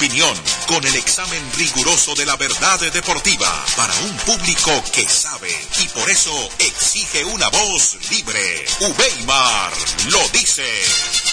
opinión con el examen riguroso de la verdad deportiva para un público que sabe y por eso exige una voz libre. Ubeimar lo dice.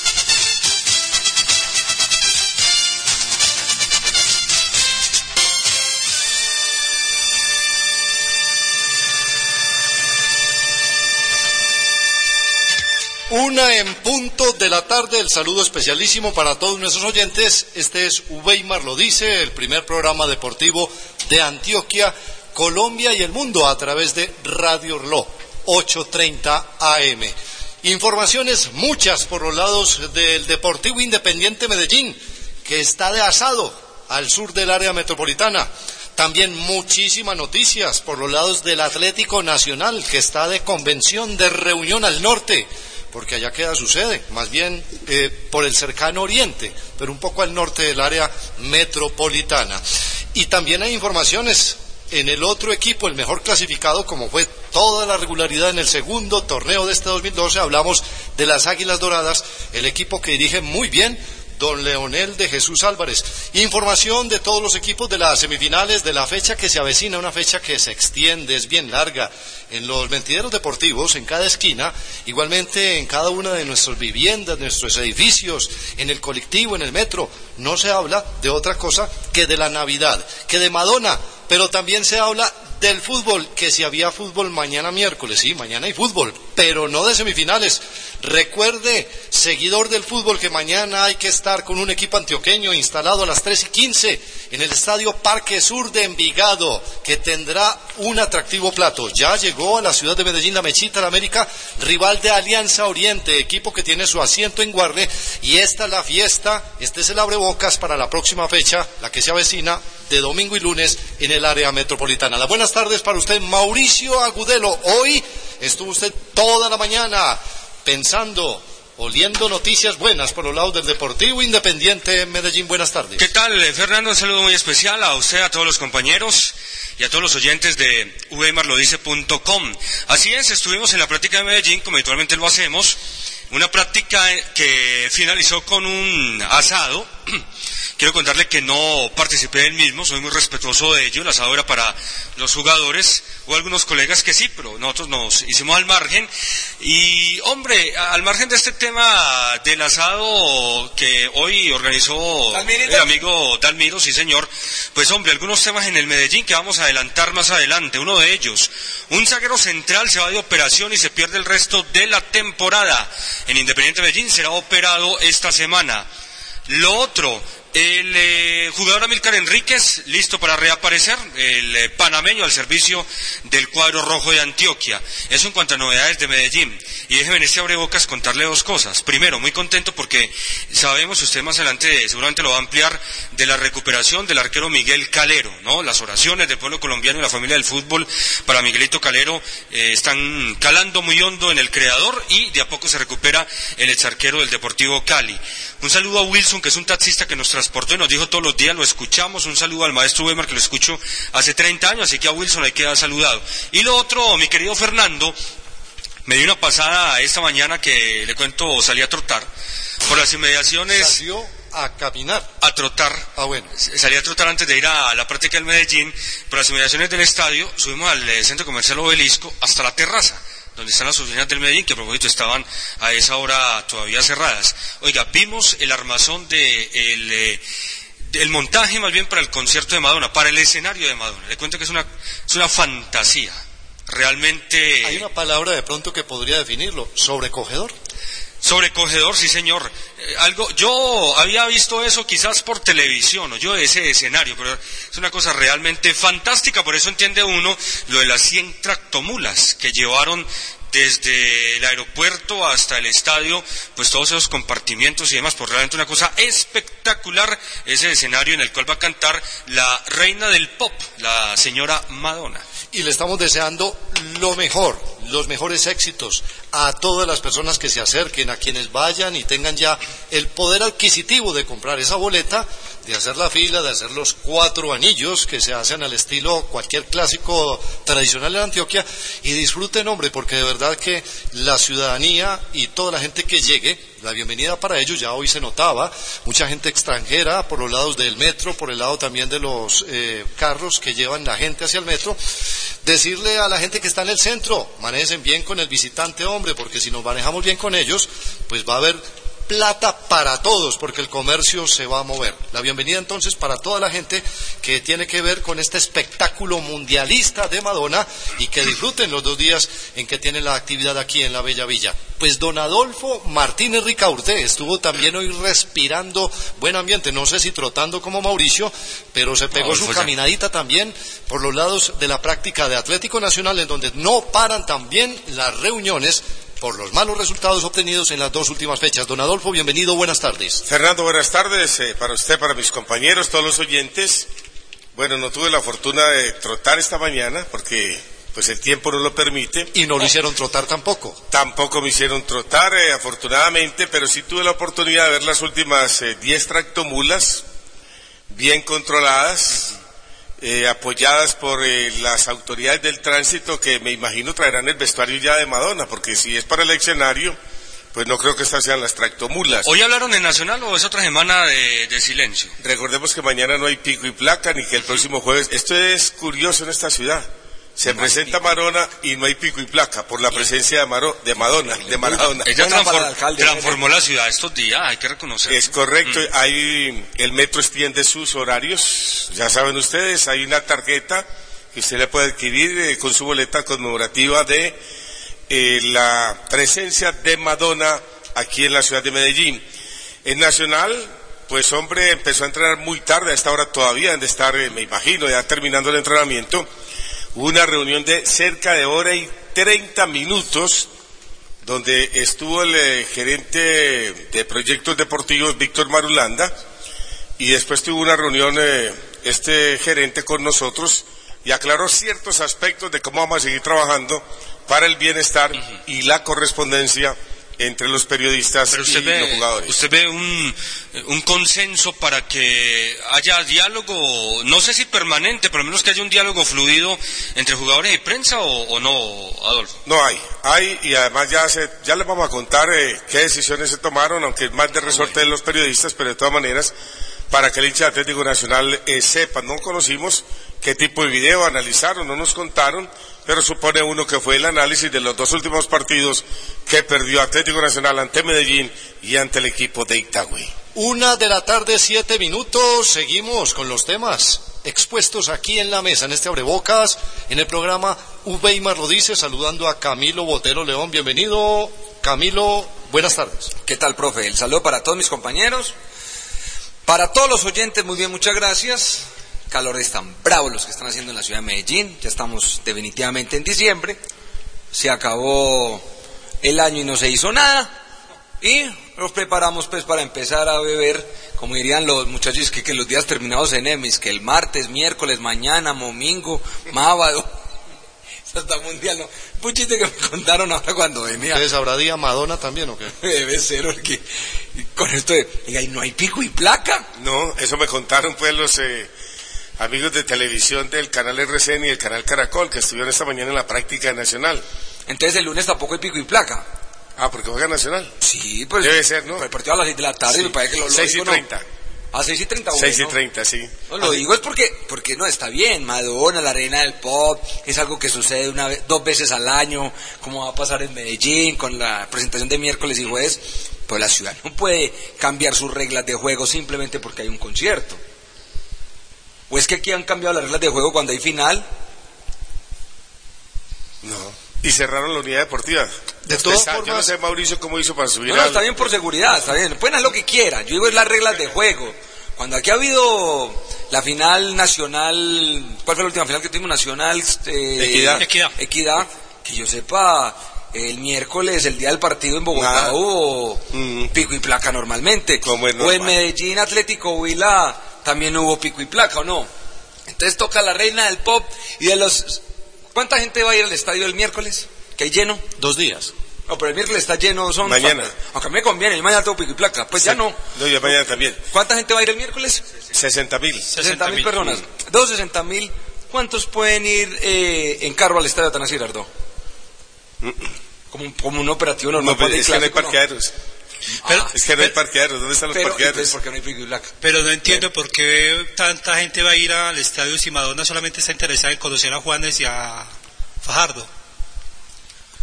Una en punto de la tarde, el saludo especialísimo para todos nuestros oyentes. Este es Ubeimar lo dice, el primer programa deportivo de Antioquia, Colombia y el mundo a través de Radio Orló, 830 AM. Informaciones muchas por los lados del Deportivo Independiente Medellín, que está de asado al sur del área metropolitana. También muchísimas noticias por los lados del Atlético Nacional, que está de convención de reunión al norte porque allá queda su sede, más bien eh, por el cercano oriente, pero un poco al norte del área metropolitana. Y también hay informaciones en el otro equipo, el mejor clasificado, como fue toda la regularidad en el segundo torneo de este 2012, hablamos de las Águilas Doradas, el equipo que dirige muy bien don Leonel de Jesús Álvarez. Información de todos los equipos de las semifinales, de la fecha que se avecina, una fecha que se extiende, es bien larga, en los mentideros deportivos, en cada esquina, igualmente en cada una de nuestras viviendas, nuestros edificios, en el colectivo, en el metro. No se habla de otra cosa que de la Navidad, que de Madonna, pero también se habla del fútbol, que si había fútbol mañana miércoles, sí, mañana hay fútbol, pero no de semifinales. Recuerde, seguidor del fútbol, que mañana hay que estar con un equipo antioqueño instalado a las 3 y 15 en el Estadio Parque Sur de Envigado, que tendrá un atractivo plato. Ya llegó a la ciudad de Medellín la Mechita, la América, rival de Alianza Oriente, equipo que tiene su asiento en Guarne, y esta es la fiesta, este es el abrebocas para la próxima fecha, la que se avecina de domingo y lunes en el área metropolitana. Las buenas tardes para usted, Mauricio Agudelo. Hoy estuvo usted toda la mañana pensando, oliendo noticias buenas por los lados del Deportivo Independiente en Medellín. Buenas tardes. ¿Qué tal, eh, Fernando? Un saludo muy especial a usted, a todos los compañeros y a todos los oyentes de vmarlodice.com. Así es, estuvimos en la práctica de Medellín, como habitualmente lo hacemos, una práctica que finalizó con un asado Quiero contarle que no participé del mismo, soy muy respetuoso de ello, el asado era para los jugadores, o algunos colegas que sí, pero nosotros nos hicimos al margen. Y hombre, al margen de este tema del asado que hoy organizó el amigo Dalmiro, sí señor, pues hombre, algunos temas en el Medellín que vamos a adelantar más adelante. Uno de ellos, un zaguero central se va de operación y se pierde el resto de la temporada. En Independiente Medellín será operado esta semana. Lo otro, el eh, jugador Amílcar Enríquez, listo para reaparecer, el eh, panameño al servicio del cuadro rojo de Antioquia. Eso en cuanto a novedades de Medellín. Y déjeme en este abrebocas contarle dos cosas. Primero, muy contento porque sabemos, usted más adelante seguramente lo va a ampliar, de la recuperación del arquero Miguel Calero, ¿no? Las oraciones del pueblo colombiano y la familia del fútbol para Miguelito Calero eh, están calando muy hondo en el creador y de a poco se recupera el exarquero del Deportivo Cali. Un saludo a Wilson, que es un taxista que nos transportó y nos dijo todos los días, lo escuchamos. Un saludo al maestro Weber, que lo escucho hace 30 años, así que a Wilson hay que dar saludado. Y lo otro, mi querido Fernando, me dio una pasada esta mañana que le cuento, salí a trotar por las inmediaciones. Salió a caminar. A trotar. Ah, bueno. Salí a trotar antes de ir a la práctica del Medellín, por las inmediaciones del estadio, subimos al eh, centro comercial Obelisco hasta la terraza donde están las oficinas del Medellín, que a propósito estaban a esa hora todavía cerradas. Oiga, vimos el armazón de el, eh, el montaje más bien para el concierto de Madonna, para el escenario de Madonna. Le cuento que es una, es una fantasía. Realmente. Hay una palabra de pronto que podría definirlo: sobrecogedor. Sobrecogedor, sí señor. Eh, algo, yo había visto eso quizás por televisión, o yo ese escenario, pero es una cosa realmente fantástica, por eso entiende uno lo de las 100 tractomulas que llevaron desde el aeropuerto hasta el estadio, pues todos esos compartimientos y demás, por realmente una cosa espectacular ese escenario en el cual va a cantar la reina del pop, la señora Madonna. Y le estamos deseando lo mejor, los mejores éxitos a todas las personas que se acerquen, a quienes vayan y tengan ya el poder adquisitivo de comprar esa boleta, de hacer la fila, de hacer los cuatro anillos que se hacen al estilo cualquier clásico tradicional de Antioquia y disfruten, hombre, porque de verdad que la ciudadanía y toda la gente que llegue, la bienvenida para ellos ya hoy se notaba, mucha gente extranjera por los lados del metro, por el lado también de los eh, carros que llevan la gente hacia el metro, decirle a la gente que está en el centro, manejen bien con el visitante hombre, porque si nos manejamos bien con ellos, pues va a haber plata para todos, porque el comercio se va a mover. La bienvenida entonces para toda la gente que tiene que ver con este espectáculo mundialista de Madonna y que disfruten los dos días en que tienen la actividad aquí en la Bella Villa. Pues don Adolfo Martínez Ricaurte estuvo también hoy respirando buen ambiente, no sé si trotando como Mauricio, pero se pegó su caminadita también por los lados de la práctica de Atlético Nacional, en donde no paran también las reuniones por los malos resultados obtenidos en las dos últimas fechas. Don Adolfo, bienvenido, buenas tardes. Fernando, buenas tardes eh, para usted, para mis compañeros, todos los oyentes. Bueno, no tuve la fortuna de trotar esta mañana porque pues el tiempo no lo permite. Y no lo hicieron trotar tampoco. Tampoco me hicieron trotar, eh, afortunadamente, pero sí tuve la oportunidad de ver las últimas 10 eh, tractomulas bien controladas eh, apoyadas por eh, las autoridades del tránsito que me imagino traerán el vestuario ya de Madonna, porque si es para el escenario, pues no creo que estas sean las tractomulas. ¿Hoy hablaron en Nacional o es otra semana de, de, silencio? Recordemos que mañana no hay pico y placa, ni que el próximo jueves. Esto es curioso en esta ciudad. Se presenta Marona y no hay pico y placa por la presencia de, de Madonna, de Maradona. Ella transformó la ciudad estos días, hay que reconocer. Es correcto, mm. hay, el metro extiende sus horarios, ya saben ustedes, hay una tarjeta que usted le puede adquirir eh, con su boleta conmemorativa de eh, la presencia de Madonna aquí en la ciudad de Medellín. En Nacional, pues hombre, empezó a entrenar muy tarde, a esta hora todavía, han de estar, eh, me imagino, ya terminando el entrenamiento una reunión de cerca de hora y 30 minutos donde estuvo el eh, gerente de proyectos deportivos Víctor Marulanda y después tuvo una reunión eh, este gerente con nosotros y aclaró ciertos aspectos de cómo vamos a seguir trabajando para el bienestar y la correspondencia entre los periodistas y los jugadores. ¿Usted ve un, un, consenso para que haya diálogo, no sé si permanente, pero al menos que haya un diálogo fluido entre jugadores y prensa o, no, Adolfo? No hay, hay y además ya, se, ya les vamos a contar eh, qué decisiones se tomaron, aunque es más de resorte de los periodistas, pero de todas maneras, para que el hincha Atlético Nacional eh, sepa, no conocimos qué tipo de video analizaron, no nos contaron, pero supone uno que fue el análisis de los dos últimos partidos que perdió Atlético Nacional ante Medellín y ante el equipo de Itagüí. Una de la tarde, siete minutos. Seguimos con los temas expuestos aquí en la mesa, en este abrebocas, en el programa Ubeimar lo dice, saludando a Camilo Botero León. Bienvenido, Camilo. Buenas tardes. ¿Qué tal, profe? El saludo para todos mis compañeros. Para todos los oyentes, muy bien, muchas gracias calores tan bravos los que están haciendo en la ciudad de Medellín. Ya estamos definitivamente en diciembre. Se acabó el año y no se hizo nada. Y nos preparamos pues para empezar a beber, como dirían los muchachos, que, que los días terminados en Emis, que el martes, miércoles, mañana, domingo, mábado. Hasta mundial, ¿no? Puchiste que me contaron ahora cuando venía. ¿Ustedes habrá día Madonna también o qué? Debe ser, porque con esto de, y no hay pico y placa. No, eso me contaron pues los... Eh amigos de televisión del canal RCN y el canal Caracol que estuvieron esta mañana en la práctica nacional. Entonces el lunes tampoco hay pico y placa. Ah, porque juega nacional. Sí, pues. Debe ser, ¿no? El partido a las 6 de la tarde, me parece que lo, 6 y 30. A 6 y 30, 6 y 30, sí. No, lo digo es porque, porque no está bien. Madonna, la reina del pop, es algo que sucede una vez, dos veces al año, como va a pasar en Medellín con la presentación de miércoles y jueves. Pues la ciudad no puede cambiar sus reglas de juego simplemente porque hay un concierto. ¿O es que aquí han cambiado las reglas de juego cuando hay final? No. Y cerraron la unidad deportiva. De todas formas, yo no sé Mauricio cómo hizo para subir. No, no, está bien por seguridad, está bien. Pueden hacer lo que quieran. Yo digo es las reglas de juego. Cuando aquí ha habido la final nacional, ¿cuál fue la última final que tuvimos nacional? Este, equidad. equidad. Equidad. Que yo sepa, el miércoles, el día del partido en Bogotá, hubo mm. pico y placa normalmente. Como o en Medellín, Atlético Huila también hubo pico y placa, ¿o no? Entonces toca la reina del pop y de los... ¿Cuánta gente va a ir al estadio el miércoles? ¿Que hay lleno? Dos días. No, pero el miércoles está lleno, son... Mañana. Aunque me conviene, yo mañana tengo pico y placa. Pues ya no. No, yo mañana también. ¿Cuánta gente va a ir el miércoles? 60 mil. 60 mil personas. Dos 60 mil. ¿Cuántos pueden ir eh, en carro al estadio Atanasio Girardot? Como, un- como un operativo normal. No, pero de es que no hay parqueaderos. Pero, Es que no hay parqueaderos. ¿Dónde están los Pero, parqueaderos? entonces, ¿por qué no hay y placa? pero no entiendo por qué tanta gente va a ir al estadio si Madonna solamente está interesada en conocer a Juanes y a Fajardo.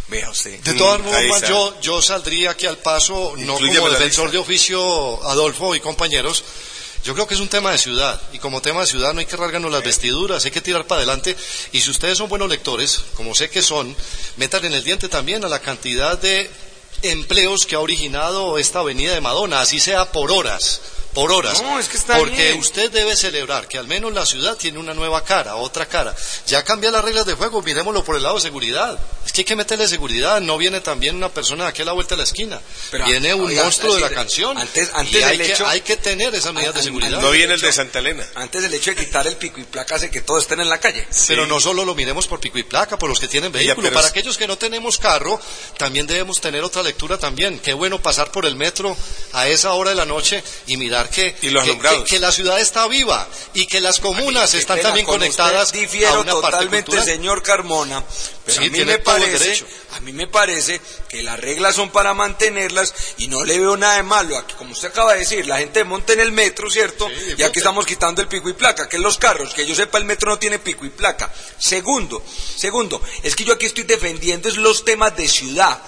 Vea usted. De todas Mm, formas, yo, yo saldría aquí al paso, no Inclúyeme como defensor de oficio, Adolfo y compañeros. Yo creo que es un tema de ciudad, y como tema de ciudad no hay que rasgarnos las vestiduras, hay que tirar para adelante. Y si ustedes son buenos lectores, como sé que son, metan en el diente también a la cantidad de empleos que ha originado esta avenida de Madonna, así sea por horas. Por horas. No, es que está Porque bien. usted debe celebrar que al menos la ciudad tiene una nueva cara, otra cara. Ya cambia las reglas de juego, miremoslo por el lado de seguridad. Es que hay que meterle seguridad, no viene también una persona de aquí a la vuelta de la esquina. Pero, viene un oiga, monstruo de la canción. antes- antes y hay, del que, hecho- hay que tener esas medidas de an- seguridad. No viene el de Santa Elena. Antes del hecho de quitar el pico y placa hace que todos estén en la calle. Pero no solo lo miremos por pico y placa, por los que tienen vehículo. pero Para es- aquellos que no tenemos carro, también debemos tener otra lectura también. Qué bueno pasar por el metro a esa hora de la noche y mirar que, Y los que, que- que la ciudad está viva y que las comunas están pena también con conectadas usted, a difiero una totalmente, señor Carmona. Pero Sí, a mí me parece, a mí me parece que las reglas son para mantenerlas y no le veo nada de malo a que, como usted acaba de decir, la gente monte en el metro, ¿cierto? y aquí estamos quitando el pico y placa, que es los carros, que yo sepa el metro no tiene pico y placa. Segundo, segundo, es que yo aquí estoy defendiendo es los temas de ciudad.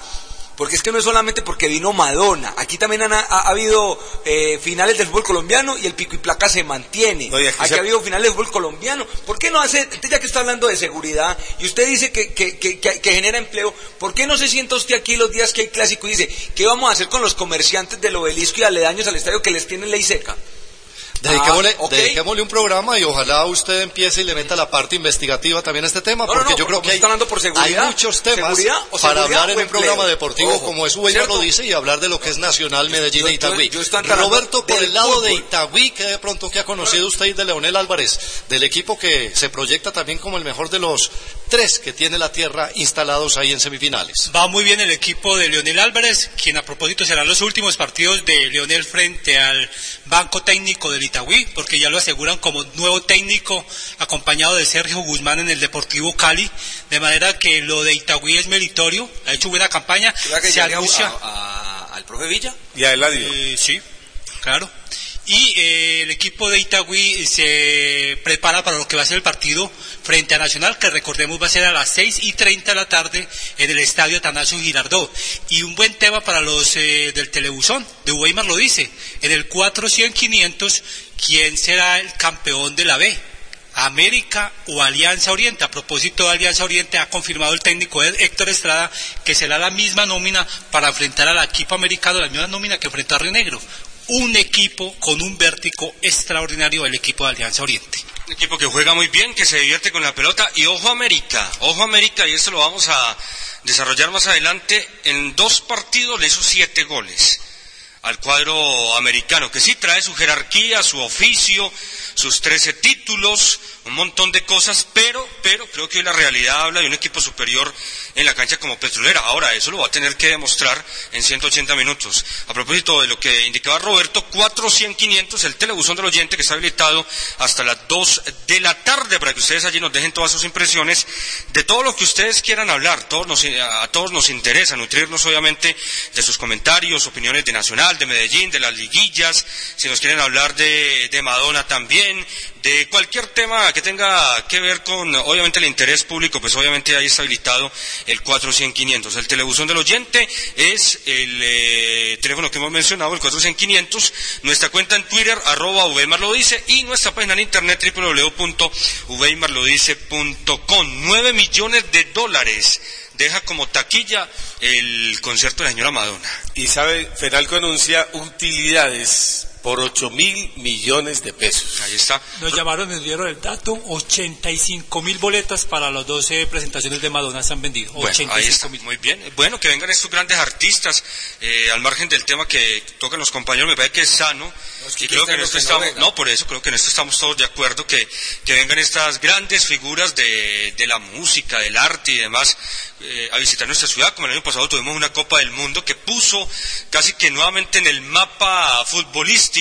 Porque es que no es solamente porque vino Madonna, aquí también han- ha, ha habido eh, finales del fútbol colombiano y el pico y placa se mantiene. No, aquí aquí se- ha habido finales de fútbol colombiano. ¿Por qué no hace, usted ya que está hablando de seguridad y usted dice que, que, que, que- que genera empleo, ¿por qué no se sienta usted aquí los días que hay clásico y dice, ¿qué vamos a hacer con los comerciantes del obelisco y aledaños al estadio que les tienen ley seca? Dediquémosle, Ah, dediquémosle un programa y ojalá usted empiece y le meta la parte investigativa también a este tema, No, porque no, yo creo que hay, está hablando por seguridad, hay muchos temas para hablar en un programa deportivo Ojo, como es ¿cierto? lo dice y hablar de lo que es Nacional, Medellín Yo- e Itagüí. yo- yo Roberto, por el lado de. Itagüí, que de pronto que ha conocido usted de Leonel Álvarez, del equipo que se proyecta también como el mejor de los tres que tiene la tierra instalados ahí en semifinales. Va muy bien el equipo de Leonel Álvarez, quien a propósito serán los últimos partidos de Leonel frente al banco técnico del Itagüí, porque ya lo aseguran como nuevo técnico acompañado de Sergio Guzmán en el Deportivo Cali, de manera que lo de Itagüí es meritorio, ha hecho buena campaña, ¿Será que se anuncia... a- a- al profe Villa? Y a Eladio. Eh, sí, claro. Y eh, el equipo de Itagüí se prepara para lo que va a ser el partido frente a Nacional, que recordemos va a ser a las 6 y 30 de la tarde en el estadio Atanasio Girardot. Y un buen tema para los eh, del Telebuzón, de Weimar lo dice, en el 400-500, ¿quién será el campeón de la B? América o Alianza Oriente. A propósito de Alianza Oriente, ha confirmado el técnico Héctor Estrada que será la misma nómina para enfrentar al equipo americano, la misma nómina que enfrentó a Río Negro. Un equipo con un vértigo extraordinario, el equipo de Alianza Oriente. Un equipo que juega muy bien, que se divierte con la pelota. Y ojo América, ojo América, y esto lo vamos a desarrollar más adelante. En dos partidos le hizo siete goles al cuadro americano, que sí trae su jerarquía, su oficio, sus 13 títulos, un montón de cosas, pero, pero creo que hoy la realidad habla de un equipo superior en la cancha como Petrolera. Ahora, eso lo va a tener que demostrar en 180 minutos. A propósito de lo que indicaba Roberto, 400-500, el telebuzón del oyente que está habilitado hasta las 2 de la tarde para que ustedes allí nos dejen todas sus impresiones de todo lo que ustedes quieran hablar. Todos nos- a todos nos interesa nutrirnos obviamente de sus comentarios, opiniones de Nacional, de Medellín, de las liguillas, si nos quieren hablar de, de Madonna también, cualquier tema que tenga que ver con, obviamente, el interés público, pues obviamente ahí está habilitado el 400-500. El telebuzón del oyente es el eh, teléfono que hemos mencionado, el 400-500, nuestra cuenta en Twitter, arroba lo dice, y nuestra página en internet, www.ubeimarlodice.com. 9 millones de dólares deja como taquilla el concierto de la señora Madonna. Y sabe, Fenalco anuncia utilidades por 8 mil millones de pesos. Ahí está. Nos llamaron, nos dieron el dato, 85 mil boletas para las 12 presentaciones de Madonna se han vendido. Bueno, ahí 85 está, mil. muy bien. Bueno, que vengan estos grandes artistas, eh, al margen del tema que tocan los compañeros, me parece que es sano. y creo que en esto estamos, no, por eso creo que en esto estamos todos de acuerdo que, que vengan estas grandes figuras de, de la música, del arte y demás eh, a visitar nuestra ciudad, como el año pasado tuvimos una Copa del Mundo que puso casi que nuevamente en el mapa futbolístico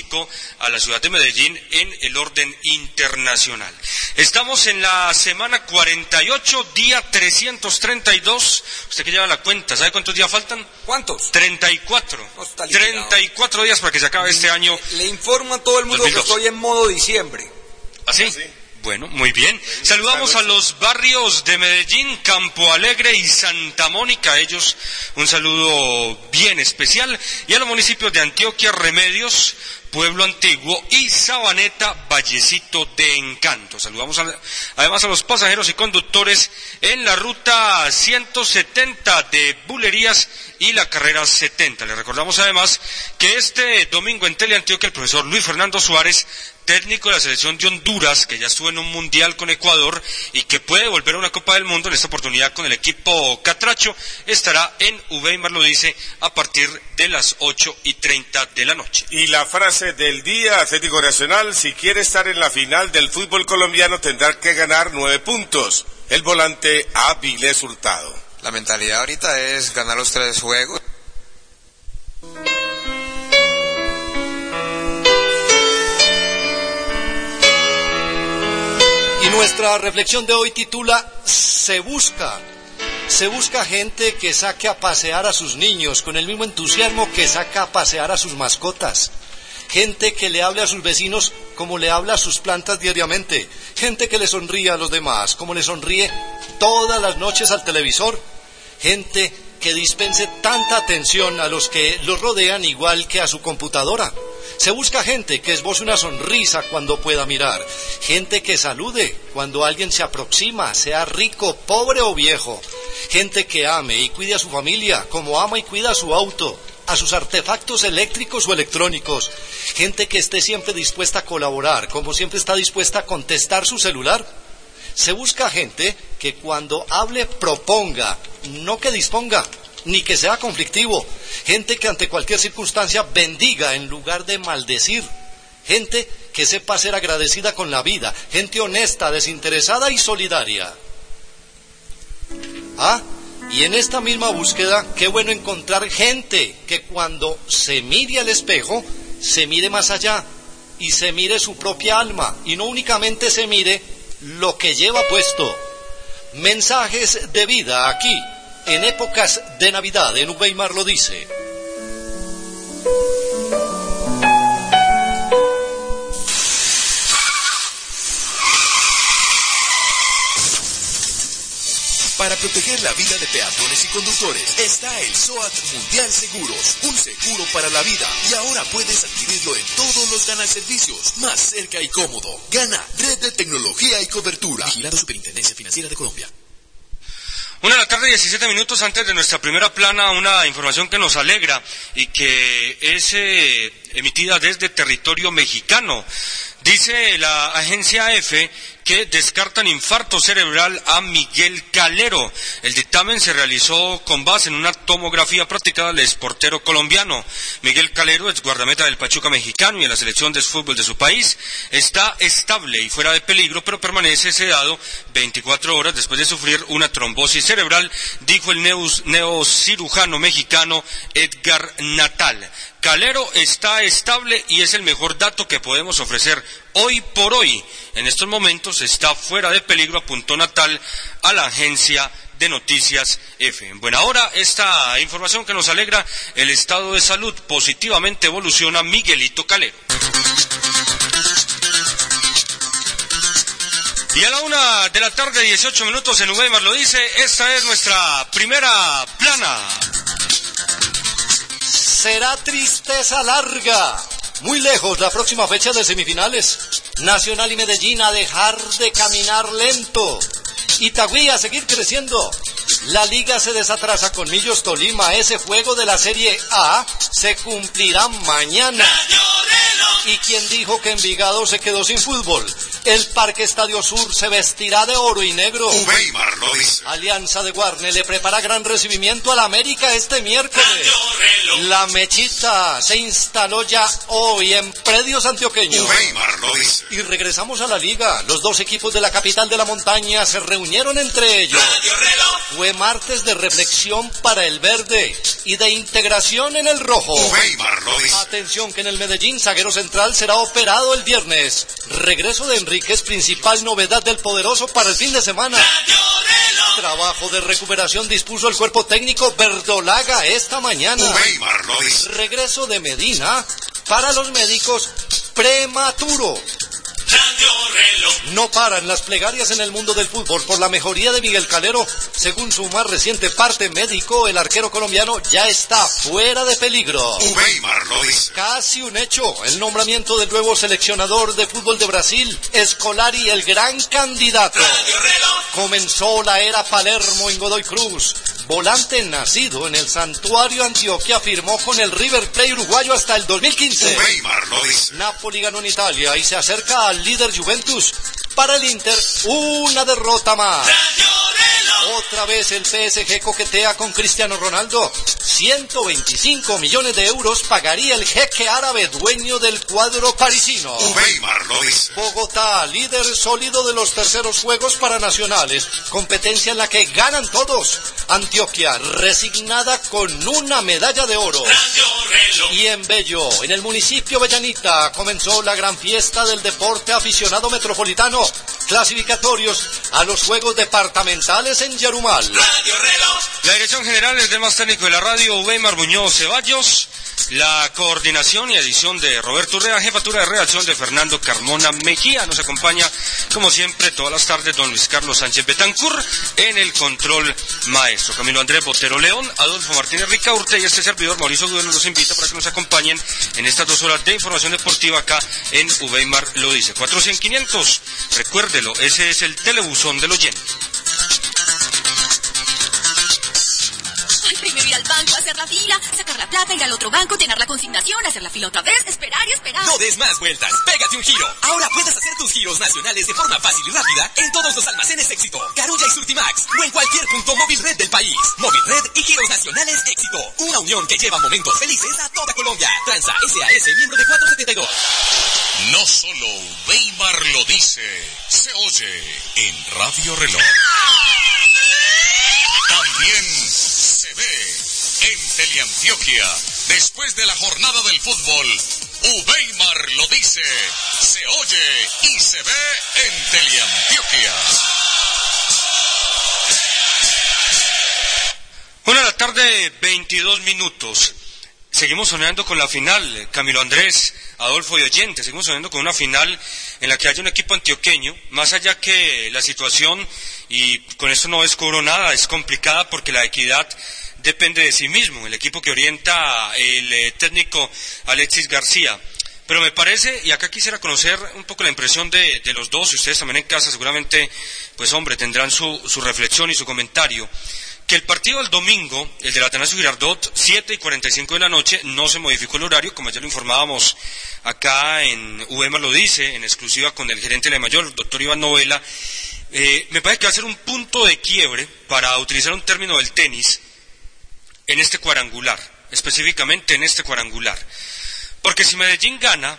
a la ciudad de Medellín en el orden internacional. Estamos en la semana 48, día 332. Usted que lleva la cuenta, ¿sabe cuántos días faltan? ¿Cuántos? 34. 34 días para que se acabe este año. Le informo a todo el mundo que estoy en modo diciembre. ¿Así? ¿Ah, sí? Bueno, muy bien. Saludamos a los barrios de Medellín, Campo Alegre y Santa Mónica. ellos un saludo bien especial. Y a los municipios de Antioquia, Remedios, Pueblo Antiguo y Sabaneta, Vallecito de Encanto. Saludamos además a los pasajeros y conductores en la ruta 170 de Bulerías y la carrera 70. Le recordamos además que este domingo en Teleantioquia el profesor Luis Fernando Suárez técnico de la selección de Honduras, que ya estuvo en un mundial con Ecuador y que puede volver a una Copa del Mundo en esta oportunidad con el equipo Catracho, estará en Uveimar, lo dice, a partir de las 8 y 30 de la noche. Y la frase del día, Atlético Nacional, si quiere estar en la final del fútbol colombiano tendrá que ganar nueve puntos. El volante Avilés Hurtado. La mentalidad ahorita es ganar los tres juegos. Nuestra reflexión de hoy titula Se busca. Se busca gente que saque a pasear a sus niños con el mismo entusiasmo que saca a pasear a sus mascotas. Gente que le hable a sus vecinos como le habla a sus plantas diariamente. Gente que le sonríe a los demás como le sonríe todas las noches al televisor. Gente que dispense tanta atención a los que los rodean igual que a su computadora. Se busca gente que esboce una sonrisa cuando pueda mirar, gente que salude cuando alguien se aproxima, sea rico, pobre o viejo, gente que ame y cuide a su familia como ama y cuida a su auto, a sus artefactos eléctricos o electrónicos, gente que esté siempre dispuesta a colaborar, como siempre está dispuesta a contestar su celular. Se busca gente que cuando hable proponga, no que disponga, ni que sea conflictivo. Gente que ante cualquier circunstancia bendiga en lugar de maldecir. Gente que sepa ser agradecida con la vida. Gente honesta, desinteresada y solidaria. Ah, y en esta misma búsqueda, qué bueno encontrar gente que cuando se mire al espejo, se mire más allá y se mire su propia alma y no únicamente se mire lo que lleva puesto. Mensajes de vida aquí en épocas de Navidad, en Uweimar lo dice. Para proteger la vida de peatones y conductores está el SOAT Mundial Seguros, un seguro para la vida. Y ahora puedes adquirirlo en todos los Gana Servicios, más cerca y cómodo. Gana, red de tecnología y cobertura. Vigilado Superintendencia Financiera de Colombia. Una de la tarde, 17 minutos antes de nuestra primera plana, una información que nos alegra y que es eh, emitida desde territorio mexicano. Dice la agencia EFE que descartan infarto cerebral a Miguel Calero. El dictamen se realizó con base en una tomografía practicada al exportero colombiano. Miguel Calero, es guardameta del Pachuca mexicano y en la selección de fútbol de su país, está estable y fuera de peligro, pero permanece sedado 24 horas después de sufrir una trombosis cerebral, dijo el neocirujano mexicano Edgar Natal. Calero está estable y es el mejor dato que podemos ofrecer hoy por hoy. En estos momentos está fuera de peligro, apuntó Natal a la agencia de Noticias F. En buena hora, esta información que nos alegra, el estado de salud positivamente evoluciona Miguelito Calero. Y a la una de la tarde, 18 minutos en Uweimar lo dice, esta es nuestra primera plana será tristeza larga. Muy lejos la próxima fecha de semifinales. Nacional y Medellín a dejar de caminar lento. Itagüí a seguir creciendo. La liga se desatrasa con Millos Tolima. Ese juego de la Serie A se cumplirá mañana. ¿Y quién dijo que Envigado se quedó sin fútbol? El Parque Estadio Sur se vestirá de oro y negro. Uweimar lo dice. Alianza de Guarne le prepara gran recibimiento a la América este miércoles. La mechita se instaló ya hoy en predios antioqueños. Uweimar lo dice. Y regresamos a la liga. Los dos equipos de la capital de la montaña se reunieron entre ellos. Fue martes de reflexión para el verde y de integración en el rojo. Atención que en el Medellín zaguero central será operado el viernes. Regreso de Enrique es principal novedad del poderoso para el fin de semana. Trabajo de recuperación dispuso el cuerpo técnico Verdolaga esta mañana. Regreso de Medina para los médicos prematuro. No paran las plegarias en el mundo del fútbol por la mejoría de Miguel Calero. Según su más reciente parte médico, el arquero colombiano ya está fuera de peligro. Uweimar lo dice. Casi un hecho, el nombramiento del nuevo seleccionador de fútbol de Brasil, Escolari, el gran candidato. Comenzó la era Palermo en Godoy Cruz. Volante nacido en el Santuario Antioquia firmó con el River Plate uruguayo hasta el 2015. Uweimar lo dice. Napoli ganó en Italia y se acerca al líder Juventus. Para el Inter, una derrota más. Otra vez el PSG coquetea con Cristiano Ronaldo. 125 millones de euros pagaría el jeque árabe dueño del cuadro parisino. Bogotá, líder sólido de los terceros Juegos Paranacionales, competencia en la que ganan todos. Antioquia, resignada con una medalla de oro. Y en Bello, en el municipio Bellanita, comenzó la gran fiesta del deporte aficionado metropolitano. Clasificatorios a los Juegos Departamentales en Yarumal. La dirección general es del más técnico de la radio, Weimar Muñoz Ceballos. La coordinación y edición de Roberto Urrea, jefatura de redacción de Fernando Carmona Mejía. Nos acompaña, como siempre, todas las tardes don Luis Carlos Sánchez Betancur en el control maestro. Camilo Andrés Botero León, Adolfo Martínez Ricaurte y este servidor Mauricio Gudelo los invita para que nos acompañen en estas dos horas de información deportiva acá en Uweimar lo dice. 400-500, recuérdelo, ese es el telebuzón del oyente. La plata, ir al otro banco, llenar la consignación, hacer la fila otra vez, esperar y esperar. No des más vueltas, pégate un giro. Ahora puedes hacer tus giros nacionales de forma fácil y rápida en todos los almacenes Éxito, Carulla y Surtimax o en cualquier punto móvil red del país. Móvil Red y giros nacionales Éxito. Una unión que lleva momentos felices a toda Colombia. Transa SAS miembro de 472. No solo Weimar lo dice, se oye en Radio Reloj. También se ve en Teleantioquia. Después de la jornada del fútbol, Uweimar lo dice, se oye y se ve en Teleantioquia. Una la tarde, 22 minutos. Seguimos soñando con la final, Camilo Andrés, Adolfo y Oyente. Seguimos soñando con una final en la que haya un equipo antioqueño, más allá que la situación, y con esto no descubro nada, es complicada porque la equidad depende de sí mismo, el equipo que orienta el eh, técnico Alexis García. Pero me parece, y acá quisiera conocer un poco la impresión de, de los dos, y ustedes también en casa seguramente, pues hombre, tendrán su, su reflexión y su comentario que el partido del domingo, el del Atanasio Girardot, 7 y 45 de la noche, no se modificó el horario, como ya lo informábamos acá en UEMA lo dice, en exclusiva con el gerente de la mayor, el doctor Iván Novela. Eh, me parece que va a ser un punto de quiebre, para utilizar un término del tenis, en este cuadrangular, específicamente en este cuadrangular. Porque si Medellín gana,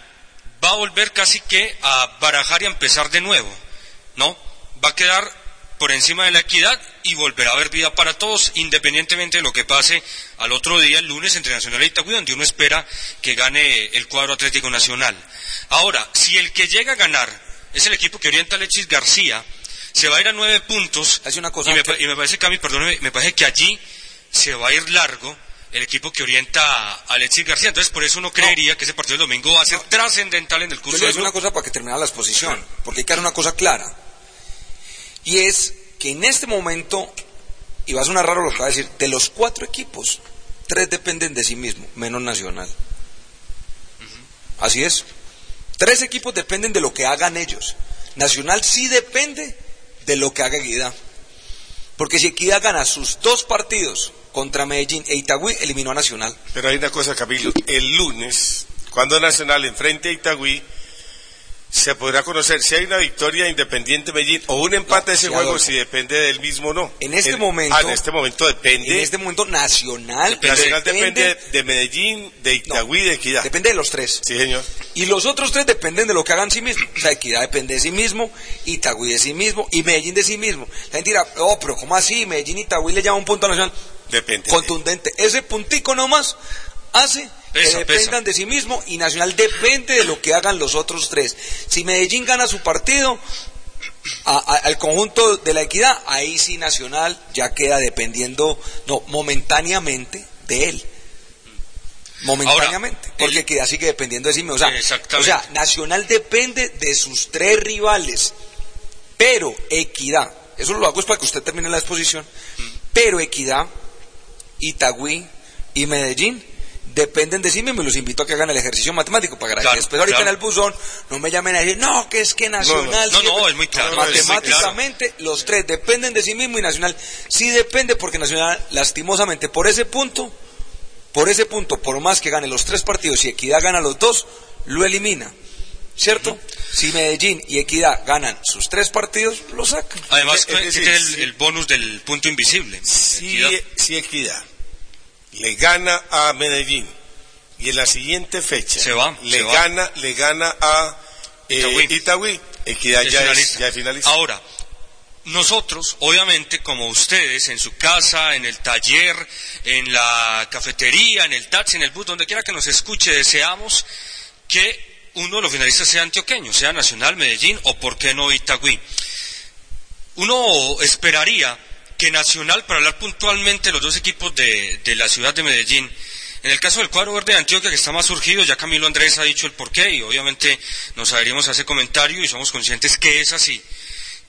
va a volver casi que a barajar y a empezar de nuevo, ¿no? Va a quedar por encima de la equidad y volverá a haber vida para todos, independientemente de lo que pase al otro día, el lunes, entre Nacional e Itagüí, donde uno espera que gane el cuadro Atlético Nacional. Ahora, si el que llega a ganar es el equipo que orienta a Alexis García, se va a ir a nueve puntos. Hace una cosa y, me, que- y me parece, Cami, perdóneme, me parece que allí se va a ir largo el equipo que orienta a Alexis García. Entonces, por eso uno creería que ese partido del domingo va a ser trascendental en el Yo curso le voy a del decir una cosa para que termine la exposición, porque hay que dar una cosa clara. Y es que en este momento, y va a sonar raro lo que va a decir, de los cuatro equipos, tres dependen de sí mismos, menos Nacional. Así es. Tres equipos dependen de lo que hagan ellos. Nacional sí depende de lo que haga Equidad. Porque si Equidad gana sus dos partidos contra Medellín e Itagüí, eliminó a Nacional. Pero hay una cosa, Camilo. El lunes, cuando Nacional enfrente a Itagüí, se podrá conocer si hay una victoria de Independiente Medellín o un empate No, de ese juego si depende del mismo o no. En este El- momento- ah, en este momento depende. En este momento Nacional Nacional depende, depende de Medellín, de Itagüí, de Equidad. depende de los tres. Sí, señor. Y los otros tres dependen de lo que hagan sí mismos. O sea, Equidad depende de sí mismo, Itagüí de sí mismo y Medellín de sí mismo. La gente dirá, oh, pero ¿cómo así? Medellín y Itagüí le llaman un punto a Nacional. Depende. Contundente. Ese puntico nomás hace Pesa, que dependan pesa. de sí mismo y Nacional depende de lo que hagan los otros tres. Si Medellín gana su partido, a- a- al conjunto de la equidad, ahí sí Nacional ya queda dependiendo, no, momentáneamente de él. Momentáneamente, Ahora, porque el- Equidad sigue dependiendo de sí mismo. O sea, o sea, Nacional depende de sus tres rivales, pero Equidad, eso lo hago es para que usted termine la exposición, pero Equidad, Itagüí y Medellín dependen de sí mismos y los invito a que hagan el ejercicio matemático para Claro, que después ahorita claro. en el buzón no me llamen a decir, no, que es que Nacional... No, no, siempre-". es muy claro, es muy. Matemáticamente los tres dependen de sí mismo y Nacional sí depende porque Nacional lastimosamente por ese punto, por ese punto, por más que gane los tres partidos y Equidad gana los dos, lo elimina. ¿Cierto? Si Medellín y Equidad ganan sus tres partidos, lo sacan. Además, Es tiene el, el bonus del punto invisible. Si, si Equidad le gana a Medellín y en la siguiente fecha Se va, le se va. gana le gana a eh, Itagüí. Itagüí, Equidad Es ya es, finalista. ya es finalista. Ahora, nosotros, obviamente, como ustedes, en su casa, en el taller, en la cafetería, en el taxi, en el bus, donde quiera que nos escuche, deseamos que uno de los finalistas sea antioqueño, sea Nacional, Medellín o, por qué no, Itagüí. Uno esperaría que Nacional, para hablar puntualmente los dos equipos de, de la ciudad de Medellín, en el caso del cuadro verde de Antioquia, que está más surgido, ya Camilo Andrés ha dicho el porqué y obviamente nos adherimos a ese comentario y somos conscientes que es así.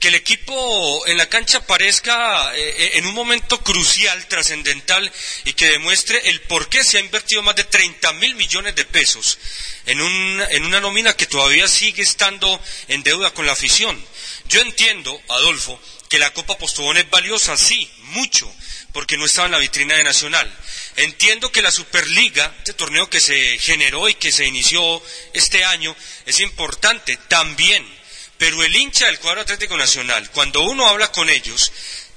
Que el equipo en la cancha parezca eh, eh, en un momento crucial, trascendental y que demuestre el por qué se ha invertido más de 30 mil millones de pesos en, un- en una nómina que todavía sigue estando en deuda con la afición. Yo entiendo, Adolfo, que la Copa Postobón es valiosa, sí, mucho, porque no estaba en la vitrina de Nacional. Entiendo que la Superliga, este torneo que se generó y que se inició este año, es importante también, pero el hincha del cuadro Atlético Nacional, cuando uno habla con ellos,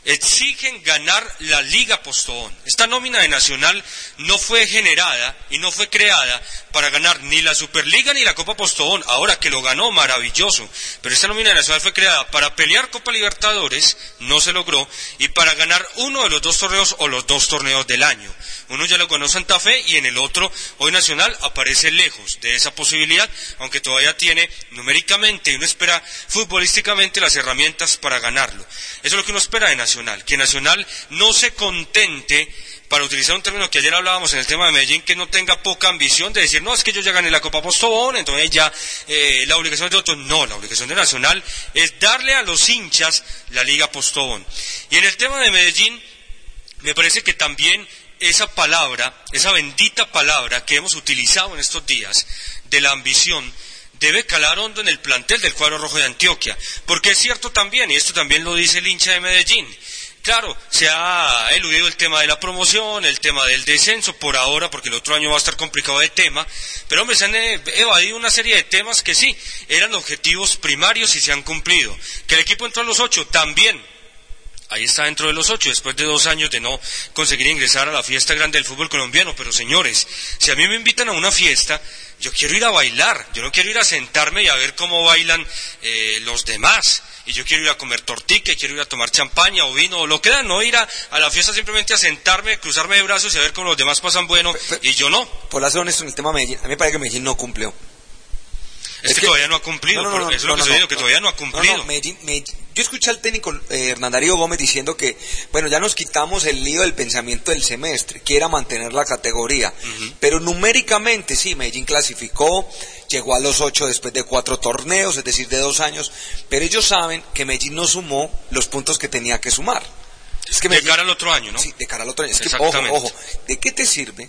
exigen ganar la Liga Postobón. Esta nómina de Nacional no fue generada y no fue creada para ganar ni la Superliga ni la Copa Postobón. Ahora que lo ganó, maravilloso. Pero esta nómina de Nacional fue creada para pelear Copa Libertadores, no se logró, y para ganar uno de los dos torneos o los dos torneos del año. Uno ya lo ganó Santa Fe y en el otro, hoy Nacional, aparece lejos de esa posibilidad, aunque todavía tiene numéricamente y uno espera futbolísticamente las herramientas para ganarlo. Eso es lo que uno espera de Nacional, que Nacional no se contente, para utilizar un término que ayer hablábamos en el tema de Medellín, que no tenga poca ambición de decir, no, es que yo ya gané la Copa Postobón, entonces ya eh, la obligación de otros. No, la obligación de Nacional es darle a los hinchas la Liga Postobón. Y en el tema de Medellín, me parece que también esa palabra, esa bendita palabra que hemos utilizado en estos días, de la ambición, debe calar hondo en el plantel del cuadro rojo de Antioquia. Porque es cierto también, y esto también lo dice el hincha de Medellín, Claro, se ha eludido el tema de la promoción, el tema del descenso por ahora, porque el otro año va a estar complicado el tema, pero hombre, se han eh, evadido una serie de temas que sí, eran objetivos primarios y se han cumplido. Que el equipo entró a los ocho, también, Ahí está dentro de los ocho, después de dos años de no conseguir ingresar a la fiesta grande del fútbol colombiano. Pero señores, si a mí me invitan a una fiesta, yo quiero ir a bailar, yo no quiero ir a sentarme y a ver cómo bailan eh, los demás. Y yo quiero ir a comer tortique, quiero ir a tomar champaña o vino o lo que da, no ir a, a la fiesta simplemente a sentarme, cruzarme de brazos y a ver cómo los demás pasan bueno y yo no. Por ser honesto en el tema de Medellín, a mí me parece que Medellín no cumplió. Es, que, todavía no ha cumplido, No, no, no, es lo que estoy diciendo, que todavía no ha cumplido. no, Medellín- Medellín- yo escuché al técnico eh, Hernán Darío Gómez diciendo que, bueno, ya nos quitamos el lío del pensamiento del semestre, que era mantener la categoría. Pero numéricamente, sí, Medellín clasificó, llegó a los ocho después de cuatro torneos, es decir, de dos años, pero ellos saben que Medellín no sumó los puntos que tenía que sumar. Es que de Medellín- cara al otro año, ¿no? Sí, de cara al otro año. Es que, ojo, ojo, ¿de qué te sirve,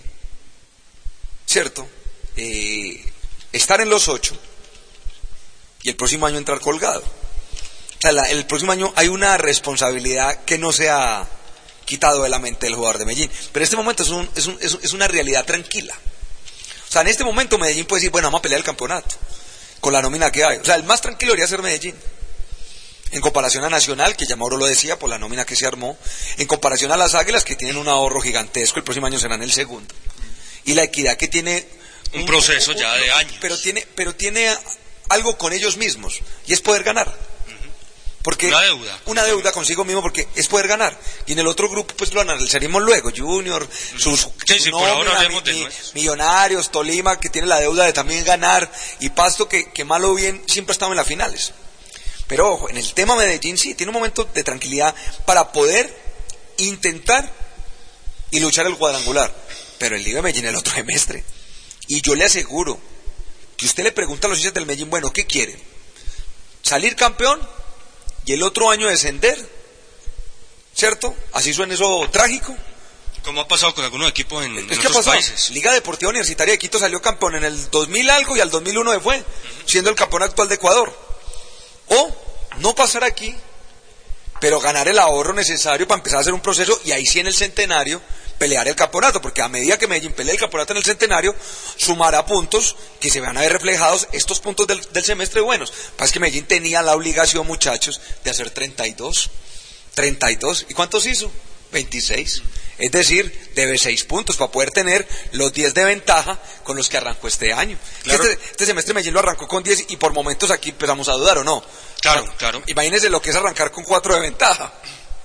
cierto, eh, estar en los ocho y el próximo año entrar colgado? Sea, la- el próximo año hay una responsabilidad que no se ha quitado de la mente del jugador de Medellín. Pero en este momento es, un- es, un- es un- es una realidad tranquila. O sea, en este momento Medellín puede decir, bueno, vamos a pelear el campeonato. con la nómina que hay. O sea, el más tranquilo debería ser Medellín. En comparación a Nacional, que ya Mauro lo decía, por la nómina que se armó. En comparación a las Águilas, que tienen un ahorro gigantesco, el próximo año serán el segundo. Y la Equidad, que tiene... Un proceso ya de años. Pero tiene, pero tiene algo con ellos mismos, y es poder ganar. Porque Una deuda. Una deuda consigo mismo porque es poder ganar. Y en el otro grupo pues lo analizaremos luego. Junior, sus Sí, su sí, nómina, mi- nuestros. Millonarios, Tolima, que tiene la deuda de también ganar. Y Pasto, que, que malo o bien siempre ha estado en las finales. Pero ojo, en el tema Medellín sí, tiene un momento de tranquilidad para poder intentar y luchar el cuadrangular. Pero el Liga de Medellín el otro semestre. Y yo le aseguro que usted le pregunta a los hinchas del Medellín, bueno, ¿qué quieren? ¿Salir campeón y el otro año descender? ¿Cierto? Así suena eso trágico. Como ha pasado con algunos equipos en, en ha otros países. Liga Deportiva Universitaria de Quito salió campeón en el 2000 algo y al 2001 se fue, siendo el campeón actual de Ecuador. O no pasar aquí, pero ganar el ahorro necesario para empezar a hacer un proceso y ahí sí en el centenario pelear el campeonato, porque a medida que Medellín pelea el campeonato en el centenario, sumará puntos que se van a ver reflejados estos puntos del, semestre buenos. Pasa que Medellín tenía la obligación, muchachos, de hacer 32. 32. ¿Y cuántos hizo? 26. Es decir, debe 6 puntos para poder tener los 10 de ventaja con los que arrancó este año. Claro. Este, este semestre Medellín lo arrancó con 10 y por momentos aquí empezamos a dudar, ¿o no? Claro, claro. Imagínense lo que es arrancar con 4 de ventaja.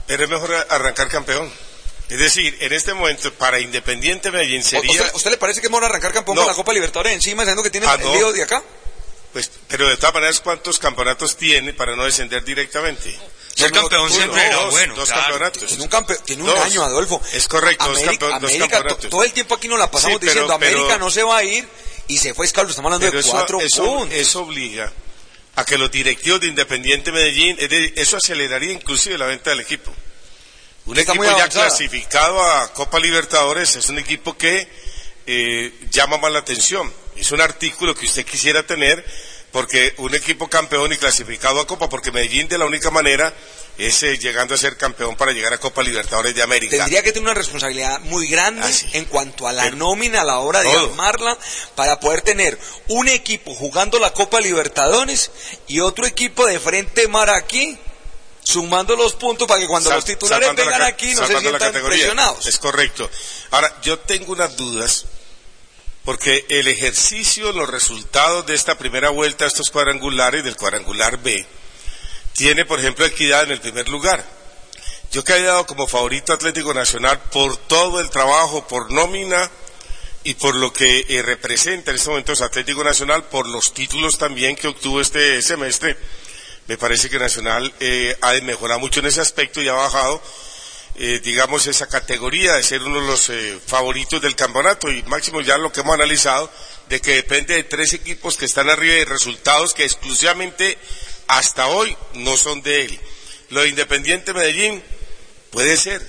Pero es mejor arrancar campeón. Es decir, en este momento, para Independiente Medellín ¿O- sería... ¿Usted, usted le parece que es mejor arrancar campeón No. con la Copa Libertadores encima, sabiendo que tiene Ah, el lío de acá? Pues, pero de todas maneras, ¿cuántos campeonatos tiene para no descender directamente? Ser campeón siempre era dos, bueno. dos claro. campeonatos. Tiene un, campe- tiene un Dos. año, Adolfo. Es correcto, dos América, dos campeonatos. to- todo el tiempo aquí nos la pasamos Sí, pero- diciendo, América pero- no se va a ir, y se fue Escaldo, estamos hablando de eso, cuatro eso, puntos. eso obliga a que los directivos de Independiente Medellín, es de- eso aceleraría inclusive la venta del equipo. Un Está equipo ya clasificado a Copa Libertadores es un equipo que eh, llama más la atención. Es un artículo que usted quisiera tener porque un equipo campeón y clasificado a Copa, porque Medellín de la única manera es eh, llegando a ser campeón para llegar a Copa Libertadores de América. Tendría que tener una responsabilidad muy grande Ah, sí. en cuanto a la Pero- nómina a la hora de Todo. armarla para poder tener un equipo jugando la Copa Libertadores y otro equipo de frente mar aquí sumando los puntos para que cuando los titulares la vengan aquí no se sientan presionados. Es correcto. Ahora, yo tengo unas dudas, porque el ejercicio, los resultados de esta primera vuelta, estos cuadrangulares, del cuadrangular B, tiene, por ejemplo, equidad en el primer lugar. Yo que había dado como favorito Atlético Nacional por todo el trabajo, por nómina y por lo que eh, representa en estos momentos Atlético Nacional, por los títulos también que obtuvo este semestre, me parece que Nacional eh, ha de mejorar mucho en ese aspecto y ha bajado, eh, digamos, esa categoría de ser uno de los eh, favoritos del campeonato. Y máximo ya lo que hemos analizado, de que depende de tres equipos que están arriba de resultados que exclusivamente hasta hoy no son de él. Lo de Independiente Medellín puede ser,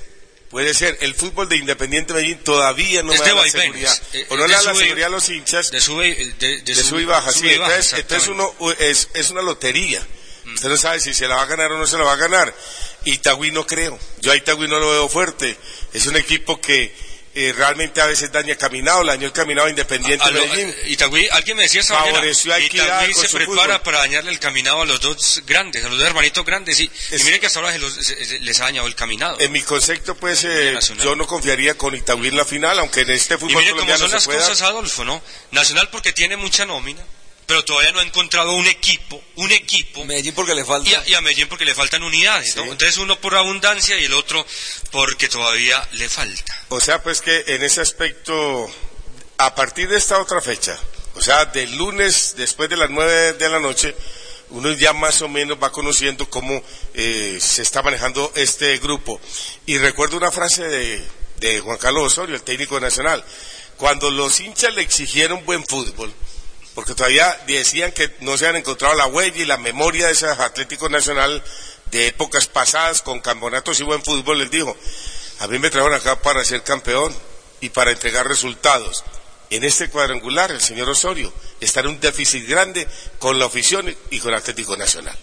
puede ser. El fútbol de Independiente Medellín todavía no Es me de da la seguridad. Eh, O no de le da la seguridad a los hinchas De sube, de, de sub y baja, sí. sube y baja, entonces, entonces uno es, es una lotería. Usted no sabe si se la va a ganar o no se la va a ganar. Itagüí no creo. Yo a Itagüí no lo veo fuerte. Es un equipo que eh, realmente a veces daña caminado, le dañó el caminado a Independiente A lo- Medellín. eh, Itagüí, alguien me decía mañana, Favoreció a Equidad Itagüí se prepara fútbol. para dañarle el caminado a los dos grandes, a los dos hermanitos grandes, y, y miren que hasta ahora se los- se- se- les ha dañado el caminado. En mi concepto, pues, eh, yo no confiaría con Itagüí en la final, aunque en este y fútbol miren cómo son las cosas, Adolfo, ¿no? Nacional porque tiene mucha nómina, pero todavía no ha encontrado un equipo, un equipo, Medellín porque le falta. y a, y a Medellín porque le faltan unidades, ¿no? Entonces uno por abundancia y el otro porque todavía le falta. O sea, pues que en ese aspecto, a partir de esta otra fecha, o sea, del lunes después de las nueve de la noche, uno ya más o menos va conociendo cómo eh, se está manejando este grupo. Y recuerdo una frase de, de Juan Carlos Osorio, el técnico nacional, cuando los hinchas le exigieron buen fútbol, porque todavía decían que no se han encontrado la huella y la memoria de ese Atlético Nacional de épocas pasadas con campeonatos y buen fútbol, les dijo, a mí me trajeron acá para ser campeón y para entregar resultados. En este cuadrangular, el señor Osorio está en un déficit grande con la afición y con Atlético Nacional.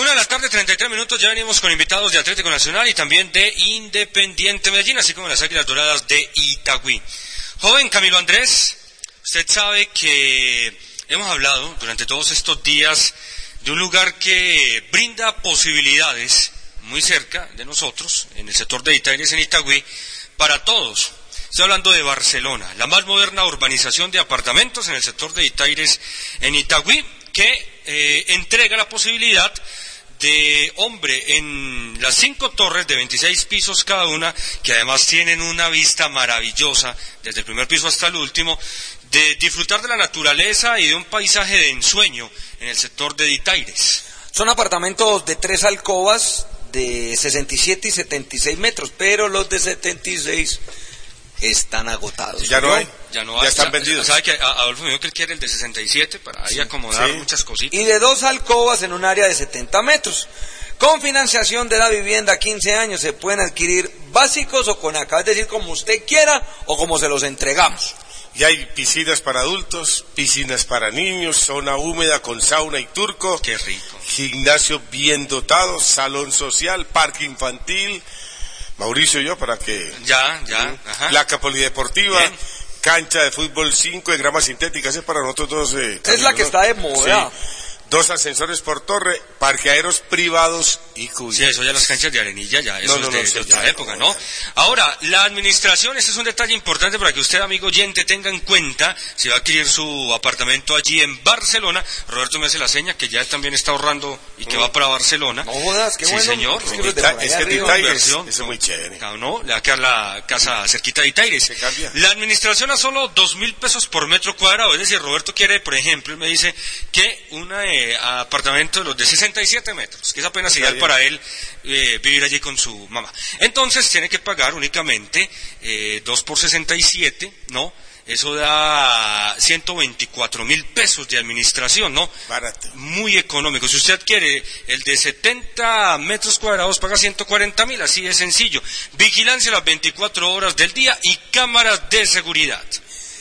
Una de la tarde, 33 minutos, ya venimos con invitados de Atlético Nacional y también de Independiente Medellín, así como las Águilas Doradas de Itagüí. Joven Camilo Andrés, Usted sabe que hemos hablado durante todos estos días de un lugar que brinda posibilidades muy cerca de nosotros, en el sector de Itaires en Itagüí, para todos. Estoy hablando de Barcelona, la más moderna urbanización de apartamentos en el sector de Itaires en Itagüí, que eh, entrega la posibilidad de hombre en las cinco torres de 26 pisos cada una, que además tienen una vista maravillosa desde el primer piso hasta el último, de disfrutar de la naturaleza y de un paisaje de ensueño en el sector de Ditaires. Son apartamentos de tres alcobas de 67 y 76 metros, pero los de 76 están agotados. Ya no hay. Ya no Ya hay, están vendidos. ¿Sabe que a- Adolfo me dijo que él quiere el de 67 para ahí acomodar Sí. muchas cositas? Y de dos alcobas en un área de 70 metros. Con financiación de la vivienda a 15 años se pueden adquirir básicos o con acá, es decir, como usted quiera o como se los entregamos. Y hay piscinas para adultos, piscinas para niños, zona húmeda con sauna y turco, Qué rico. gimnasio bien dotado, salón social, parque infantil. Mauricio y yo para que Ya, ya, ajá. placa polideportiva, Bien. cancha de fútbol 5 de grama sintética, ese es para nosotros dos. eh, Es la que está de moda. Sí. Dos ascensores por torre, parqueaderos privados y Sí, cubiertos. eso ya las canchas de arenilla, ya, eso No, es de, no, de eso otra ya, época, no. Ahora, la administración, este es un detalle importante para que usted, amigo oyente, tenga en cuenta, si va a adquirir su apartamento allí en Barcelona, Roberto me hace la seña que ya también está ahorrando y que va para Barcelona. No jodas, qué sí, bueno. señor. Es que es que eso es muy chévere. ¿no? Le va a quedar la casa cerquita de Itaires. Se cambia. La administración a solo dos mil pesos por metro cuadrado. Es decir, Roberto quiere, por ejemplo, él me dice que un apartamento de los de 67 metros, que es apenas ideal para él eh, vivir allí con su mamá. Entonces tiene que pagar únicamente eh, 2 por 67, ¿no? Eso da 124 mil pesos de administración, ¿no? Barato. muy económico. Si usted adquiere el de 70 metros cuadrados, paga 140 mil, así de sencillo. Vigilancia las 24 horas del día y cámaras de seguridad.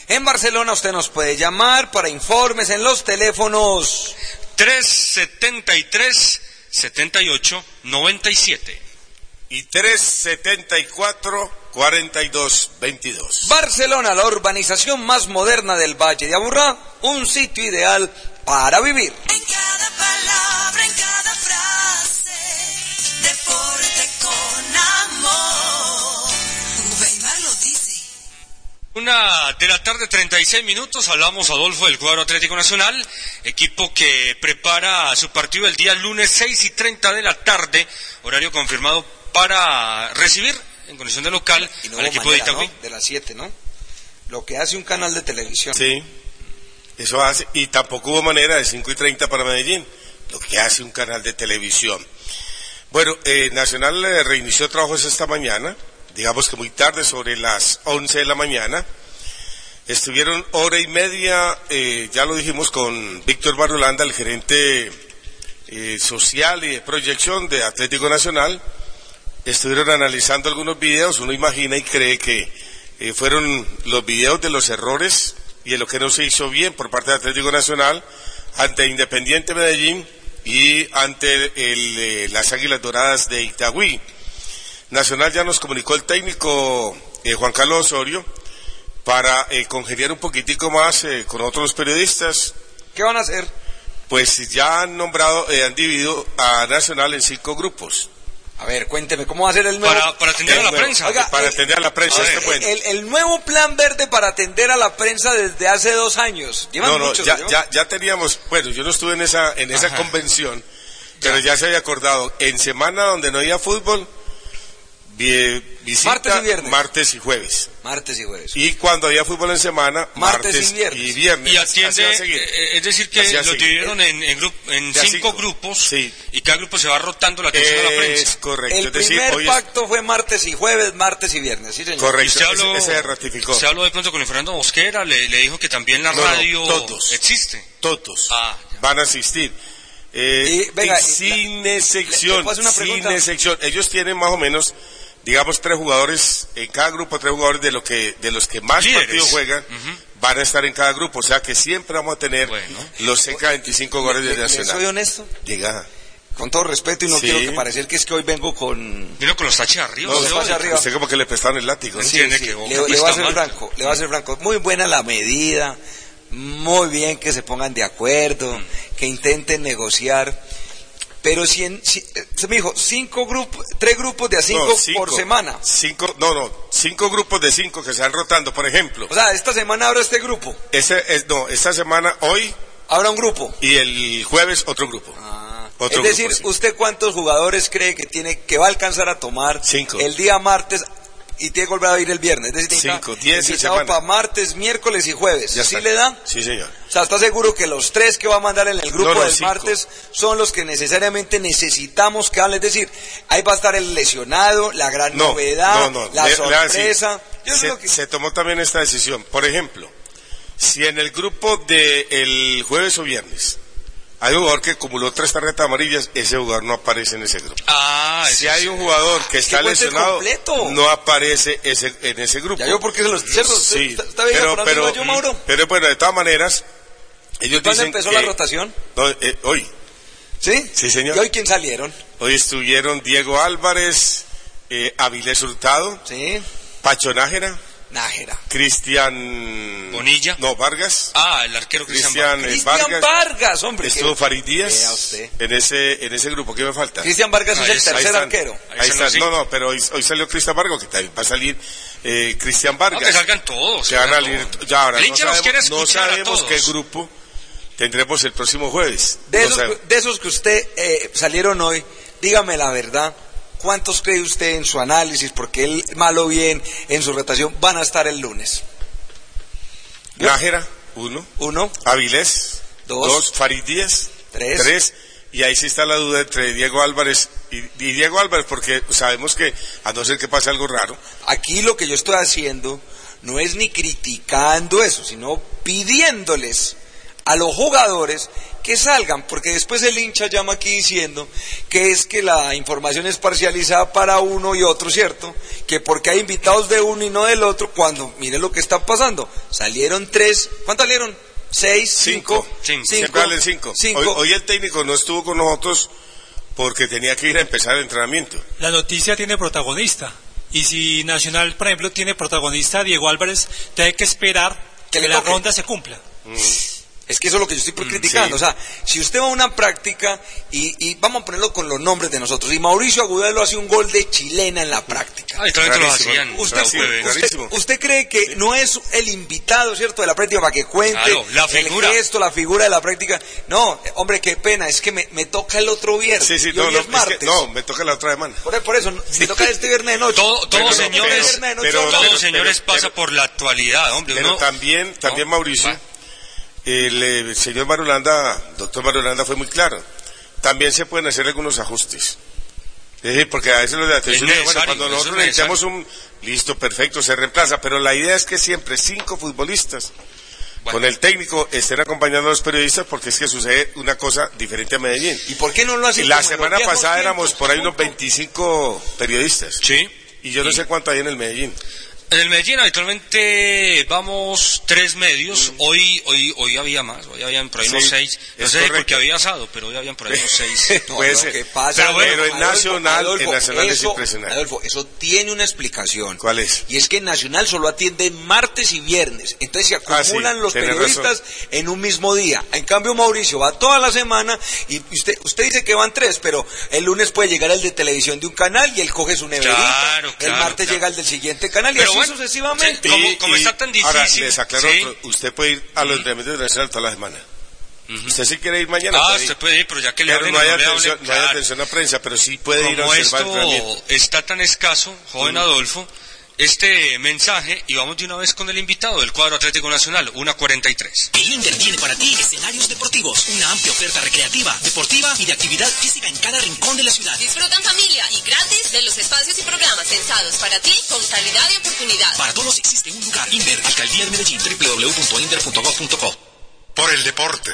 En Barcelona usted nos puede llamar para informes en los teléfonos 373 78 97. Y 374 42 22. Barcelona, la urbanización más moderna del Valle de Aburrá, un sitio ideal para vivir. En cada palabra, en cada Una de la tarde, 36 minutos, hablamos Adolfo del cuadro Atlético Nacional, equipo que prepara su partido el día lunes 6 y 30 de la tarde, horario confirmado para recibir en condición de local Y no al equipo manera, de Itagüí. ¿no? De las 7, ¿no? Lo que hace un canal de televisión. Sí, eso hace. Y tampoco hubo manera de 5 y 30 para Medellín, lo que hace un canal de televisión. Bueno, eh, Nacional eh, reinició trabajos esta mañana, digamos que muy tarde, sobre las 11 de la mañana. Estuvieron hora y media, eh, ya lo dijimos, con Víctor Barrolanda, el gerente eh, social y de proyección de Atlético Nacional. Estuvieron analizando algunos videos, uno imagina y cree que eh, fueron los videos de los errores y de lo que no se hizo bien por parte de Atlético Nacional ante Independiente Medellín y ante las Águilas Doradas de Itagüí. Nacional ya nos comunicó el técnico eh, Juan Carlos Osorio para eh, congeniar un poquitico más eh, con otros periodistas. ¿Qué van a hacer? Pues ya han nombrado, eh, han dividido a Nacional en cinco grupos. A ver, cuénteme, ¿cómo va a ser el nuevo? Para, para atender a la prensa. Oiga, para eh, atender a la prensa, a ver, este bueno. el, el nuevo plan verde para atender a la prensa desde hace dos años. Llevan No, no, muchos, ya, ¿no? ya, ya teníamos, bueno, yo no estuve en esa, en esa Ajá. convención, pero ya se había acordado, en semana donde no había fútbol, visita Martes y viernes. martes y jueves. Martes y jueves. Y cuando había fútbol en semana, Martes martes, y viernes. y viernes. Y atiende, va a seguir. eh, es decir, que seguir. dividieron en, en, grup- en Ya cinco, cinco. grupos Sí. y cada grupo se va rotando la atención a la Es prensa. correcto, el es decir, primer hoy es pacto fue martes y jueves, martes y viernes, ¿sí, señor? Y correcto, usted habló, ese, ese se ratificó. usted habló de pronto con el Fernando Mosquera, le, le dijo que también la No, no, radio todos. existe. Todos Ah, van a asistir. Eh, Y, venga, sin excepción, sin excepción. Ellos tienen más o menos, digamos, tres jugadores en cada grupo, tres jugadores de lo que de los que más Líderes. partidos juegan, van a estar en cada grupo. O sea que siempre vamos a tener Bueno. los cerca de 25 jugadores de ¿Le- le soy Nacional. honesto? Llega. con todo respeto y no Sí. quiero que parecer que es que hoy vengo con... Vino con los taches arriba. No, los taches arriba. Usted como que le prestaron el látigo. Sí. Sí, que le, le voy a ser mal. franco, le voy a ser franco. Muy buena la medida, muy bien que se pongan de acuerdo, Mm. que intenten negociar. Pero si, en, si eh, se me dijo, cinco grupos, tres grupos de a cinco, No, cinco. por semana. Cinco, no, no, cinco grupos de cinco que se van rotando, por ejemplo. O sea, esta semana habrá este grupo, Ese es, no, esta semana, hoy habrá un grupo. y el jueves otro grupo. Otro es decir, grupo, sí. ¿usted cuántos jugadores cree que tiene que va a alcanzar a tomar Cinco. el día martes y tiene que volver a ir el viernes? Es decir, tiene Cinco, que diez para martes, miércoles y jueves. Ya ¿Sí está. le da? Sí, señor. O sea, ¿está seguro que los tres que va a mandar en el grupo No, del cinco. martes son los que necesariamente necesitamos que hable? Es decir, ahí va a estar el lesionado, la gran No, novedad, no, no. la le- sorpresa. Se, creo que- se tomó también esta decisión. Por ejemplo, si en el grupo del jueves o viernes hay un jugador que acumuló tres tarjetas amarillas, ese jugador no aparece en ese grupo. Ah, Si hay un jugador que Es está lesionado, completo. no aparece ese, en ese grupo. Ya yo porque se los cerdos. Sí, ¿Está, bien pero, pero, yo, Mauro? pero bueno, de todas maneras, ellos ¿Cuándo dicen empezó que- la rotación? No, eh, hoy, ¿Sí? Sí, señor. ¿Y hoy quién salieron? hoy estuvieron Diego Álvarez, eh, Avilés Hurtado, Sí. Pacho Nájera, Nájera. Cristian Bonilla. no Vargas, Ah, el arquero Cristian eh, Cristian Vargas, Vargas, hombre. estuvo Farid Vea Díaz usted. en ese en ese grupo. ¿Qué me falta? Cristian Vargas Ahí es el está, tercer arquero. Ahí están. No, no, pero hoy, hoy salió Cristian Vargas, que también va a salir eh, Cristian Vargas. No, que salgan todos. que van a salir- ya ahora, el no sabemos, no sabemos todos. qué grupo tendremos el próximo jueves. De No esos, de esos que usted eh, salieron hoy, dígame la verdad, ¿cuántos cree usted en su análisis, porque él, mal o bien, en su rotación, van a estar el lunes? Nájera, uno. Uno, Avilés, Dos. dos. Farid Díaz, Tres. tres. Y ahí sí está la duda entre Diego Álvarez y, y Diego Álvarez, porque sabemos que, a no ser que pase algo raro, aquí lo que yo estoy haciendo no es ni criticando eso, sino pidiéndoles a los jugadores que salgan, porque después el hincha llama aquí diciendo que es que la información es parcializada para uno y otro, ¿cierto? Que porque hay invitados de uno y no del otro, cuando mire lo que está pasando. Salieron tres, ¿cuántos salieron? Seis, cinco, cinco. Cinco. Cinco. cinco. Hoy, hoy el técnico no estuvo con nosotros porque tenía que ir a empezar el entrenamiento. La noticia tiene protagonista. Y si Nacional, por ejemplo, tiene protagonista Diego Álvarez, tiene que esperar Que la ronda se cumpla. Es que eso es lo que yo estoy criticando. sí. O sea, si usted va a una práctica y, y vamos a ponerlo con los nombres de nosotros, y Mauricio Agudelo hace un gol de chilena en la práctica. Ah, y también lo hacían. Usted, usted- usted cree que no es el invitado, ¿cierto?, de la práctica para que cuente Claro, la figura. el gesto, la figura de la práctica. No, hombre, qué pena, es que me, me toca el otro viernes. Sí, sí, y no, hoy no, es es martes. que- no, me toca la otra semana. Por, por eso, me toca este viernes de noche. Todo, Pero todos no, señores, pero- pero- pero- señores pero- pasa por la actualidad, hombre. Pero uno- también, también No, Mauricio, va. El, eh, el señor Marulanda, doctor Marulanda fue muy claro. También se pueden hacer algunos ajustes. Es decir, porque a veces los de atención, bueno, cuando nosotros es necesitamos un, listo, perfecto, se reemplaza, pero la idea es que siempre cinco futbolistas Bueno. con el técnico estén acompañando a los periodistas porque es que sucede una cosa diferente a Medellín. ¿Y por qué no lo hacen La semana pasada tiempos? éramos por ahí unos 25 periodistas. Sí. Y yo no sé cuánto hay en el Medellín. En el Medellín habitualmente vamos tres medios. Hoy hoy hoy había más. Hoy habían por ahí Sí, unos seis. No es sé correcto. porque había asado, pero hoy habían por ahí unos seis. No, Puede lo ser. que pasa, Pero bueno, pero en Nacional- en Nacional es eso, impresionante. Adolfo, eso tiene una explicación. ¿Cuál es? Y es que en Nacional solo atienden martes y viernes. Entonces se Ah, sí, acumulan los periodistas en un mismo día. En cambio, Mauricio va toda la semana y usted, usted dice que van tres, pero el lunes puede llegar el de televisión de un canal y él coge su neverita. Claro, el claro, martes claro. llega el del siguiente canal y Pero así bueno, sucesivamente. como- como está tan Ahora, difícil, les aclaro sí. otro, usted puede ir a los entrenamientos de Nacional toda la semana. Usted sí quiere ir mañana. Ah, puede ir. usted puede ir, pero ya que le hablen, no hay, no le atención, hablen, no hay claro. atención a prensa, pero sí puede ir a observar esto está tan escaso, joven Adolfo, este mensaje, y vamos de una vez con el invitado del cuadro Atlético Nacional, 1.43. El Inder tiene para ti escenarios deportivos, una amplia oferta recreativa, deportiva y de actividad física en cada rincón de la ciudad. Disfruta en familia y gratis de los espacios y programas pensados para ti con calidad y oportunidad. Para todos existe un lugar. Inder, Alcaldía de Medellín, www.inder.gov.co. Por el deporte,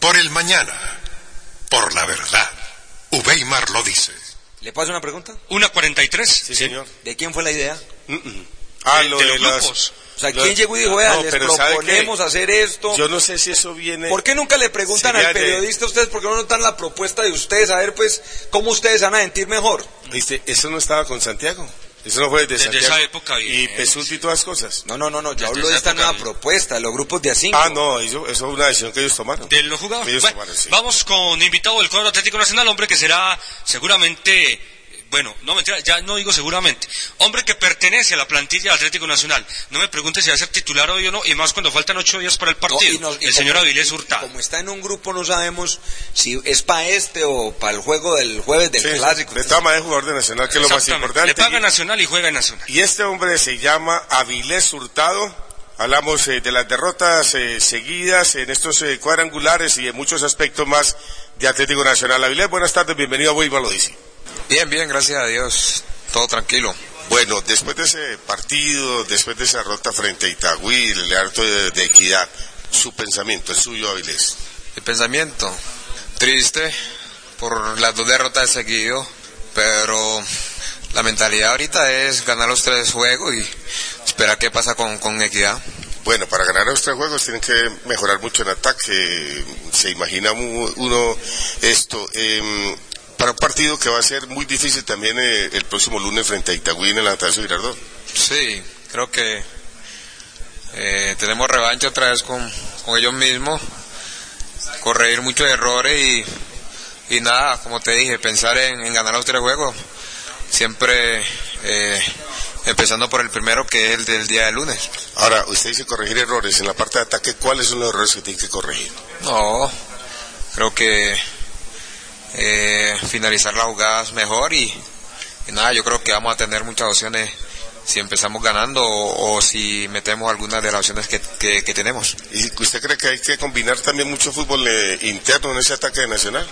por el mañana, por la verdad. Uveimar lo dice. ¿Le paso una pregunta? 1.43. Sí, señor. ¿De quién fue la idea? Mm, mm. Ah, De- lo de de, los las... grupos. sea, Lo- ¿quién llegó y dijo, vean, No, les pero ¿sabe proponemos hacer esto? Yo no sé si eso viene... ¿Por qué nunca le preguntan Sería al periodista ustedes por qué no notan la propuesta de ustedes? A ver, pues, cómo ustedes van a sentir mejor. ¿Viste? Eso no estaba con Santiago. Eso no fue desde, esa época Y Pesuti y todas las cosas. No, no, no, no, yo hablo de esta nueva sí. propuesta, de los grupos de a cinco. Ah, no, eso, eso fue una decisión que ellos tomaron. de los jugadores. Ellos Bueno, tomaron, sí. Vamos con invitado del cuadro Atlético Nacional, hombre que será seguramente, bueno, no mentira, ya no digo seguramente, hombre que pertenece a la plantilla del Atlético Nacional. No me pregunte si va a ser titular hoy o no, y más cuando faltan ocho días para el No, partido. y nos- y el como- señor Avilés Hurtado. Como está en un grupo, no sabemos si es para este o para el juego del jueves del Sí, clásico. De todas maneras, jugador de Nacional, que es lo más importante. Le paga Y- Nacional y juega en Nacional. Y este hombre se llama Avilés Hurtado. Hablamos eh, de las derrotas eh, seguidas en estos eh, cuadrangulares y en muchos aspectos más de Atlético Nacional. Avilés, buenas tardes, bienvenido a Boiva lo dice. Bien, bien, gracias a Dios. Todo tranquilo. Bueno, después de ese partido, después de esa derrota frente a Itagüí, el harto de, de equidad, su pensamiento, el suyo, Avilés. El pensamiento, triste por las dos derrotas de seguido, pero la mentalidad ahorita es ganar los tres juegos y esperar qué pasa con, con Equidad. Bueno, para ganar los tres juegos tienen que mejorar mucho en ataque. Se imagina uno esto. em, para un partido que va a ser muy difícil también eh, el próximo lunes frente a Itagüí en el Atanasio Girardot. Sí, creo que eh, tenemos revancha otra vez con, con ellos mismos, corregir muchos errores y, y nada, como te dije, pensar en, en ganar los tres juegos, siempre eh, empezando por el primero que es el del día de lunes. Ahora, usted dice corregir errores. En la parte de ataque, ¿cuáles son los errores que tiene que corregir? No, creo que eh, finalizar las jugadas mejor y, y nada, yo creo que vamos a tener muchas opciones si empezamos ganando o, o si metemos algunas de las opciones que, que- que tenemos. ¿Y usted cree que hay que combinar también mucho fútbol eh, interno en ese ataque Nacional?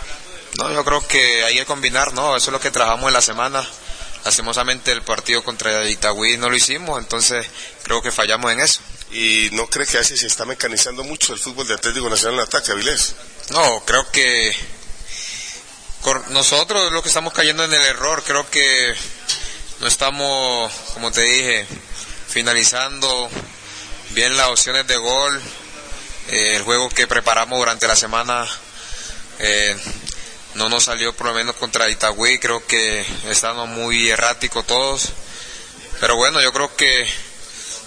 No, yo creo que hay que combinar, ¿no? Eso es lo que trabajamos en la semana. Lastimosamente el partido contra Itagüí no lo hicimos, entonces creo que fallamos en eso. ¿Y no cree que a veces se está mecanizando mucho el fútbol de Atlético Nacional en ataque, Avilés? No, creo que nosotros es lo que estamos cayendo en el error, creo que no estamos, como te dije, finalizando bien las opciones de gol, Eh, el juego que preparamos durante la semana eh, no nos salió por lo menos contra Itagüí, creo que estamos muy erráticos todos, pero bueno, yo creo que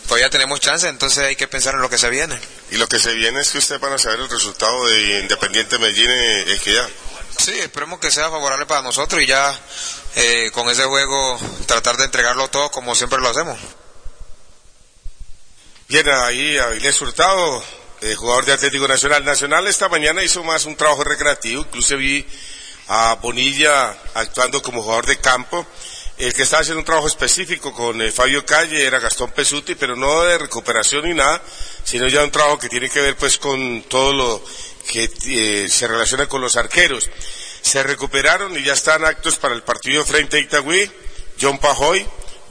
todavía tenemos chance, entonces hay que pensar en lo que se viene. Y lo que se viene es que ustedes van a saber el resultado de Independiente Medellín eh, Equidad. Sí, esperemos que sea favorable para nosotros y ya eh, con ese juego tratar de entregarlo todo como siempre lo hacemos. Bien, ahí Avilés Hurtado, eh, jugador de Atlético Nacional. Nacional esta mañana hizo más un trabajo recreativo, incluso vi a Bonilla actuando como jugador de campo. El que estaba haciendo un trabajo específico con eh, Fabio Calle era Gastón Pesuti, pero no de recuperación ni nada, sino ya un trabajo que tiene que ver pues con todo lo que eh, se relaciona con los arqueros. Se recuperaron y ya están actos para el partido frente a Itagüí, John Pajoy,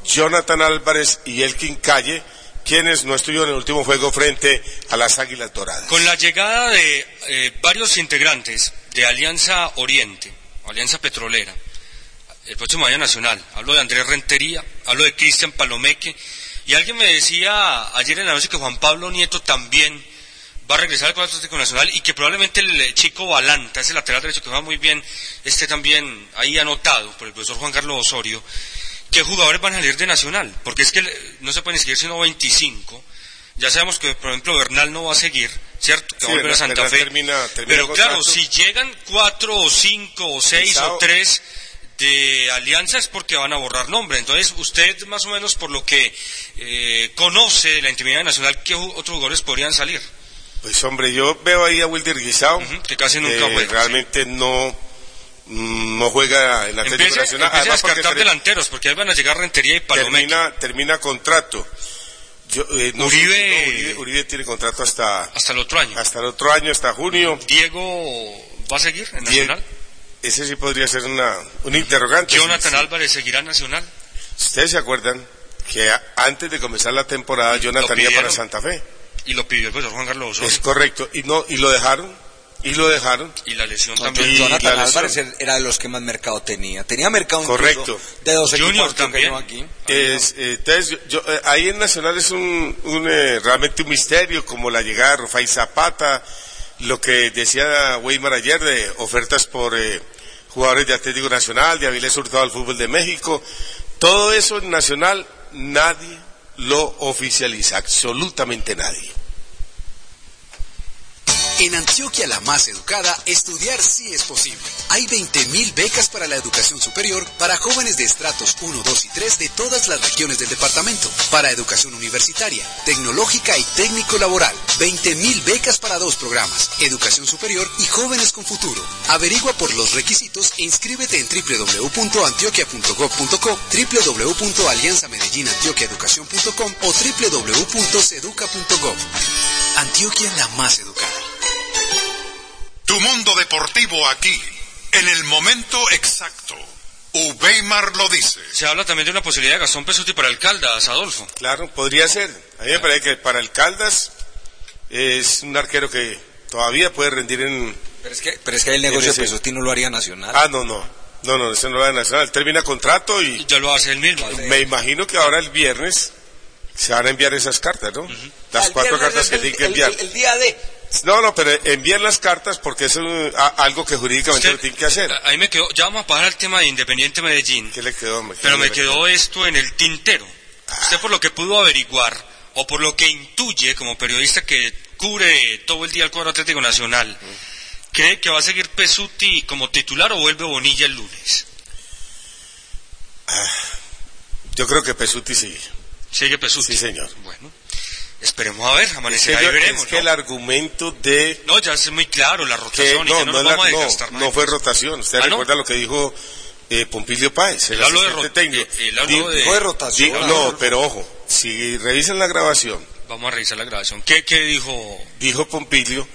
Jonathan Álvarez y Elkin Calle, quienes no estuvieron en el último juego frente a las Águilas Doradas. Con la llegada de eh, varios integrantes de Alianza Oriente, Alianza Petrolera, el próximo año nacional, hablo de Andrés Rentería, hablo de Cristian Palomeque, y alguien me decía ayer en la noche que Juan Pablo Nieto también va a regresar al cuadro Atlético Nacional y que probablemente el chico Balanta, ese lateral derecho que va muy bien, esté también ahí anotado por el profesor Juan Carlos Osorio, ¿qué jugadores van a salir de Nacional? Porque es que le- no se pueden seguir sino 25. Ya sabemos que, por ejemplo, Bernal no va a seguir, ¿cierto? Que Sí, va a volver a Santa Fe. termina- termina Pero claro, si llegan cuatro o cinco o seis o tres de alianza es porque van a borrar nombre. Entonces, usted más o menos por lo que eh, conoce de la intimidad nacional, ¿qué otros jugadores podrían salir? Pues hombre, yo veo ahí a Wilder Guisao, que casi nunca eh, juega, realmente no, mm, no juega en Atlético Empiece, Nacional. empiece a porque descartar ter- delanteros, porque ahí van a llegar Rentería y Palomeque. termina, termina contrato. Yo, eh, no Uribe- no, Uribe, Uribe tiene contrato hasta, Hasta el otro año. hasta el otro año, hasta junio. Diego va a seguir en Die- Nacional. Ese sí podría ser una, un interrogante. Jonathan Sí. Álvarez seguirá en Nacional. Ustedes se acuerdan que antes de comenzar la temporada Jonathan iba para Santa Fe. Y lo pidió el profesor Juan Carlos Osorio. Es correcto. Y no, y lo dejaron. Y lo dejaron. Y la lesión también. Y Jonathan la Álvarez lesión. era de los que más mercado tenía. Tenía mercado Correcto. de dos Junior también. ganó aquí. Es, eh, entonces, yo- yo, eh, ahí en Nacional es un, un, eh, realmente un misterio, como la llegada de Rufai Zapata, lo que decía Weimar ayer de ofertas por eh, jugadores de Atlético Nacional, de Avilés Hurtado al Fútbol de México. Todo eso en Nacional nadie lo oficializa, absolutamente nadie. En Antioquia la más educada, estudiar sí es posible. Hay 20.000 becas para la educación superior para jóvenes de estratos 1, 2 y 3 de todas las regiones del departamento. Para educación universitaria, tecnológica y técnico-laboral. 20.000 becas para dos programas, educación superior y jóvenes con futuro. Averigua por los requisitos e inscríbete en www.antioquia.gov.co, www.alianzamedellínantioquiaeducación.com o www.seduca.gov. Antioquia la más educada. Tu mundo deportivo aquí, en el momento exacto. Uweimar lo dice. Se habla también de una posibilidad de Gastón Pesuti para el Caldas, Adolfo. Claro, podría ser. A mí me parece que para el Caldas es un arquero que todavía puede rendir en... Pero es que, pero es que el negocio de Pesotti no lo haría Nacional. Ah, no, no. No, no, ese no lo va a Nacional. Termina contrato y Ya lo hace él mismo. me imagino que ahora el viernes se van a enviar esas cartas, ¿no? Las El cuatro cartas que tienen que el- enviar. El, el día de. No, no, pero envían las cartas porque es a- algo que jurídicamente Usted- lo tienen que hacer. Ahí me quedó, ya vamos a pasar al tema de Independiente Medellín. ¿Qué le quedó? hombre? Pero ¿Qué me quedó esto en el tintero. Usted por lo que pudo averiguar, o por lo que intuye como periodista que cubre todo el día el cuadro Atlético Nacional, ¿cree que va a seguir Pesuti como titular o vuelve Bonilla el lunes? Yo creo que Pesuti sigue. Sigue Pesuti. Sí, señor. Bueno, esperemos a ver, Es que, amanecerá y veremos. es que ¿no? el argumento de No, ya es muy claro la que rotación y no, que no, no, nos es la- vamos a no, desgastar más. no fue rotación. Usted ¿Ah, no? recuerda lo que dijo eh, Pompilio Páez, el habló de técnico. eh, él habló Di- de- rotación. no, pero ojo, si revisan la grabación, Vamos a revisar la grabación. ¿Qué, qué dijo? dijo Pompilio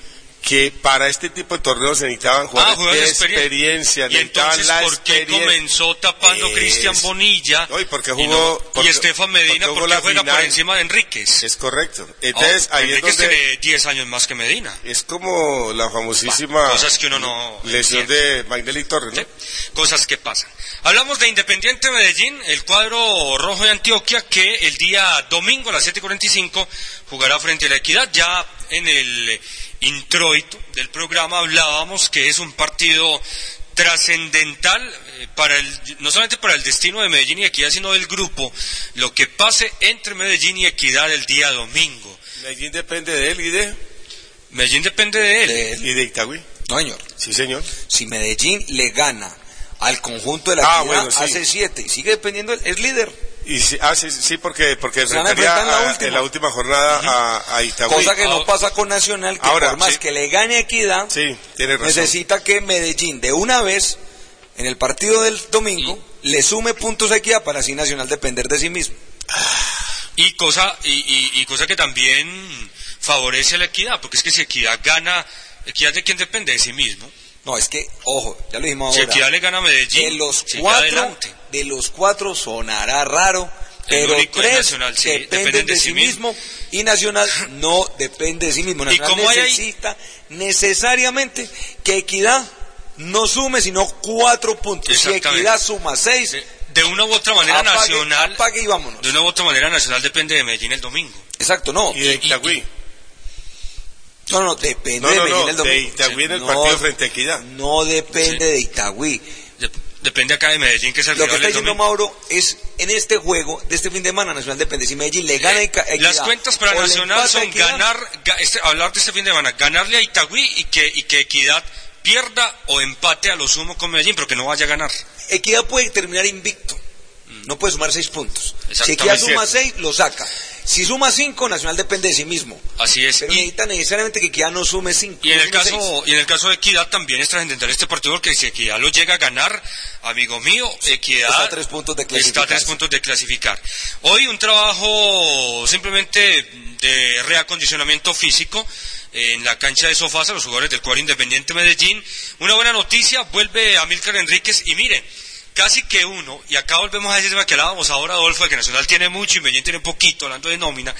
que para este tipo de torneos se necesitaban jugadores Ah, jugadores de de experien- experiencia, Y entonces, la ¿por qué comenzó tapando Es- Cristian Bonilla? No, y porque y, jugó- no- porque- y Estefan Medina, porque porque juega por final. encima de Enríquez? Es correcto. Entonces, Oh, ahí es Enríquez donde tiene 10 años más que Medina. es como la famosísima Cosas que uno no lesión entiende. de Magnelli Torres, ¿no? Sí, Cosas que pasan. Hablamos de Independiente Medellín, el cuadro rojo de Antioquia, que el día domingo a las 7.45 jugará frente a la Equidad. Ya en el introito del programa hablábamos que es un partido trascendental eh, para el, no solamente para el destino de Medellín y Equidad, sino del grupo, lo que pase entre Medellín y Equidad el día domingo. Medellín depende de él y de, Medellín depende de él. De él. y de Itagüí. No, señor. Sí, señor. Si Medellín le gana al conjunto de la Ah, Equidad, bueno, sí. hace siete y sigue dependiendo, es líder. Y sí, ah, sí, sí, porque, porque a enfrentaría enfrentar en la a- última. en la última jornada a, a Itagüí. Cosa que no Ah, pasa con Nacional, que ahora, por más sí. que le gane Equidad, Sí, tiene razón. necesita que Medellín de una vez, en el partido del domingo, le sume puntos a Equidad para así Nacional depender de sí mismo. Y cosa, y, y- y cosa que también favorece a la equidad, porque es que si equidad gana, equidad de quién depende de sí mismo. No, es que, ojo, ya lo dijimos Si ahora. equidad le gana a Medellín, de los cuatro, adelante. De los cuatro sonará raro, pero tres Nacional, sí, dependen, dependen de, de sí mismo y Nacional no depende de sí mismo. Nacional como hay ahí- necesita necesariamente que Equidad no sume sino cuatro puntos. Si. Equidad suma seis, De, de una u otra manera apague, Nacional, apague y vámonos. de una u otra manera Nacional depende de Medellín el domingo. Exacto, no. Y de Itagüí. No, no, depende No, de no, Medellín no, el de domingo. Itagüí en el No, partido frente a Equidad. No depende de Itagüí. De- depende acá de Medellín, que es el Lo que está diciendo. Mauro es en este juego de este fin de semana Nacional depende. Si Medellín le gana a Equidad, Las cuentas para Nacional son Equidad, ganar, ga- este- hablar de este fin de semana, ganarle a Itagüí y que, y que Equidad pierda o empate a lo sumo con Medellín, pero que no vaya a ganar. Equidad puede terminar invicto. No puede sumar seis puntos. Si. Equidad suma seis, lo saca. Si suma cinco, Nacional depende de sí mismo. Así es. Pero Y- necesita necesariamente que Equidad no sume cinco. Y en no el caso, seis. y en el caso de Equidad también es trascendental este partido porque si Equidad lo llega a ganar, amigo mío, Equidad Está a tres puntos de está a tres puntos de clasificar. Hoy un trabajo simplemente de reacondicionamiento físico en la cancha de Sofasa, los jugadores del cuadro Independiente Medellín. Una buena noticia, vuelve Amílcar Enríquez y mire, casi que uno, y acá volvemos a tema que hablábamos ahora, Adolfo, de que Nacional tiene mucho y Medellín tiene poquito, hablando de nómina,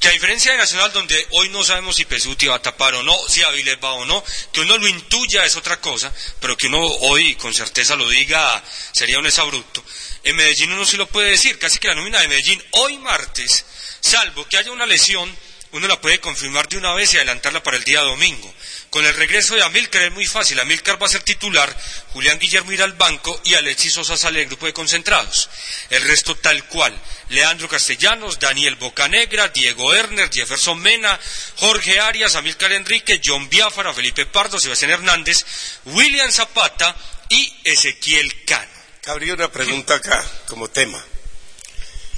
que a diferencia de Nacional, donde hoy no sabemos si Pesuti va a tapar o no, si Avilés va o no, que uno lo intuya es otra cosa, pero que uno hoy con certeza lo diga sería un exabrupto. En Medellín uno sí lo puede decir, casi que la nómina de Medellín hoy martes, salvo que haya una lesión, uno la puede confirmar de una vez y adelantarla para el día domingo. Con el regreso de Amilcar es muy fácil. Amilcar va a ser titular, Julián Guillermo irá al banco y Alexis Sosa sale del grupo de concentrados. El resto tal cual. Leandro Castellanos, Daniel Bocanegra, Diego Erner, Jefferson Mena, Jorge Arias, Amilcar Enrique, John Biafara, Felipe Pardo, Sebastián Hernández, William Zapata y Ezequiel Cano. Habría una pregunta acá, como tema.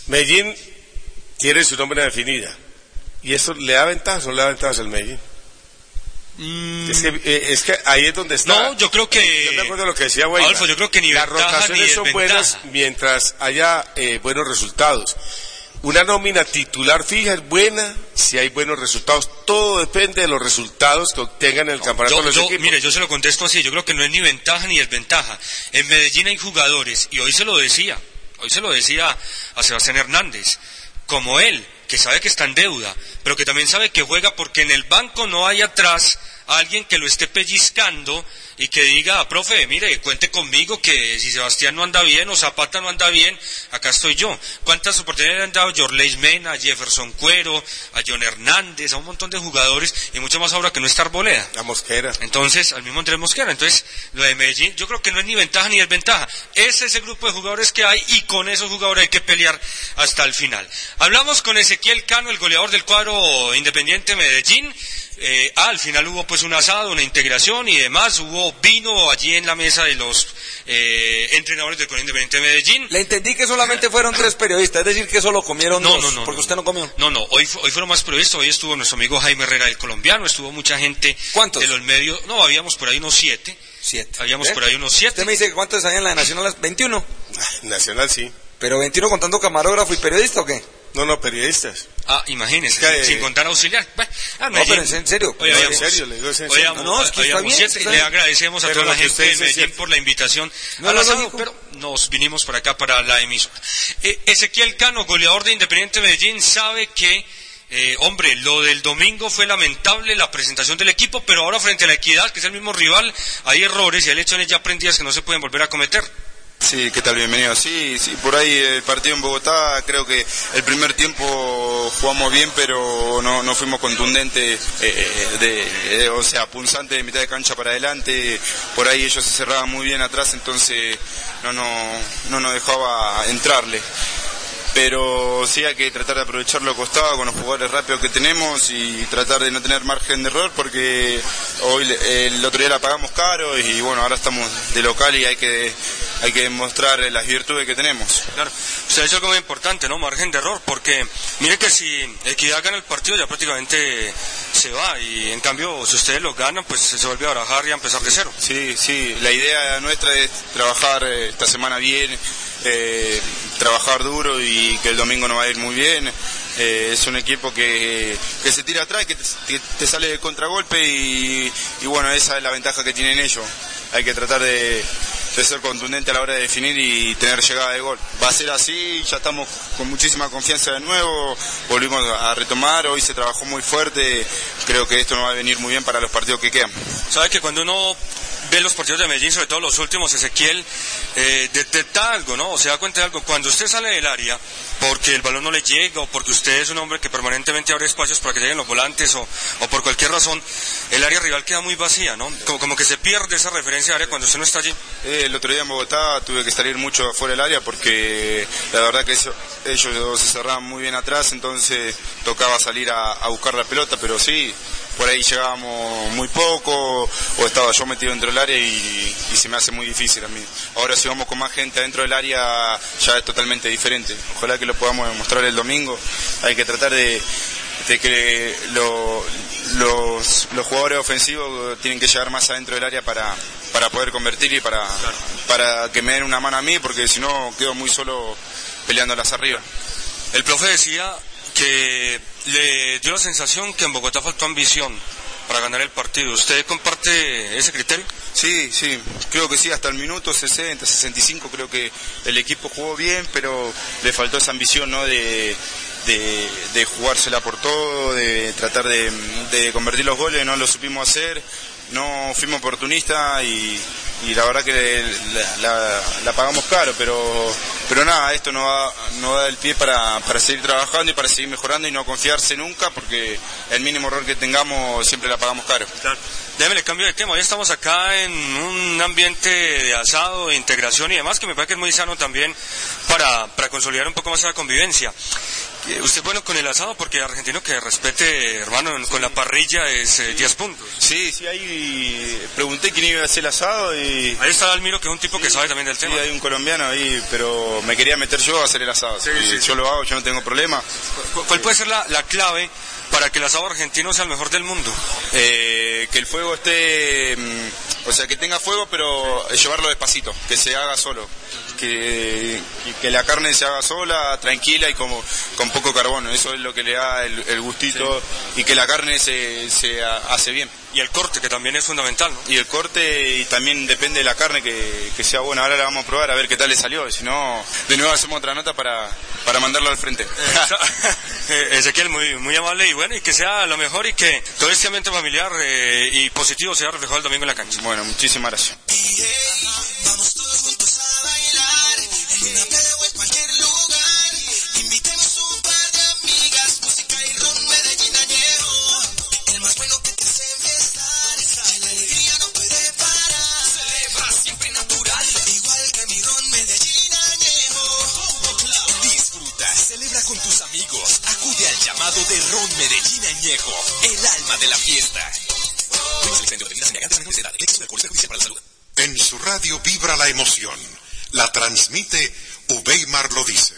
Medellín tiene su nombre definida. ¿Y eso le da ventajas o no le da ventajas al Medellín? Es, que, eh, es que ahí es donde está. No, yo creo que- Yo me acuerdo de lo que decía. Adolfo, yo creo que ni Las ventaja rotaciones ni son buenas mientras haya eh, buenos resultados. Una nómina titular fija es buena si hay buenos resultados. Todo depende de los resultados que obtengan en el campeonato Yo, los yo- equipos. mire, yo se lo contesto así, yo creo que no es ni ventaja ni desventaja. En Medellín hay jugadores, y hoy se lo decía, hoy se lo decía a Sebastián Hernández, como él, que sabe que está en deuda, pero que también sabe que juega porque en el banco no hay atrás alguien que lo esté pellizcando y que diga, profe, mire, cuente conmigo que si Sebastián no anda bien o Zapata no anda bien, acá estoy yo. ¿Cuántas oportunidades le han dado Jorleis Mena, a Jefferson Cuero, a John Hernández, a un montón de jugadores y mucho más ahora que no está Arboleda? La Mosquera. Entonces, al mismo Andrés Mosquera. Entonces, lo de Medellín, yo creo que no es ni ventaja ni desventaja. Es ese grupo de jugadores que hay y con esos jugadores hay que pelear hasta el final. Hablamos con Ezequiel Cano, el goleador del cuadro Independiente Medellín. Eh, ah, al final hubo pues un asado, una integración y demás. Hubo vino allí en la mesa de los eh, entrenadores del cuadro Independiente Medellín. Le entendí que solamente fueron tres periodistas, es decir, que solo comieron No, dos, no, no, porque no. usted no comió. No, no, hoy, hoy fueron más periodistas, hoy estuvo nuestro amigo Jaime Herrera, el colombiano, estuvo mucha gente ¿Cuántos? de los medios, no, habíamos por ahí unos siete, Siete. habíamos ¿Eh? por ahí unos siete. Usted me dice que cuántos hay en la de Nacional, 21. Nacional sí. Pero 21 contando camarógrafo y periodista o qué? No, no, periodistas. Ah, imagínense, Es que, sin eh, contar auxiliar. Bueno, ah, No, en serio. Hoy No, en serio, le digo, es en serio. habíamos- No, es que está habíamos bien, siete, está le agradecemos a Pero toda la gente de Medellín por la invitación No, al no, asado, lógico. pero nos vinimos para acá, para la emisora. Eh, Ezequiel Cano, goleador de Independiente Medellín, sabe que, eh, hombre, lo del domingo fue lamentable, la presentación del equipo, pero ahora frente a la Equidad, que es el mismo rival, hay errores y hay lecciones ya aprendidas que no se pueden volver a cometer. Sí, ¿qué tal? Bienvenido. Sí, sí, por ahí el partido en Bogotá, creo que el primer tiempo jugamos bien, pero no, no fuimos contundentes, eh, de, eh, o sea, punzante de mitad de cancha para adelante. Por ahí ellos se cerraban muy bien atrás, entonces no, no, no nos dejaba entrarle. Pero sí hay que tratar de aprovechar lo costado con los jugadores rápidos que tenemos y tratar de no tener margen de error porque hoy el otro día la pagamos caro y bueno, ahora estamos de local y hay que hay que demostrar las virtudes que tenemos. Claro, usted ha dicho algo muy importante, ¿no? Margen de error, porque mire que si Equidad gana el partido ya prácticamente se va y en cambio si ustedes lo ganan pues se vuelve a barajar y a empezar de cero. Sí, sí, la idea nuestra es trabajar eh, esta semana bien, eh, trabajar duro y que el domingo nos va a ir muy bien. Eh, es un equipo que, que se tira atrás, que te, que te sale de contragolpe y bueno, esa es la ventaja que tienen ellos. Hay que tratar de, de ser contundente a la hora de definir y tener llegada de gol. Va a ser así, ya estamos con muchísima confianza de nuevo, volvimos a retomar, hoy se trabajó muy fuerte, creo que esto nos va a venir muy bien para los partidos que quedan. Sabe que cuando uno ve los partidos de Medellín, sobre todo los últimos, Ezequiel, eh, detecta algo, ¿no? O se da cuenta de algo. Cuando usted sale del área, porque el balón no le llega, o porque usted es un hombre que permanentemente abre espacios para que lleguen los volantes, o, o por cualquier razón, el área rival queda muy vacía, ¿no? Como, como que se pierde esa referencia de área cuando usted no está allí. Eh, el otro día en Bogotá tuve que salir mucho afuera del área porque la verdad que ellos se cerraban muy bien atrás, entonces tocaba salir a, buscar la pelota, pero sí, por ahí llegábamos muy poco o estaba yo metido dentro del área y, y se me hace muy difícil a mí. Ahora si vamos con más gente adentro del área ya es totalmente diferente. Ojalá que lo podamos demostrar el domingo. Hay que tratar de, de que lo- los, los jugadores ofensivos tienen que llegar más adentro del área para, para poder convertir y para, para que me den una mano a mí, porque si no quedo muy solo peleándolas arriba. El profe decía que le dio la sensación que en Bogotá faltó ambición. para ganar el partido. ¿Usted comparte ese criterio? Sí, sí, creo que sí, hasta el minuto 60, 65 creo que el equipo jugó bien, pero le faltó esa ambición, ¿no? De, de, de jugársela por todo, de tratar de, convertir los goles, no lo supimos hacer, no fuimos oportunistas y, la verdad que la, pagamos caro, pero, pero nada, esto no va, no da el pie para, para seguir trabajando y para seguir mejorando y no confiarse nunca, porque el mínimo error que tengamos siempre la pagamos caro. Déjeme le cambio de tema. Hoy estamos acá en un ambiente de asado, de integración y demás, que me parece que es muy sano también para, para consolidar un poco más la convivencia. Eh, Usted bueno con el asado porque argentino que respete, hermano, con la parrilla es eh, 10 puntos. Sí, sí, ahí pregunté quién iba a hacer el asado y... Ahí está Dalmiro, que es un tipo que sabe también del Sí, tema. hay un colombiano ahí, pero me quería meter yo a hacer el asado. Sí, sí, yo lo hago, yo no tengo problema. ¿Cu- ¿Cuál puede ser la, la clave para que el asado argentino sea el mejor del mundo? Eh, que el fuego esté, mm, o sea, que tenga fuego, pero llevarlo despacito, que se haga solo. Que, que- la carne se haga sola, tranquila y como con poco carbono. Eso es lo que le da el, el gustito y que la carne se, se ha- hace bien. Y el corte, que también es fundamental, ¿no? Y el corte y también depende de la carne que, que sea buena. Ahora la vamos a probar a ver qué tal le salió. Si no, de nuevo hacemos otra nota para, para mandarlo al frente. Eh, Ezequiel, muy, muy amable y bueno, y que sea lo mejor y que todo este ambiente familiar eh, y positivo sea reflejado el domingo en la cancha. Bueno, muchísimas gracias. Llamado de Ron Medellín Añejo, el alma de la fiesta. En su radio vibra la emoción. La transmite Ubeimar lo dice.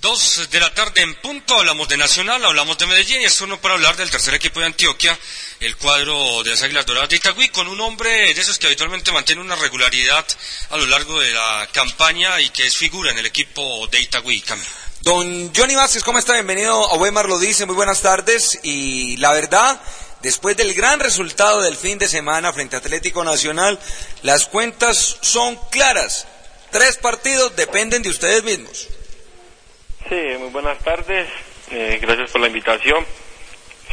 Dos de la tarde en punto, hablamos de Nacional, hablamos de Medellín y es turno para hablar del tercer equipo de Antioquia, el cuadro de las Águilas Doradas de Itagüí, con un hombre de esos que habitualmente mantiene una regularidad a lo largo de la campaña y que es figura en el equipo de Itagüí. Camilo. Don Johnny Vázquez, ¿cómo está? Bienvenido a Weimar lo dice, muy buenas tardes. Y la verdad, después del gran resultado del fin de semana frente a Atlético Nacional, las cuentas son claras. Tres partidos dependen de ustedes mismos. Sí, muy buenas tardes. Eh, gracias por la invitación.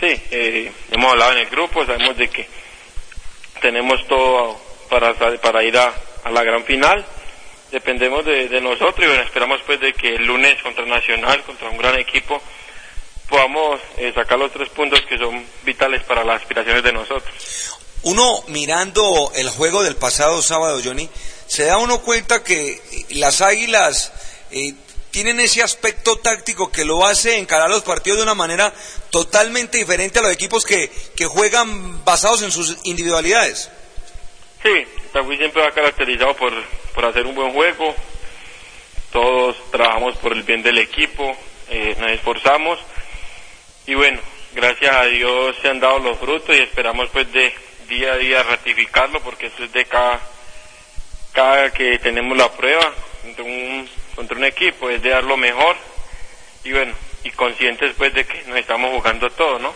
Sí, eh, hemos hablado en el grupo, sabemos de que tenemos todo para, para ir a, a la gran final. Dependemos de, de nosotros y bueno, esperamos pues de que el lunes contra Nacional, contra un gran equipo, podamos eh, sacar los tres puntos que son vitales para las aspiraciones de nosotros. Uno mirando el juego del pasado sábado, Johnny, se da uno cuenta que eh, las águilas eh, tienen ese aspecto táctico que lo hace encarar los partidos de una manera totalmente diferente a los equipos que, que juegan basados en sus individualidades. Sí, Itagüí siempre va caracterizado por, por hacer un buen juego. Todos trabajamos por el bien del equipo, eh, nos esforzamos y bueno, gracias a Dios se han dado los frutos y esperamos pues de día a día ratificarlo porque eso es de cada, cada que tenemos la prueba contra un, contra un equipo, es de dar lo mejor y bueno, y conscientes pues de que nos estamos jugando todo, ¿no?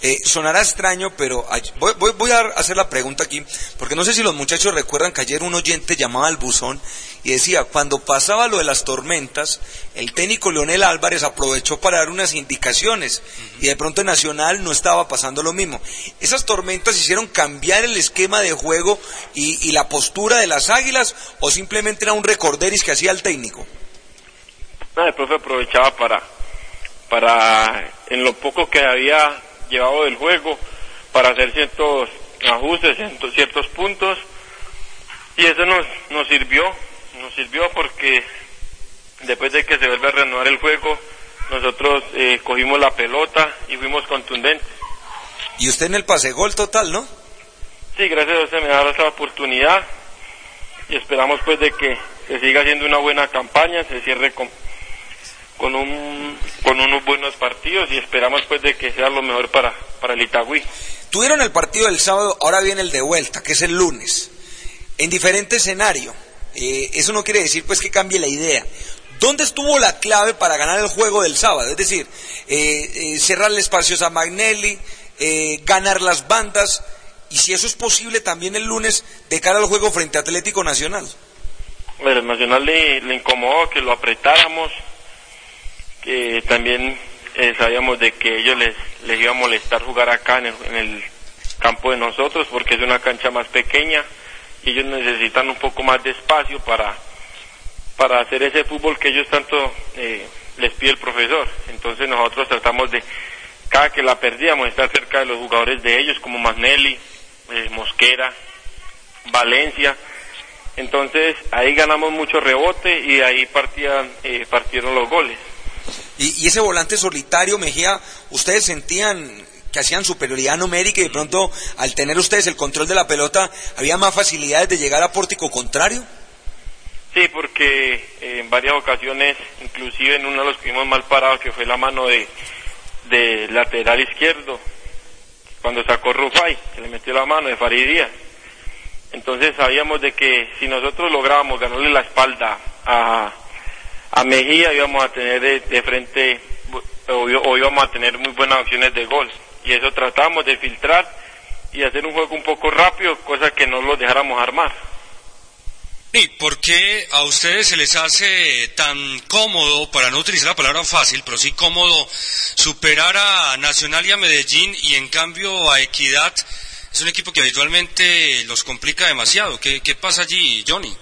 Eh, sonará extraño, pero voy, voy- voy a hacer la pregunta aquí, porque no sé si los muchachos recuerdan que ayer un oyente llamaba al buzón y decía, cuando pasaba lo de las tormentas, el técnico Leonel Álvarez aprovechó para dar unas indicaciones y de pronto en Nacional no estaba pasando lo mismo. Esas tormentas hicieron cambiar el esquema de juego y, la postura de las águilas o simplemente era un recorderis que hacía el técnico. Nada, el profe aprovechaba para, para, en lo poco que había llevado del juego, para hacer ciertos ajustes, ciertos, ciertos puntos, y eso nos, nos sirvió, nos sirvió porque después de que se vuelve a reanudar el juego, nosotros eh, cogimos la pelota y fuimos contundentes. Y usted en el pase gol total, ¿no? Sí, gracias a Dios se me da esta oportunidad y esperamos pues de que se siga haciendo una buena campaña, se cierre con, con, un, con unos buenos partidos y esperamos pues de que sea lo mejor para, para el Itagüí. Tuvieron el partido del sábado, ahora viene el de vuelta, que es el lunes, en diferente escenario. Eh, eso no quiere decir pues que cambie la idea. ¿Dónde estuvo la clave para ganar el juego del sábado? Es decir, eh, eh, cerrarle espacios a Magnelli, eh, ganar las bandas y si eso es posible también el lunes de cara al juego frente a Atlético Nacional. Bueno, el Nacional le, le incomodó que lo apretáramos, que también eh, sabíamos de que ellos les, les iba a molestar jugar acá en el, en el campo de nosotros porque es una cancha más pequeña y ellos necesitan un poco más de espacio para, para hacer ese fútbol que ellos tanto eh, les pide el profesor. Entonces nosotros tratamos de, cada que la perdíamos, estar cerca de los jugadores de ellos como Magnelli, eh, Mosquera, Valencia. Entonces ahí ganamos mucho rebote y ahí partían, eh, partieron los goles. Y, y ese volante solitario, Mejía, ¿ustedes sentían que hacían superioridad numérica y de pronto al tener ustedes el control de la pelota había más facilidades de llegar a pórtico contrario? Sí, porque eh, en varias ocasiones, inclusive en uno de los que vimos mal parados, que fue la mano de, lateral izquierdo, cuando sacó Rufai, que le metió la mano de Farid Díaz. Entonces sabíamos de que si nosotros lográbamos ganarle la espalda a, a Mejía, íbamos a tener de, de frente, o, o íbamos a tener muy buenas opciones de gol. Y eso tratamos de filtrar y hacer un juego un poco rápido, cosa que no lo dejáramos armar. ¿Y por qué a ustedes se les hace tan cómodo, para no utilizar la palabra fácil, pero sí cómodo, superar a Nacional y a Medellín y en cambio a Equidad es un equipo que habitualmente los complica demasiado? ¿Qué, qué pasa allí, Johnny?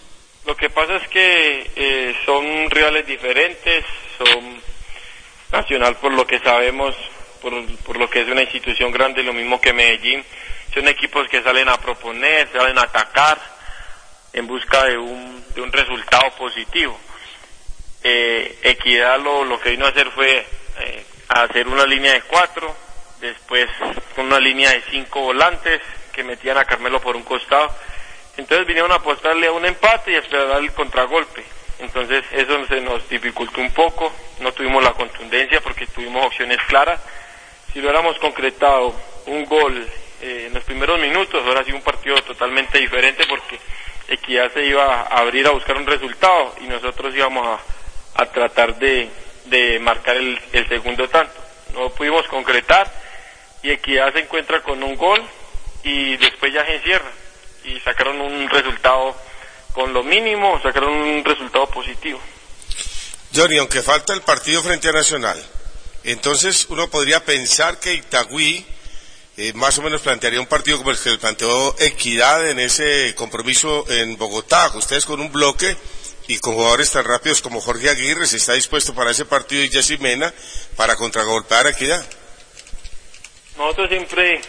Lo que pasa es que eh, son rivales diferentes, son Nacional por lo que sabemos, por, por lo que es una institución grande, lo mismo que Medellín, son equipos que salen a proponer, salen a atacar en busca de un, de un resultado positivo. Eh, Equidad lo, que vino a hacer fue eh, hacer una línea de cuatro, después una línea de cinco volantes que metían a Carmelo por un costado. Entonces vinieron a apostarle a un empate y a esperar el contragolpe. Entonces eso se nos dificultó un poco, no tuvimos la contundencia porque tuvimos opciones claras. Si lo hubiéramos concretado un gol eh, en los primeros minutos, ahora sí un partido totalmente diferente porque Equidad se iba a abrir a buscar un resultado y nosotros íbamos a, tratar de, de marcar el, el segundo tanto. No pudimos concretar y Equidad se encuentra con un gol y después ya se encierra y sacaron un resultado con lo mínimo, sacaron un resultado positivo. Johnny, aunque falta el partido frente a Nacional, entonces uno podría pensar que Itagüí eh, más o menos plantearía un partido como el que planteó Equidad en ese compromiso en Bogotá, ustedes con un bloque y con jugadores tan rápidos como Jorge Aguirre, se está dispuesto para ese partido y Jessy Mena para contragolpear a Equidad. Nosotros siempre,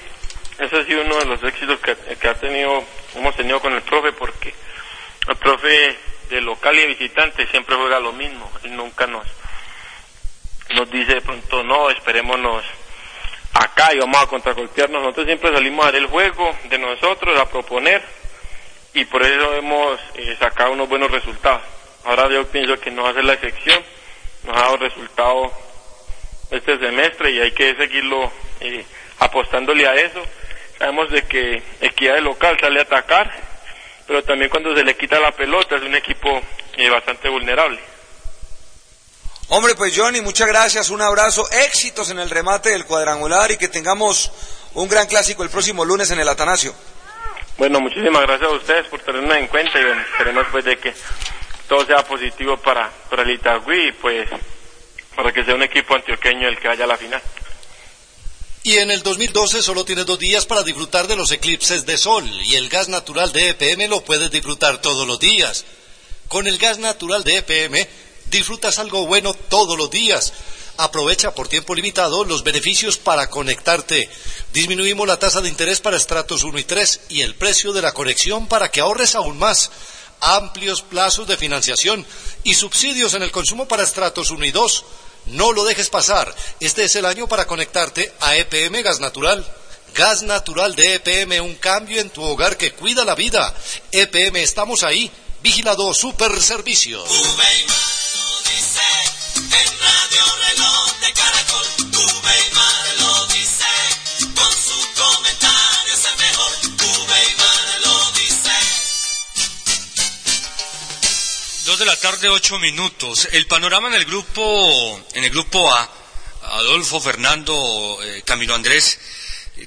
ese ha sido uno de los éxitos que, que ha tenido, hemos tenido con el profe, porque el profe de local y de visitante siempre juega lo mismo, y nunca nos, nos dice de pronto, no, esperémonos acá y vamos a contragolpearnos. Nosotros siempre salimos a dar el juego de nosotros, a proponer, y por eso hemos eh, sacado unos buenos resultados. Ahora yo pienso que no va a ser la excepción, nos ha dado resultado este semestre y hay que seguirlo eh, apostándole a eso. Sabemos de que Equidad de local sale a atacar, pero también cuando se le quita la pelota es un equipo eh, bastante vulnerable. Hombre, pues Johnny, muchas gracias, un abrazo, éxitos en el remate del cuadrangular y que tengamos un gran clásico el próximo lunes en el Atanasio. Bueno, muchísimas gracias a ustedes por tenernos en cuenta y bueno, esperemos pues de que todo sea positivo para, para el Itagüí y pues para que sea un equipo antioqueño el que vaya a la final. Y en el 2012 solo tienes dos días para disfrutar de los eclipses de sol y el gas natural de EPM lo puedes disfrutar todos los días. Con el gas natural de EPM disfrutas algo bueno todos los días. Aprovecha por tiempo limitado los beneficios para conectarte. Disminuimos la tasa de interés para estratos 1 y 3 y el precio de la conexión para que ahorres aún más. Amplios plazos de financiación y subsidios en el consumo para estratos 1 y 2. No lo dejes pasar. Este es el año para conectarte a EPM Gas Natural. Gas Natural de EPM, un cambio en tu hogar que cuida la vida. EPM, estamos ahí. Vigilado Super Servicios. La tarde, ocho minutos. El panorama en el grupo, en el grupo A, Adolfo, Fernando, eh, Camilo Andrés,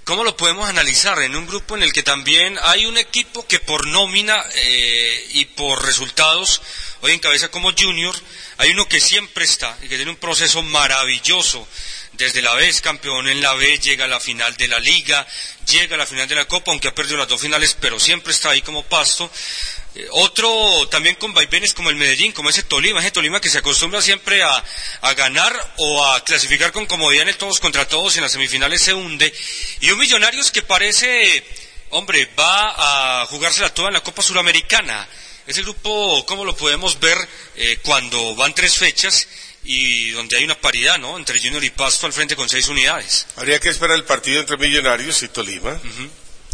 ¿Cómo lo podemos analizar? En un grupo en el que también hay un equipo que por nómina eh, y por resultados, hoy encabeza como Junior, hay uno que siempre está y que tiene un proceso maravilloso. Desde la B campeón en la B, llega a la final de la Liga, llega a la final de la Copa, aunque ha perdido las dos finales, pero siempre está ahí como pasto. Eh, otro también con vaivenes como el Medellín, como ese Tolima, ese Tolima que se acostumbra siempre a, a ganar o a clasificar con comodidad en el todos contra todos y en las semifinales se hunde. Y un Millonarios que parece, hombre, va a jugársela toda en la Copa Suramericana. Ese grupo, ¿cómo lo podemos ver eh, cuando van tres fechas y donde hay una paridad, ¿no? Entre Junior y Pasto al frente con seis unidades. Habría que esperar el partido entre Millonarios y Tolima.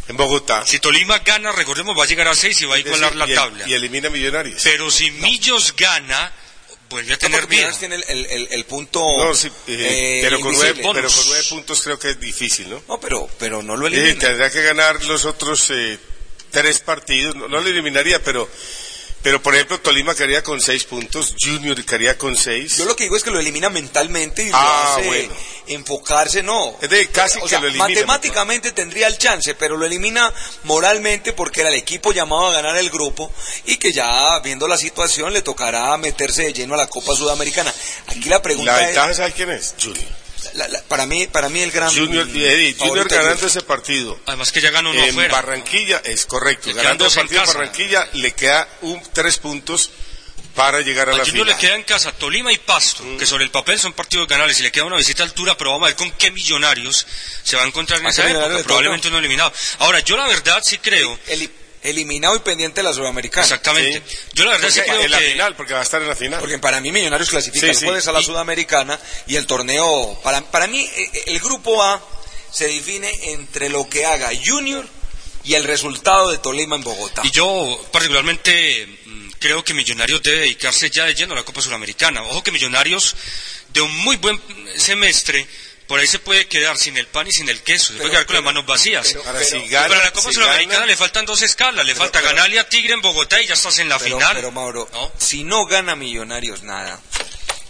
En Bogotá. Si Tolima gana, recordemos, va a llegar a seis y va a igualar la y, el- tabla. y elimina Millonarios. Pero si Millos gana, vuelve a tener vida. Millonarios tiene el, el- el- el punto. No, sí, eh, eh, pero, con nueve, pero con nueve puntos creo que es difícil, ¿no? No, pero, pero no lo Sí, elimina. tendrá que ganar los otros eh, tres partidos. No, no lo eliminaría, pero, pero por ejemplo, Tolima quedaría con seis puntos, Junior quedaría con seis. Yo lo que digo es que lo elimina mentalmente y Ah, lo hace bueno. enfocarse, no. Es de casi O que sea, lo elimina. matemáticamente tendría el chance, pero lo elimina moralmente porque era el equipo llamado a ganar el grupo y que ya viendo la situación le tocará meterse de lleno a la Copa Sudamericana. Aquí la pregunta La es, ventaja, ¿sabes quién es? Junior. La- la- para mí, para mí el gran Junior, Eddie, Junior favorito ganando es- ese partido. Además que ya ganó uno en afuera. Barranquilla, es correcto. Le Ganando el partido en. Barranquilla, le queda un, tres puntos para llegar a, A la Junior final. le queda en casa Tolima y Pasto, que sobre el papel son partidos ganables y le queda una visita a altura, pero vamos a ver con qué millonarios se va a encontrar en ¿A esa época, probablemente uno eliminado. Ahora, yo la verdad sí creo, eli- eliminado y pendiente de la Sudamericana. exactamente, yo la verdad sí Porque creo en la que... final, porque va a estar en la final. Porque para mí Millonarios clasifica Sí, el sí. jueves a la Y- Sudamericana y el torneo, para, para mí eh, eh, el grupo A se define entre lo que haga Junior y el resultado de Tolima en Bogotá. Y yo particularmente mm, creo que Millonarios debe dedicarse ya de lleno a la Copa Suramericana. Ojo que Millonarios de un muy buen semestre por ahí se puede quedar sin el pan y sin el queso, se Pero- puede quedar con las manos vacías. pero- pero- si Y gana, para la Copa si Suramericana gana- le faltan dos escalas, le falta pero- ganarle a Tigre en Bogotá y ya estás en la pero, final. pero, Mauro, ¿no? si no gana Millonarios nada,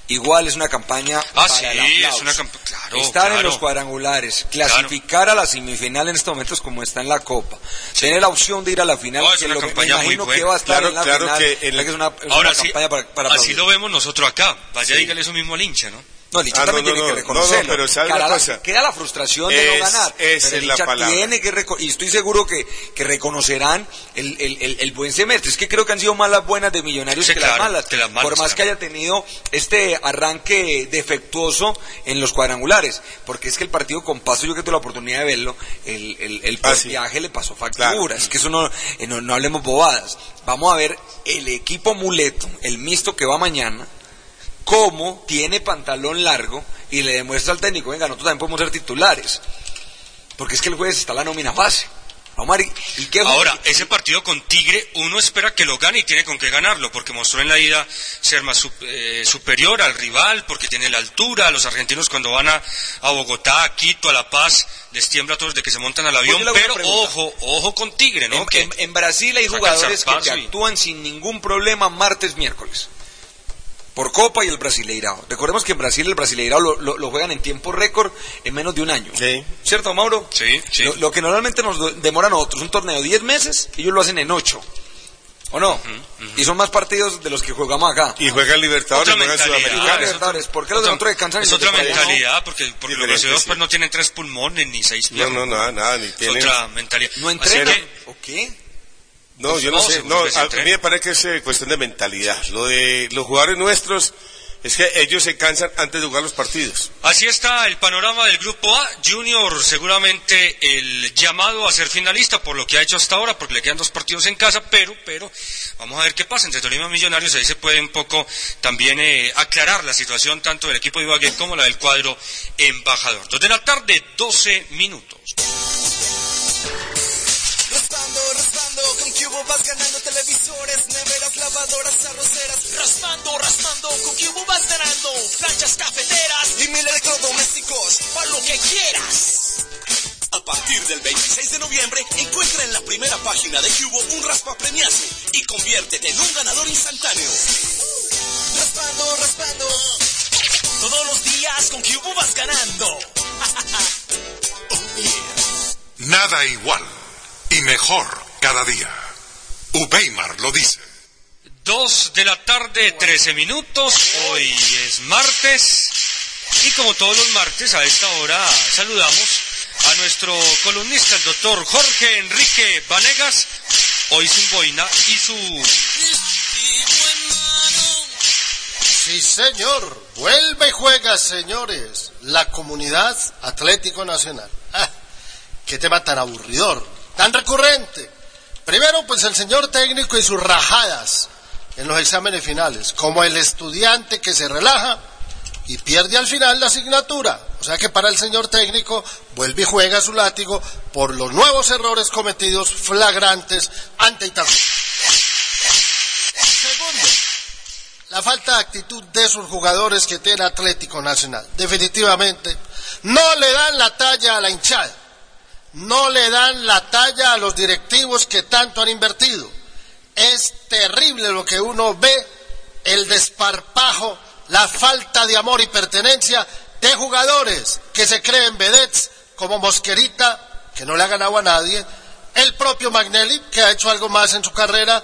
igual es una campaña Ah, para sí, el es una campa- claro, Estar en los cuadrangulares, clasificar a la semifinal en estos momentos como está en la Copa, tener la opción de ir a la final, No, es que una lo que me campaña muy imagino que buena. va a estar Claro, en la claro final, que el- es una, es Ahora una sí, campaña para, para así lo vemos nosotros acá. Vaya, dígale eso mismo al hincha, ¿no? No, el hincha Ah, también no, tiene no, que reconocerlo. no, no, pero ¿sabe una Queda la- cosa? Queda la frustración de no ganar. esa pero es el la hincha palabra. tiene que y estoy seguro que, que reconocerán el, el- el- el buen semestre. Es que creo que han sido más las buenas de Millonarios Sí, que, claro, las malas. que las malas, Por más que haya tenido este arranque defectuoso en los cuadrangulares. Porque es que el partido con Paso, yo que tuve la oportunidad de verlo, el, el, el Ah, sí. viaje le pasó factura. Claro. Es que eso no, eh, no, no hablemos bobadas. Vamos a ver el equipo muleto, el mixto que va mañana cómo tiene pantalón largo y le demuestra al técnico, venga, nosotros también podemos ser titulares. Porque es que el jueves está la nómina base. Ver, ¿y qué Ahora, ese partido con Tigre, uno espera que lo gane y tiene con qué ganarlo, porque mostró en la ida ser más eh, superior al rival, porque tiene la altura. Los argentinos cuando van a, a Bogotá, a Quito, a La Paz, les tiembla a todos de que se montan al avión. Pero ojo, ojo con Tigre, ¿no? en, en- en Brasil hay jugadores que te y- actúan sin ningún problema martes, miércoles. Por Copa y el Brasileirao. Recordemos que en Brasil el Brasileirao lo, lo- lo juegan en tiempo récord en menos de un año. Sí. ¿Cierto, Mauro? Sí, sí. Lo, lo que normalmente nos demora a nosotros un torneo de 10 meses, ellos lo hacen en 8. ¿O no? Y son más partidos de los que jugamos acá. Y juega en Libertadores, Otra juega en mentalidad. Sudamericana. Ah, Libertadores. ¿Por qué los de Otra- nosotros descansan Es de otra mentalidad, porque, porque los brasileños sí. pues, no tienen tres pulmones ni seis No, piernas. no, nada, nada, ni Es tienen... otra mentalidad. ¿No entrenan? ¿O qué? No, yo no, No, sé. No, a, mí me parece que es eh, cuestión de mentalidad. Lo de los jugadores nuestros es que ellos se cansan antes de jugar los partidos. Así está el panorama del grupo A. Junior seguramente el llamado a ser finalista por lo que ha hecho hasta ahora, porque le quedan dos partidos en casa, pero, pero, vamos a ver qué pasa entre Tolima y Millonarios. Ahí se puede un poco también eh, aclarar la situación tanto del equipo de Ibagué como la del cuadro embajador. Dos de la tarde, 12 minutos. Vas ganando televisores, neveras, lavadoras, arroceras. Raspando, raspando, con Cubo vas ganando planchas cafeteras y mil electrodomésticos, para lo que quieras. A partir del 26 de noviembre, encuentra en la primera página de Cubo un raspa premiazo y conviértete en un ganador instantáneo. Raspando, raspando. Todos los días con Cubo vas ganando. Nada igual y mejor cada día. Ubeimar lo dice. Dos de la tarde, 13 minutos. Hoy es martes. Y como todos los martes, a esta hora saludamos a nuestro columnista, el doctor Jorge Enrique Vanegas, hoy sin boina y su... Sí, señor. Vuelve y juega, señores. La comunidad Atlético Nacional. Ah, qué tema tan aburridor, tan recurrente. Primero, pues el señor técnico y sus rajadas en los exámenes finales, como el estudiante que se relaja y pierde al final la asignatura. O sea que para el señor técnico vuelve y juega su látigo por los nuevos errores cometidos flagrantes ante Italia. Segundo, la falta de actitud de sus jugadores que tiene Atlético Nacional. Definitivamente, no le dan la talla a la hinchada, no le dan la talla a los directivos que tanto han invertido. Es terrible lo que uno ve, el desparpajo, la falta de amor y pertenencia de jugadores que se creen vedettes como Mosquerita, que no le ha ganado a nadie, el propio Magnelli, que ha hecho algo más en su carrera,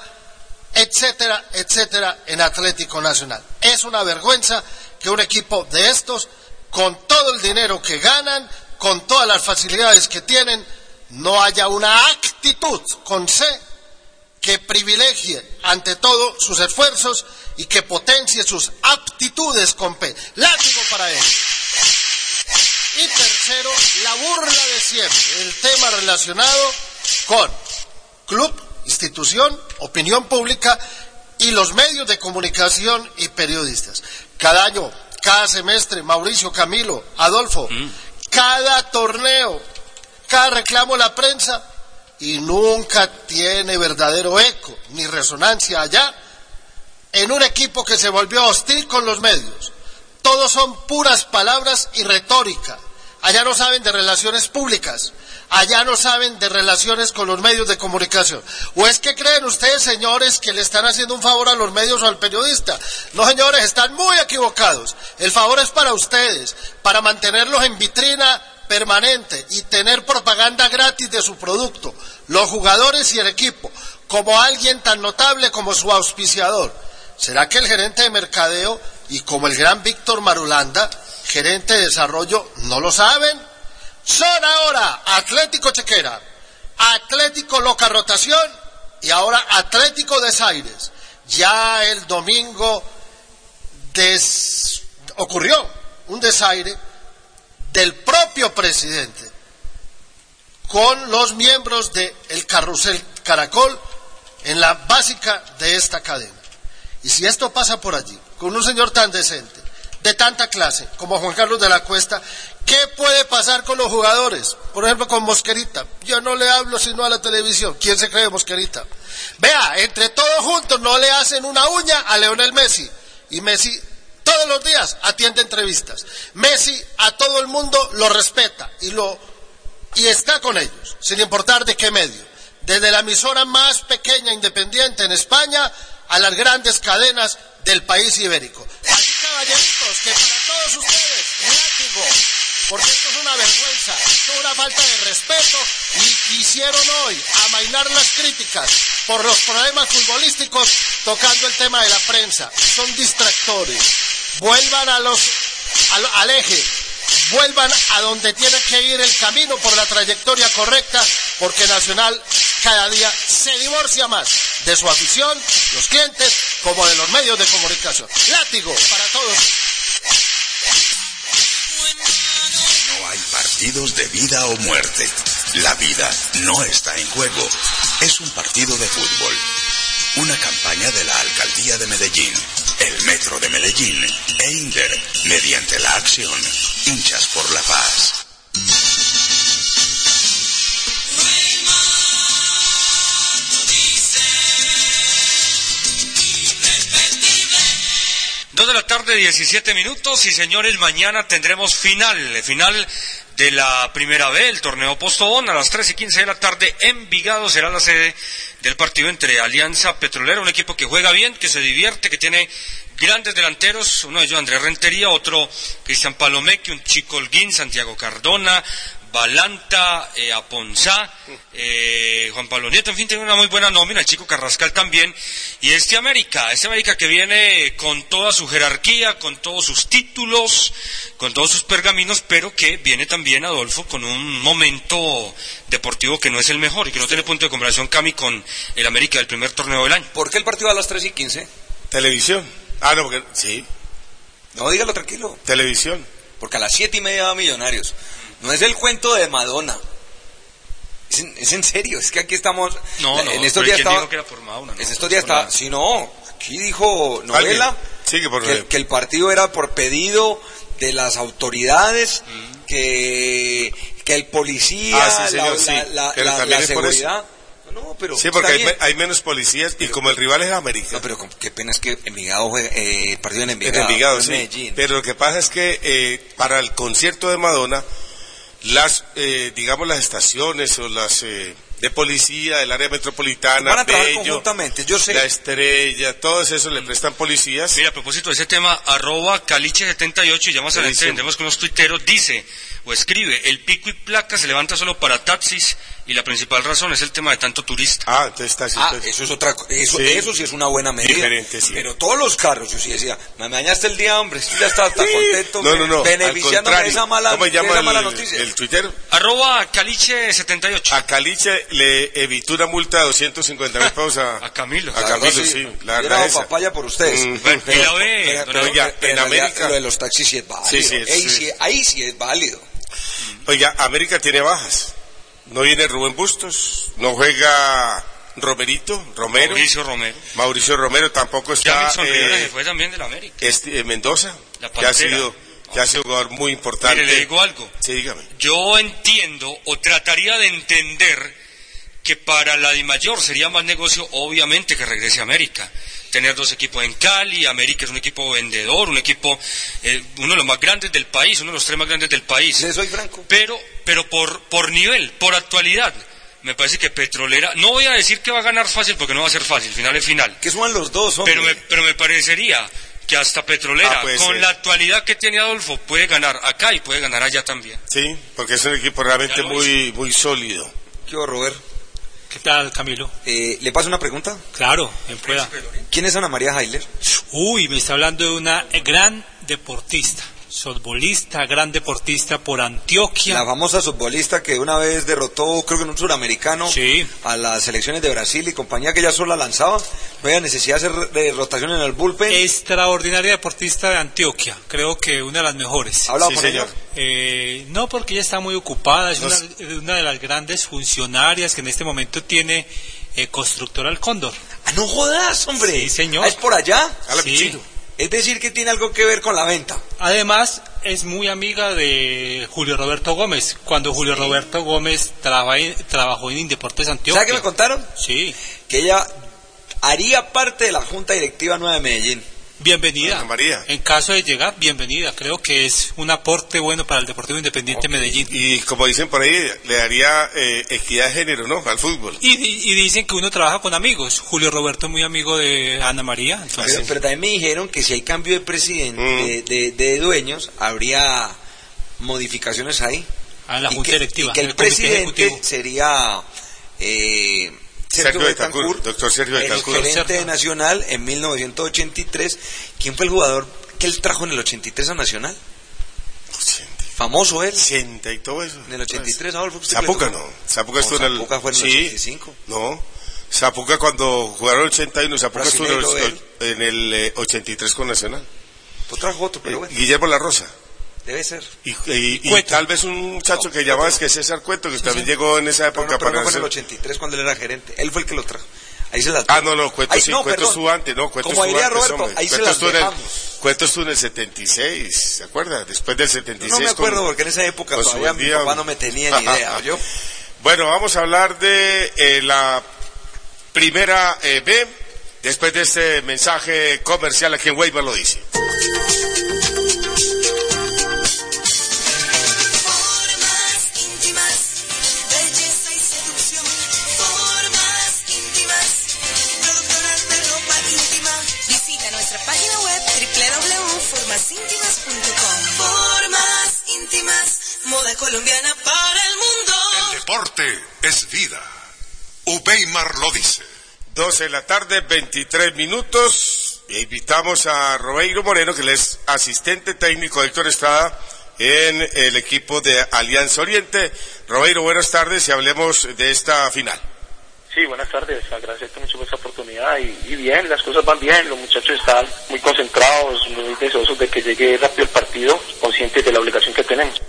etcétera, etcétera, en Atlético Nacional. Es una vergüenza que un equipo de estos, con todo el dinero que ganan, con todas las facilidades que tienen, no haya una actitud con C que privilegie ante todo sus esfuerzos y que potencie sus aptitudes con P. Látigo para él. Y tercero, la burla de siempre, el tema relacionado con club, institución, opinión pública y los medios de comunicación y periodistas. Cada año, cada semestre, Mauricio, Camilo, Adolfo, cada torneo, cada reclamo a la prensa y nunca tiene verdadero eco ni resonancia allá en un equipo que se volvió hostil con los medios. Todos son puras palabras y retórica. Allá no saben de relaciones públicas. Allá no saben de relaciones con los medios de comunicación. ¿O es que creen ustedes, señores, que le están haciendo un favor a los medios o al periodista? No, señores, están muy equivocados. El favor es para ustedes, para mantenerlos en vitrina permanente y tener propaganda gratis de su producto, los jugadores y el equipo, como alguien tan notable como su auspiciador. ¿Será que el gerente de mercadeo y como el gran Víctor Marulanda, gerente de desarrollo, no lo saben? Son ahora Atlético Chequera, Atlético Loca Rotación y ahora Atlético Desaires. Ya el domingo ocurrió un desaire del propio presidente con los miembros del el carrusel Caracol en la básica de esta cadena. Y si esto pasa por allí, con un señor tan decente, de tanta clase como Juan Carlos de la Cuesta, ¿qué puede pasar con los jugadores? Por ejemplo, con Mosquerita. Yo no le hablo sino a la televisión. ¿Quién se cree Mosquerita? Vea, entre todos juntos no le hacen una uña a Leonel Messi. Y Messi todos los días atiende entrevistas. Messi a todo el mundo lo respeta y lo y está con ellos, sin importar de qué medio. Desde la emisora más pequeña independiente en España a las grandes cadenas del país ibérico. Así caballeritos, que para todos ustedes, látigo, porque esto es una vergüenza, esto es una falta de respeto y quisieron hoy amainar las críticas por los problemas futbolísticos tocando el tema de la prensa. Son distractores. Vuelvan a los, al, al eje, vuelvan a donde tiene que ir el camino por la trayectoria correcta, porque Nacional cada día se divorcia más de su afición, los clientes, como de los medios de comunicación. Látigo para todos. Partidos de vida o muerte. La vida no está en juego. Es un partido de fútbol. Una campaña de la Alcaldía de Medellín, el Metro de Medellín e mediante la acción Hinchas por la Paz. Dos de la tarde, 17 minutos. Y señores, mañana tendremos final, final de la primera B, el torneo Postobón, a las 3 y 15 de la tarde. Envigado será la sede del partido entre Alianza Petrolera, un equipo que juega bien, que se divierte, que tiene grandes delanteros, uno de ellos Andrés Rentería, otro Cristian Palomeque, un Chico Holguín, Santiago Cardona, Balanta, eh, Aponzá, eh, Juan Pablo Nieto, en fin, tiene una muy buena nómina, el chico Carrascal también. Y este América, este América que viene con toda su jerarquía, con todos sus títulos, con todos sus pergaminos, pero que viene también, Adolfo, con un momento deportivo que no es el mejor y que no tiene punto de comparación, Cami, con el América del primer torneo del año. ¿Por qué el partido a las 3 y 15? Televisión. Ah, no, porque sí. No, dígalo tranquilo. Televisión. Porque a las 7 y media va Millonarios. No es el cuento de Madonna. Es en, es en serio, es que aquí estamos. No, no, en estos días ¿quién estaba. que era por Mauna? No, en estos días nada. Si no, aquí dijo novela. Sí, que por- que, que el partido era por pedido de las autoridades, Mm. que, que el policía, Ah, sí, señor, la, sí. la- la- Pero la- también la es por eso. seguridad. No, pero Sí, porque hay, menos policías y como el rival es América. No, pero qué pena es que Envigado juega, eh, partido en En Envigado. Envigado, en sí. Medellín. Pero lo que pasa es que eh, para el concierto de Madonna, las, eh, digamos, las estaciones o las eh, de policía del área metropolitana, Van a trabajar Bello, conjuntamente, yo sé. la estrella, todos esos le prestan policías. Mira, a propósito de ese tema, arroba caliche78, y ya más adelante vendremos con unos tuiteros, dice o escribe, el pico y placa se levanta solo para taxis y la principal razón es el tema de tanto turista. Ah, entonces. Ah, pues. eso es otra eso, Sí. eso sí es una buena medida. Diferente, sí. Pero todos los carros, yo sí decía, me dañaste el día, hombre, ya está, está contento, No, no, no. beneficiándome de esa mala, ¿Cómo se de llama esa mala el, noticia. el Twitter? Arroba caliche78. A Caliche le evitó una multa de 250 mil pesos a, A Camilo. A La Camilo, verdad, sí. La verdad esa. papaya por ustedes. Mm. Y la ve, pero- pero- Oiga, pero en realidad América- Lo de los taxis sí es válido. Sí, sí, ahí, sí. sí, ahí sí es válido. Oiga, América tiene bajas. No viene Rubén Bustos, no juega Romerito, Romero. Mauricio Romero. Mauricio Romero tampoco está. Rivera eh, se fue también del América. este, eh, Mendoza, La que ha sido, que ha sido un jugador muy importante. Mire, le digo algo. Sí, dígame. Yo entiendo o trataría de entender que para la DIMAYOR sería más negocio, obviamente, que regrese a América. Tener dos equipos en Cali, América es un equipo vendedor, un equipo, eh, uno de los más grandes del país, uno de los tres más grandes del país. Le soy franco. Pero, pero por, por nivel, por actualidad, me parece que Petrolera, no voy a decir que va a ganar fácil porque no va a ser fácil, final es final. Que suban los dos, hombre. Pero me, pero me parecería que hasta Petrolera, Ah, con ser. la actualidad que tiene Adolfo, puede ganar acá y puede ganar allá también. Sí, porque es un equipo realmente muy, muy sólido. ¿Qué Robert? ¿Qué tal, Camilo? Eh, ¿Le paso una pregunta? Claro, en pueda. ¿Quién es Ana María Heiler? Uy, me está hablando de una gran deportista, futbolista, gran deportista por Antioquia. La famosa futbolista que una vez derrotó, creo que en un suramericano, Sí. a las selecciones de Brasil y compañía que ella sola lanzaba. No había necesidad de hacer de rotación en el bullpen. Extraordinaria deportista de Antioquia, creo que una de las mejores. ¿Ha hablado Sí, con señor. ella? Eh, no, porque ella está muy ocupada, es No una, sé. una de las grandes funcionarias que en este momento tiene eh, Constructora El Cóndor. Ah, no jodas, hombre. Sí, señor. Ah, ¿Es por allá? A la Sí. Es decir, que tiene algo que ver con la venta. Además, es muy amiga de Julio Roberto Gómez. Cuando Julio Roberto Gómez traba- trabajó en Indeportes Antioquia. ¿Sabe qué me contaron? Sí. Que ella haría parte de la Junta Directiva Nueva de Medellín. Bienvenida. Ana María. En caso de llegar, bienvenida. Creo que es un aporte bueno para el Deportivo Independiente Medellín. Y como dicen por ahí, le daría eh, equidad de género, ¿no? Al fútbol. Y, y- y dicen que uno trabaja con amigos. Julio Roberto es muy amigo de Ana María. Entonces, Pero, pero también me dijeron que si hay cambio de presidente, Mm. de, de- de dueños, habría modificaciones ahí. a la Y Junta que, Directiva. y que el, comité presidente ejecutivo. sería eh, Sergio, Betancourt, doctor Sergio el Betancourt. gerente Sergio. nacional en 1983. ¿Quién fue el jugador que él trajo en el 83 a Nacional? Famoso él. 80 y todo eso. En el 83, Adolfo. ¿usted qué le Zapuca no. Zapuca estuvo en el. Zapuca fue en el sí, 85. No. Zapuca cuando jugaron el 81, Zapuca estuvo en el, en el, eh, 83 con Nacional. Tú trajo otro, pero bueno, Guillermo La Rosa. Debe ser. Y, y- y Cueto. tal vez un muchacho que llamaba es que César Cueto, que también llegó en esa Pero época no, pero no para fue en el hacer- 83 cuando él era gerente. Él fue el que lo trajo. Ahí se las Ah, no, no, Cueto Ahí- sí, no, Cueto estuvo antes, no, Cueto Como diría Roberto, hombre. ahí se Cueto las en el, dejamos. Cueto estuvo en el 76, ¿se acuerda? Después del 76. No me acuerdo con- porque en esa época todavía mi papá no me tenía ni idea. ¿oyó? Bueno, vamos a hablar de eh, la primera eh, B, después de este mensaje comercial aquí en Weimar lo dice. Moda colombiana para el deporte es vida. Ubeimar lo dice. 12 de la tarde, 23 minutos. E invitamos a Robeiro Moreno, que es asistente técnico de Héctor Estrada en el equipo de Alianza Oriente. Robeiro, buenas tardes y hablemos de esta final. Sí, buenas tardes. Agradecerte mucho por esta oportunidad y, y bien, las cosas van bien. Los muchachos están muy concentrados, muy deseosos de que llegue rápido el partido, conscientes de la obligación que tenemos.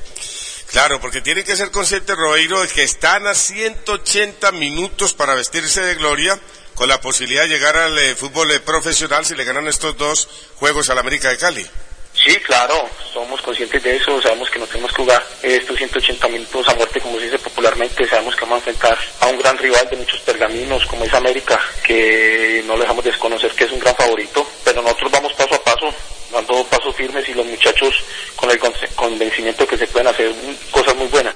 Claro, porque tienen que ser conscientes, Robeiro, de que están a 180 minutos para vestirse de gloria con la posibilidad de llegar al eh, fútbol eh, profesional si le ganan estos dos juegos al América de Cali. Sí, claro, somos conscientes de eso, sabemos que nos tenemos que jugar estos 180 minutos a muerte, como se dice popularmente, sabemos que vamos a enfrentar a un gran rival de muchos pergaminos, como es América, que no dejamos desconocer que es un gran favorito, pero nosotros vamos paso a paso, dando pasos firmes y los muchachos con el convencimiento que se pueden hacer cosas muy buenas.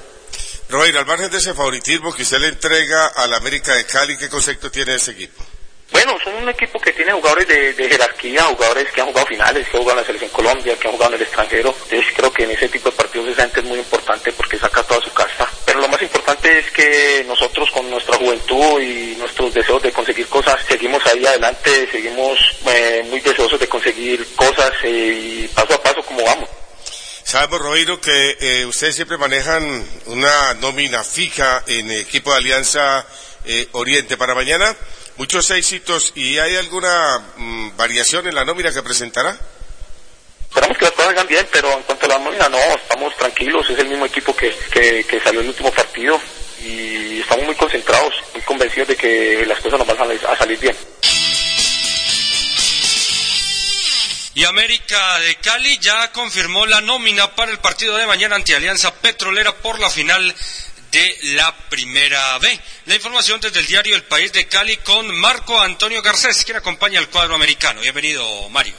Robeiro, al margen de ese favoritismo que usted le entrega al América de Cali, ¿qué concepto tiene ese equipo? Bueno, son un equipo que tiene jugadores de, de jerarquía, jugadores que han jugado finales, que han jugado en la selección Colombia, que han jugado en el extranjero. Entonces creo que en ese tipo de partidos esa gente es muy importante porque saca toda su casta. Pero lo más importante es que nosotros con nuestra juventud y nuestros deseos de conseguir cosas, seguimos ahí adelante, seguimos eh, muy deseosos de conseguir cosas eh, y paso a paso como vamos. Sabemos, Robeiro, que eh, ustedes siempre manejan una nómina fija en el equipo de Alianza eh, Oriente para mañana. Muchos éxitos y hay alguna mm, variación en la nómina que presentará. Esperamos que las cosas salgan bien, pero en cuanto a la nómina, no, estamos tranquilos, es el mismo equipo que, que, que salió en el último partido y estamos muy concentrados, muy convencidos de que las cosas nos van a salir, a salir bien. Y América de Cali ya confirmó la nómina para el partido de mañana ante Alianza Petrolera por la final de la Primera B. La información desde el diario El País de Cali con Marco Antonio Garcés, quien acompaña al cuadro americano. Bienvenido, Mario.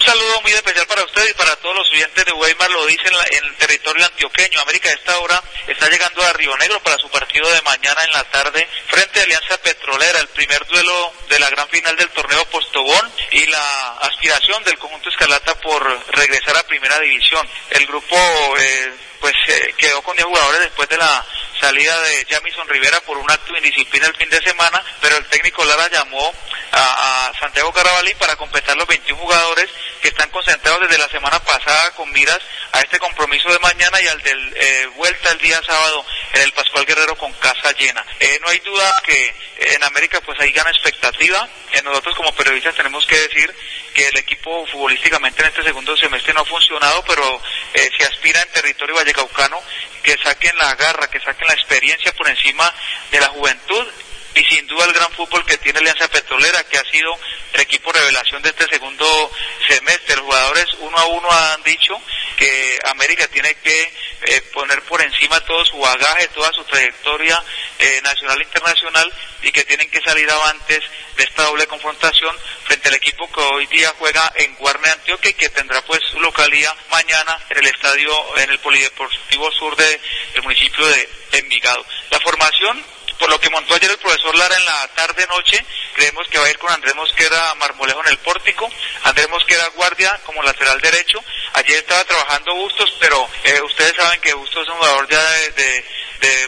Un saludo muy especial para ustedes y para todos los oyentes de Weimar, lo dicen en, el territorio antioqueño. América a esta hora está llegando a Río Negro para su partido de mañana en la tarde frente a Alianza Petrolera, el primer duelo de la gran final del torneo Postobón y la aspiración del conjunto Escarlata por regresar a primera división. El grupo eh, pues eh, quedó con 10 jugadores después de la salida de Jamison Rivera por un acto de indisciplina el fin de semana, pero el técnico Lara llamó a, Santiago Carabalí para completar los 21 jugadores que están concentrados desde la semana pasada con miras a este compromiso de mañana y al del eh, vuelta el día sábado en el Pascual Guerrero con casa llena. Eh, no hay duda que en América pues hay gana expectativa. Eh, nosotros como periodistas tenemos que decir que el equipo futbolísticamente en este segundo semestre no ha funcionado, pero se aspira en territorio vallecaucano que saquen la garra, que saquen la experiencia por encima de la juventud y sin duda el gran fútbol que tiene Alianza Petrolera, que ha sido el equipo revelación de este segundo semestre. Los jugadores uno a uno han dicho que América tiene que eh, poner por encima todo su bagaje, toda su trayectoria eh, nacional e internacional y que tienen que salir avantes de esta doble confrontación frente al equipo que hoy día juega en Guarne, Antioquia y que tendrá pues su localidad mañana en el estadio, en el Polideportivo Sur de- del municipio de Envigado. La formación por lo que montó ayer el profesor Lara en la tarde-noche, creemos que va a ir con Andrés Mosquera Marmolejo en el pórtico, Andrés Mosquera guardia como lateral derecho, ayer estaba trabajando Bustos, pero eh, ustedes saben que Bustos es un jugador ya de,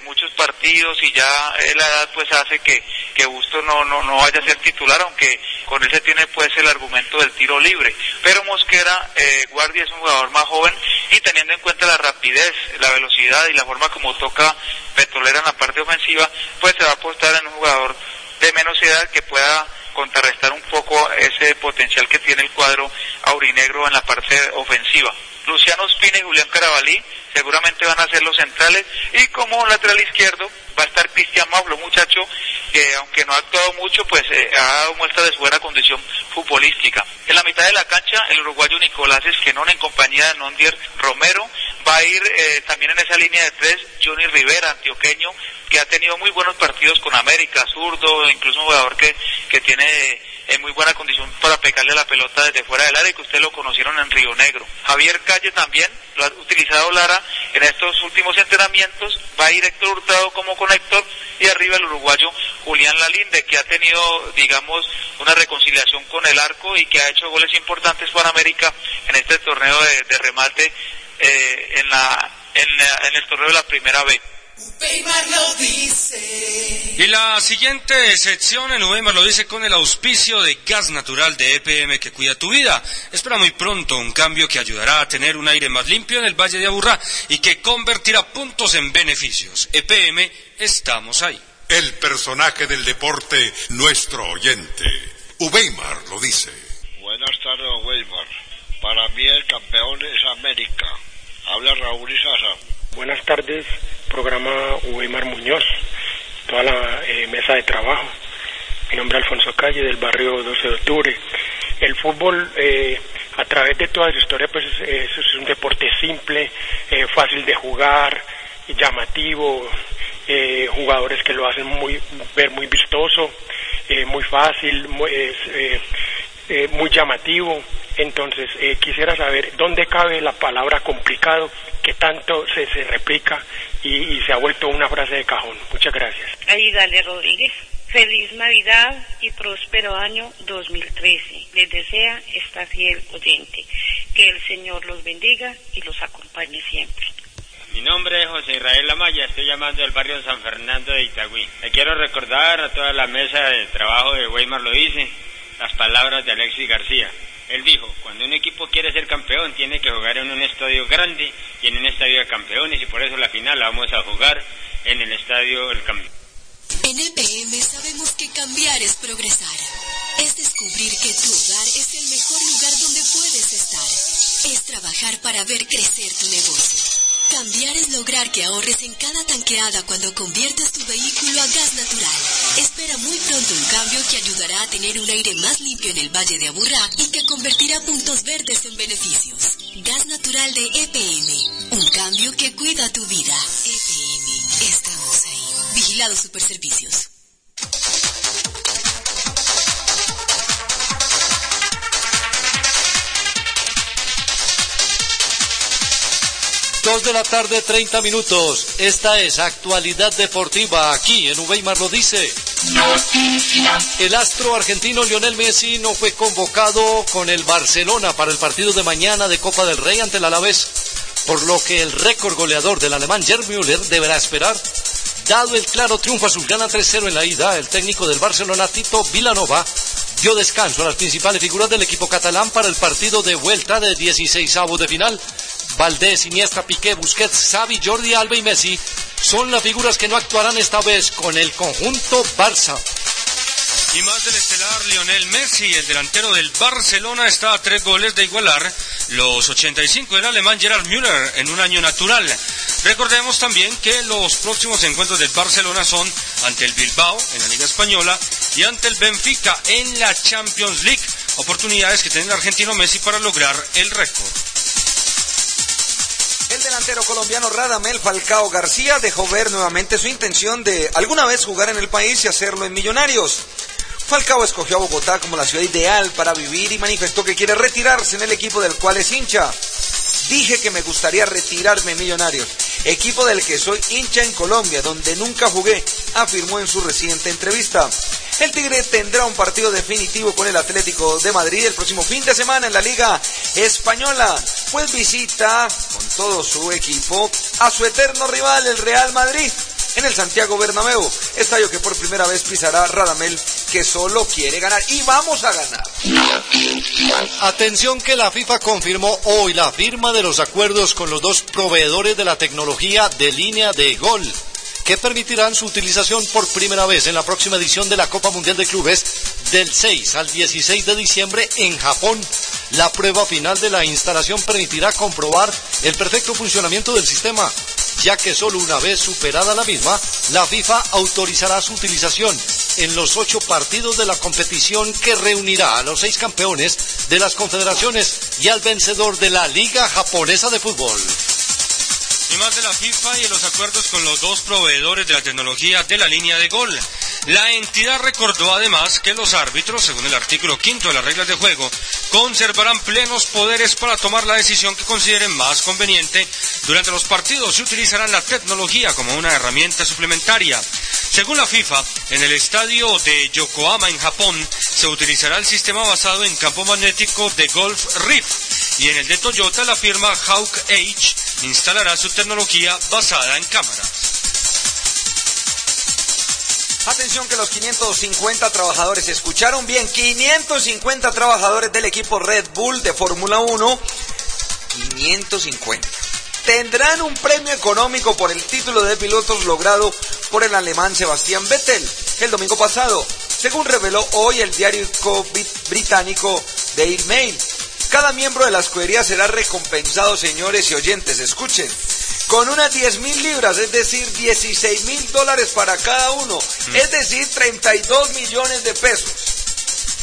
muchos partidos y ya eh, la edad pues hace que, que Bustos no, no, no vaya a ser titular, aunque con él se tiene pues el argumento del tiro libre, pero Mosquera eh, guardia es un jugador más joven y teniendo en cuenta la rapidez, la velocidad y la forma como toca Petrolera en la parte ofensiva, pues se va a apostar en un jugador de menos edad que pueda contrarrestar un poco ese potencial que tiene el cuadro aurinegro en la parte ofensiva. Luciano Espina y Julián Carabalí seguramente van a ser los centrales y como lateral izquierdo va a estar Cristian Mauro, muchacho que aunque no ha actuado mucho, pues eh, ha dado muestra de su buena condición futbolística. En la mitad de la cancha, el uruguayo Nicolás Esquenón en compañía de Nondier Romero va a ir eh, también en esa línea de tres Johnny Rivera, antioqueño, que ha tenido muy buenos partidos con América, zurdo, incluso un jugador que, que tiene en muy buena condición para pegarle la pelota desde fuera del área y que ustedes lo conocieron en Río Negro. Javier Calle también lo ha utilizado Lara en estos últimos entrenamientos, va a ir Héctor Hurtado como conector y arriba el uruguayo Julián Lalinde que ha tenido digamos una reconciliación con el arco y que ha hecho goles importantes para América en este torneo de, de remate eh, en, la, en, la- en el torneo de la primera B. Lo dice. Y la siguiente sección en Weimar lo dice con el auspicio de gas natural de EPM que cuida tu vida. Espera muy pronto un cambio que ayudará a tener un aire más limpio en el Valle de Aburrá y que convertirá puntos en beneficios. EPM, estamos ahí. El personaje del deporte, nuestro oyente. Uweimar lo dice. Buenas tardes, Weimar. Para mí el campeón es América. Habla Raúl Izaza. Buenas tardes, programa Weimar Muñoz, toda la eh, mesa de trabajo. Mi nombre es Alfonso Calle, del barrio 12 de octubre. El fútbol, eh, a través de toda su historia, pues es, un deporte simple, eh, fácil de jugar, llamativo, eh, jugadores que lo hacen muy ver muy vistoso, muy fácil, muy, muy llamativo. Entonces, eh, quisiera saber dónde cabe la palabra complicado que tanto se, se replica y, y se ha vuelto una frase de cajón. Muchas gracias. Aidale Rodríguez. Feliz Navidad y próspero año 2013. Les desea esta fiel oyente. Que el Señor los bendiga y los acompañe siempre. Mi nombre es José Israel Amaya, estoy llamando del barrio San Fernando de Itagüí. Le quiero recordar a toda la mesa de trabajo de Weimar lo dice, las palabras de Alexis García. Él dijo, cuando un equipo quiere ser campeón tiene que jugar en un estadio grande y en un estadio de campeones y por eso la final la vamos a jugar en el estadio El Campeón. En EPM sabemos que cambiar es progresar. Es descubrir que tu hogar es el mejor lugar donde puedes estar. Es trabajar para ver crecer tu negocio. Cambiar es lograr que ahorres en cada tanqueada cuando conviertes tu vehículo a gas natural. Espera muy pronto un cambio que ayudará a tener un aire más limpio en el Valle de Aburrá y que convertirá puntos verdes en beneficios. Gas natural de EPM. Un cambio que cuida tu vida. EPM. Estamos ahí. Vigilado Superservicios. Dos de la tarde, 30 minutos. Esta es actualidad deportiva aquí en Uweimar lo dice. El astro argentino Lionel Messi no fue convocado con el Barcelona para el partido de mañana de Copa del Rey ante el Alavés, por lo que el récord goleador del alemán Gerd Müller deberá esperar. Dado el claro triunfo azul, gana 3-0 en la ida, el técnico del Barcelona, Tito Vilanova, dio descanso a las principales figuras del equipo catalán para el partido de vuelta de 16 avos de final. Valdés, Iniesta, Piqué, Busquets, Xavi, Jordi Alba y Messi son las figuras que no actuarán esta vez con el conjunto Barça. Y más del estelar Lionel Messi, el delantero del Barcelona, está a tres goles de igualar los 85 del alemán Gerard Müller en un año natural. Recordemos también que los próximos encuentros del Barcelona son ante el Bilbao en la Liga Española y ante el Benfica en la Champions League. Oportunidades que tiene el argentino Messi para lograr el récord. El delantero colombiano Radamel Falcao García dejó ver nuevamente su intención de alguna vez jugar en el país y hacerlo en Millonarios. Falcao escogió a Bogotá como la ciudad ideal para vivir y manifestó que quiere retirarse en el equipo del cual es hincha. Dije que me gustaría retirarme en Millonarios, equipo del que soy hincha en Colombia, donde nunca jugué, afirmó en su reciente entrevista. El Tigre tendrá un partido definitivo con el Atlético de Madrid el próximo fin de semana en la Liga Española, pues visita con todo su equipo a su eterno rival, el Real Madrid, en el Santiago Bernabéu, estadio que por primera vez pisará Radamel, que solo quiere ganar y vamos a ganar. Atención que la FIFA confirmó hoy la firma de los acuerdos con los dos proveedores de la tecnología de línea de gol que permitirán su utilización por primera vez en la próxima edición de la Copa Mundial de Clubes del 6 al 16 de diciembre en Japón. La prueba final de la instalación permitirá comprobar el perfecto funcionamiento del sistema, ya que solo una vez superada la misma, la FIFA autorizará su utilización en los ocho partidos de la competición que reunirá a los seis campeones de las confederaciones y al vencedor de la Liga Japonesa de Fútbol. Y de la FIFA y los acuerdos con los dos proveedores de la tecnología de la línea de gol. La entidad recordó además que los árbitros, según el artículo quinto de las reglas de juego, conservarán plenos poderes para tomar la decisión que consideren más conveniente durante los partidos y utilizarán la tecnología como una herramienta suplementaria. Según la FIFA, en el estadio de Yokohama en Japón se utilizará el sistema basado en campo magnético de Golf Rift y en el de Toyota la firma Hawk H instalará su tecnología basada en cámaras. Atención que los 550 trabajadores, escucharon bien, 550 trabajadores del equipo Red Bull de Fórmula 1, 550. Tendrán un premio económico por el título de pilotos logrado por el alemán Sebastián Vettel el domingo pasado, según reveló hoy el diario británico Daily Mail. Cada miembro de la escudería será recompensado, señores y oyentes, escuchen, con unas 10 mil libras, es decir, 16 mil dólares para cada uno, es decir, 32 millones de pesos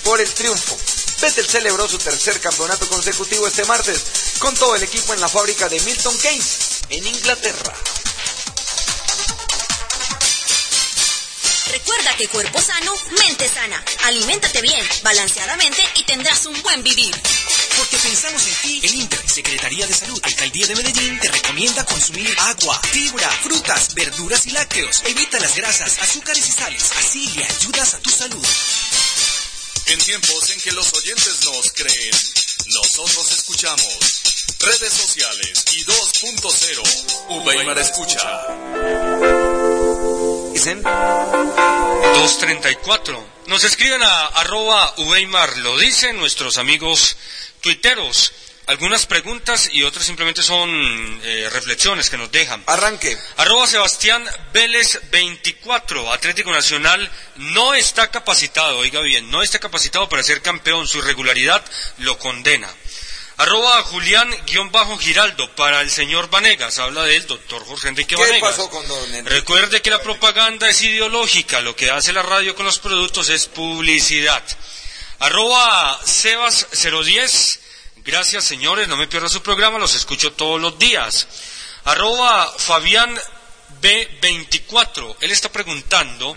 por el triunfo. Vettel celebró su tercer campeonato consecutivo este martes con todo el equipo en la fábrica de Milton Keynes, en Inglaterra. Recuerda que cuerpo sano, mente sana. Aliméntate bien, balanceadamente y tendrás un buen vivir. Pensamos en ti, el INTER, Secretaría de Salud, Alcaldía de Medellín, te recomienda consumir agua, fibra, frutas, verduras y lácteos. Evita las grasas, azúcares y sales. Así le ayudas a tu salud. En tiempos en que los oyentes nos creen, nosotros escuchamos. Redes sociales y 2.0. Weimar escucha. Dicen 234. Nos escriben a arroba Uweimar, lo dicen nuestros amigos tuiteros. Algunas preguntas y otras simplemente son eh, reflexiones que nos dejan. Arranque. Arroba Sebastián Vélez 24. Atlético Nacional no está capacitado, oiga bien, no está capacitado para ser campeón. Su irregularidad lo condena. Arroba Julián-Giraldo para el señor Vanegas. Habla del doctor Jorge Enrique ¿Qué Vanegas. pasó con don Enrique? Recuerde que la propaganda es ideológica. Lo que hace la radio con los productos es publicidad. Arroba Sebas010. Gracias, señores. No me pierda su programa. Los escucho todos los días. Arroba Fabián B24. Él está preguntando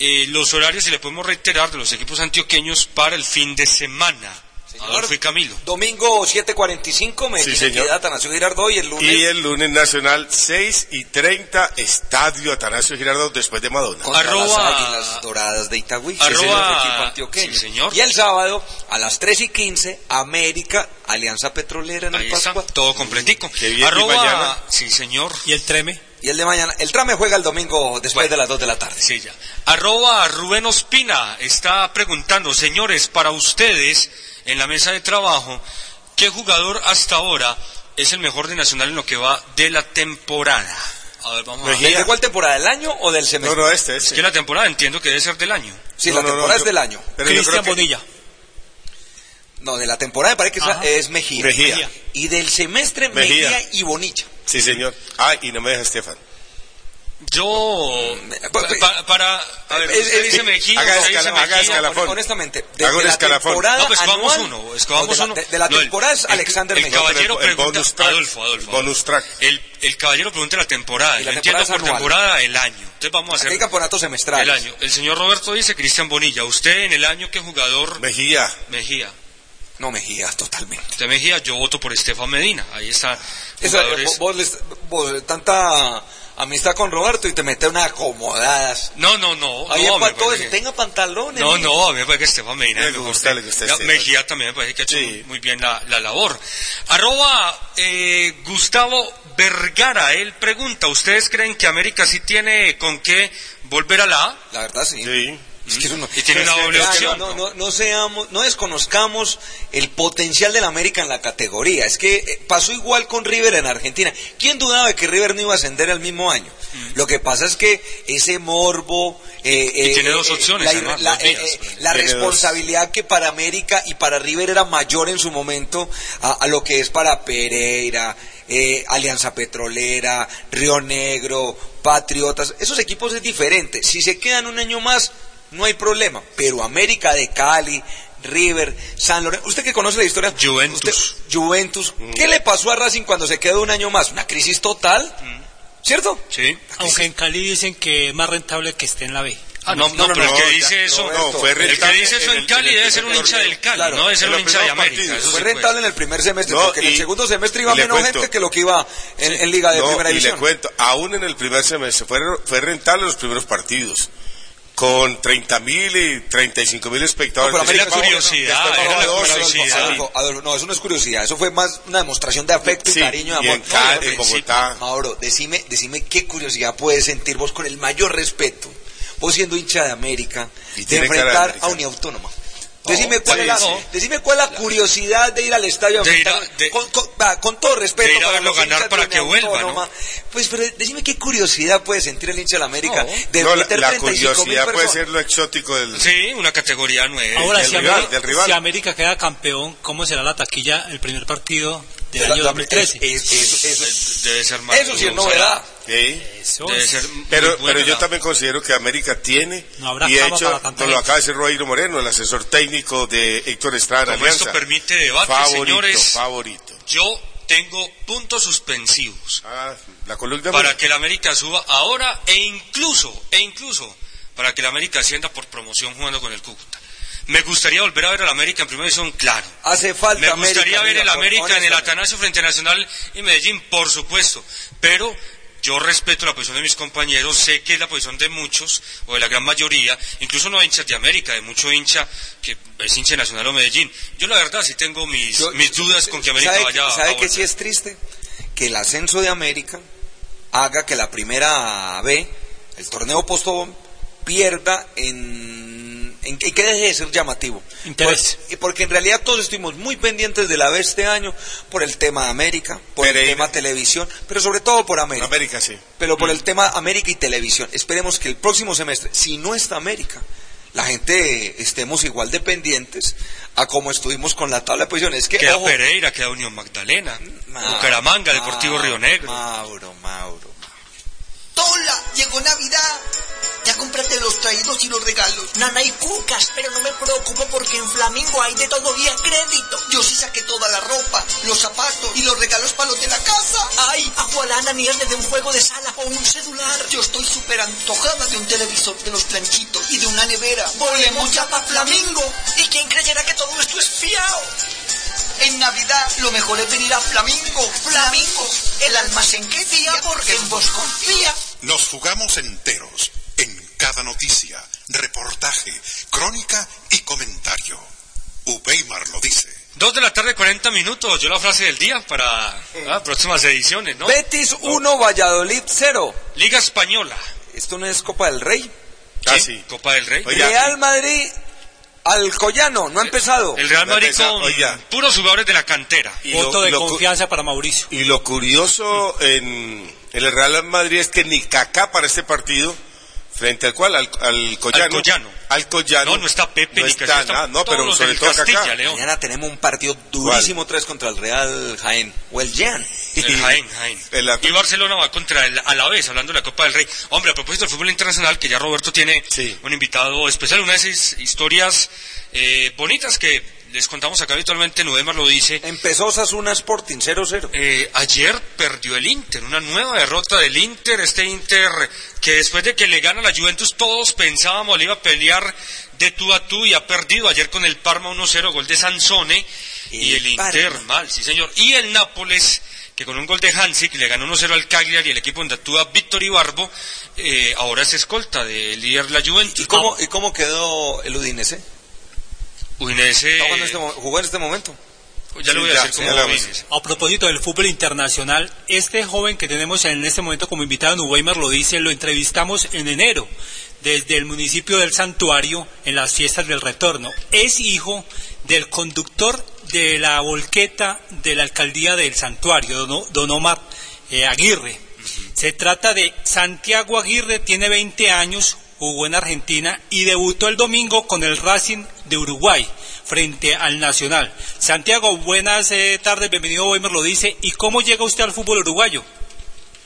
eh, los horarios, si le podemos reiterar, de los equipos antioqueños para el fin de semana. Adolfo y Camilo. Domingo 7.45, me Sí, señor. Atanasio Girardot y el lunes. Y el lunes nacional 6 y 30, Estadio Atanasio Girardot después de Madonna. contra Arroba- las Águilas Doradas de Itagüí. Arroba-. Sí, señor. Y el sábado, a las 3 y 15, América, Alianza Petrolera en el Ahí Pascua. todo completico. bien, y Arroba, mañana. sí señor. ¿Y el treme? Y el de mañana. El trame juega el domingo después de las 2 de la tarde. Sí, ya. Arroba Rubén Ospina está preguntando, señores, para ustedes, en la mesa de trabajo, ¿qué jugador hasta ahora es el mejor de Nacional en lo que va de la temporada? A ver, vamos a ver. ¿De cuál temporada? ¿Del año o del semestre? No, no, este, Es este. que la temporada entiendo que debe ser del año. Sí, No, la no, no, temporada es yo- del año. Cristian creo que- Bonilla. No, de la temporada me parece que es- Ajá. es Mejía. Mejía. Y del semestre Mejía. Mejía, y Bonilla. Sí, señor. Ah, y no me deja Estefan. Yo, pa- pa- para, a ver, Es- usted es- dice Mejía, haga dice haga escalafón. Honestamente, Hago de un la escalafón. temporada No, pues anual, uno, escogamos no, de la- uno. De, de la No, el- temporada es el- Alexander el Mejía. caballero El pregunta, bonus track. Adolfo, Adolfo. Bonus track. El, el caballero pregunta la temporada. Y la Yo temporada entiendo es por anual. temporada el año. Entonces vamos a Aquí hacer hay campeonatos semestrales. el año. El señor Roberto dice Cristian Bonilla. Usted en el año que jugador Mejía. Mejía. No, Mejía, totalmente. Usted Mejía, yo voto por Estefan Medina. Ahí está. Jugadores- vos, vos les- vos, tanta amistad con Roberto y te mete unas acomodadas. No, no, no. Ahí no, me empató parece ese, que- tenga pantalones. No, no, a mí me parece que Estefan Medina mejor. gusta, le gusta. Mejía también me parece que ha hecho Sí. muy bien la, la labor. Arroba eh, Gustavo Vergara, él pregunta, ¿ustedes creen que América sí tiene con qué volver a la A? La verdad sí. Sí. Es que eso no- Y tiene una doble opción, No, no, no seamos, no desconozcamos el potencial del América en la categoría. Es que eh, pasó igual con River en Argentina. ¿Quién dudaba de que River no iba a ascender al mismo año? Lo que pasa es que ese morbo. eh, Y eh, tiene dos eh, opciones, La, eh, eh, dos. responsabilidad que para América y para River era mayor en su momento a, a lo que es para Pereira. eh, Alianza Petrolera, Río Negro, Patriotas, esos equipos es diferente. Si se quedan un año más, no hay problema. Pero América de Cali, River, San Lorenzo, usted que conoce la historia, Juventus. usted- Juventus, ¿qué le pasó a Racing cuando se quedó un año más? Una crisis total, ¿cierto? Sí. Aunque en Cali dicen que es más rentable que esté en la B. Ah, no, no, pero el que dice eso, no, fue el que dice eso en Cali el debe ser un hincha del. Cali, Claro, no debe ser un hincha de América. partidos. eso Fue sí puede. rentable en el primer semestre, No, porque en el segundo semestre iba menos cuento. gente que lo que iba en, en Liga de No, Primera y le División. cuento, aún en el primer semestre fue, fue rentable los primeros partidos. Con 30 mil y 35 mil No, espectadores. pero América Era fue- curiosidad, después era la a 12, curiosidad. Adolfo, Adolfo, no, eso no es curiosidad, eso fue más una demostración de afecto Sí, y cariño y y amor. en Cali, No, en hombre, Bogotá. Mauro, decime, decime qué curiosidad puedes sentir vos con el mayor respeto vos siendo hincha de América, de tiene cara de enfrentar a. Uniautónoma. Decime, cuál sí, es la, sí. decime cuál es la curiosidad de ir al estadio a De ir a- enfrentar- de- con, con- va, con todo respeto de ir a para verlo ganar para que vuelva, Uniautónoma, Pues, pero decime qué curiosidad puede sentir el hincha de la América de No, la, meter la 35 mil curiosidad puede ser lo exótico del... Sí, una categoría nueva. Ahora, del si, rival, América, del rival. si América queda campeón, ¿cómo será la taquilla el primer partido del De año la- 2013? es- es- eso- eso- Debe ser más. Eso sí es novedad. Sí. Eso Debe es- ser muy Pero, yo también considero que América tiene, No habrá y de hecho, nos lo acaba de decir Roiro Moreno, el asesor técnico de Héctor Estrada Como esto Alianza. permite debate, favorito, señores. favorito. Yo tengo puntos suspensivos Ah, la columna para que la América suba ahora e incluso, e incluso para que la América ascienda por promoción jugando con el Cúcuta. Me gustaría volver a ver al América en primera división, claro. Hace falta Me gustaría América, ver mira, el América en el. Atanasio frente a Nacional y Medellín, por supuesto. Pero yo respeto la posición de mis compañeros, sé que es la posición de muchos, o de la gran mayoría, incluso no hinchas de América, de mucho hincha que es hincha Nacional o Medellín. Yo la verdad sí tengo mis, Yo- mis dudas con que América ¿Sabe, vaya a ¿sabe que volver. sí es triste? Que el ascenso de América haga que la primera B, el torneo postobón, pierda en, en que que deje de ser llamativo. Interés. Por- y porque en realidad todos estuvimos muy pendientes de la B este año por el tema de América, por el tema televisión, pero sobre todo por América. América, sí. Pero por el tema América y televisión. Esperemos que el próximo semestre, si no está América, la gente estemos igual de pendientes a como estuvimos con la tabla de posiciones. Es que, Queda ojo, Pereira, queda Unión Magdalena, Mauro, Bucaramanga, Deportivo Río Negro. Mauro, Mauro. Hola, llegó Navidad. Ya cómprate los traídos y los regalos. Nana y cucas, pero no me preocupo porque en Flamingo hay de todo y a crédito. Yo sí saqué toda la ropa, los zapatos y los regalos para los de la casa. Ay, agualana nierde de un juego de sala o un celular. Yo estoy súper antojada de un televisor de los planchitos y de una nevera. Volemos ya para Flamingo. ¿Y quién creyera que todo esto es fiao? En Navidad lo mejor es venir a Flamingo. Flamingo, el almacén que día porque en vos confía. Nos jugamos enteros en cada noticia, reportaje, crónica y comentario. Uweimar lo dice. Dos de la tarde, 40 minutos. Yo la frase del día para ah, próximas ediciones, ¿no? Betis 1, Valladolid 0. Liga Española. Esto no es Copa del Rey. Ah, Sí, sí. Copa del Rey. Oiga, Real Madrid, Alcoyano, no ha empezado. El Real Madrid con oiga. puros jugadores de la cantera. y Voto lo- de lo confianza para Mauricio. Y lo curioso en, en el Real Madrid es que ni Kaká para este partido, frente al cual, al, al Collano. Collano. Al Collano. No, no está Pepe no ni está nada, no, pero los sobre del todo Castilla, Kaká. León. Mañana tenemos un partido durísimo 3 contra el Real Jaén. O el Jan. El Jaén, Jaén. El Y Barcelona va contra el Alavés, hablando de la Copa del Rey. Hombre, a propósito del fútbol internacional, que ya Roberto tiene Sí. un invitado especial, una de esas historias eh, bonitas que les contamos acá habitualmente, Nudemar lo dice. Empezó Sasuna Sporting 0-0. Eh, ayer perdió el Inter, una nueva derrota del Inter, este Inter que después de que le gana la Juventus todos pensábamos le iba a pelear de tú a tú y ha perdido ayer con el Parma 1-0, gol de Sansone y El el Inter Parma. mal, sí señor. Y el Nápoles que con un gol de Hansik le ganó 1-0 al Cagliari y el equipo donde actúa Víctor Ibarbo, eh, ahora es escolta del líder la Juventus. ¿Y cómo, ¿Y cómo quedó el Udinese? Udinese, en este jugó en este momento. ya le voy a ya. Udinese. A propósito del fútbol internacional, este joven que tenemos en este momento como invitado en lo dice, lo entrevistamos en enero desde el municipio del Santuario en las fiestas del retorno. Es hijo del conductor de la volqueta de la alcaldía del Santuario, don, don Omar eh, Aguirre. Se trata de Santiago Aguirre, tiene 20 años, jugó en Argentina y debutó el domingo con el Racing de Uruguay frente al Nacional. Santiago, buenas eh, tardes, bienvenido Weimar lo dice. ¿Y cómo llega usted al fútbol uruguayo?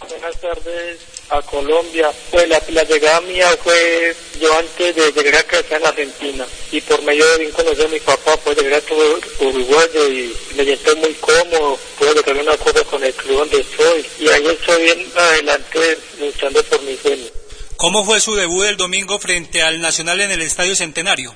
Buenas tardes a Colombia. Pues la, llegada mía fue yo antes de llegar a en Argentina y por medio de un conocido mi papá pues llegué a todo uruguayo y me siento muy cómodo, puedo lograr una cosa con el club donde estoy y ahí estoy bien adelante luchando por mi sueño. ¿Cómo fue su debut el domingo frente al Nacional en el Estadio Centenario?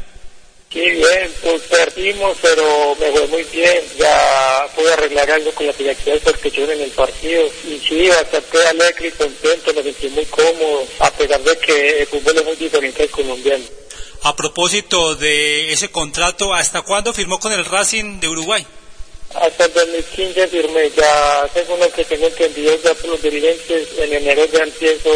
Sí, bien, pues perdimos, pero me fue muy bien. Ya pude arreglar algo con las actividades que tuvieron en el partido. Y sí, bastante alegre y contento, me sentí muy cómodo, a pesar de que el fútbol es muy diferente al colombiano. A propósito de ese contrato, ¿hasta cuándo firmó con el Racing de Uruguay? Hasta el 2015 firmé, ya según lo que tengo entendido ya por los dirigentes, en enero ya empiezo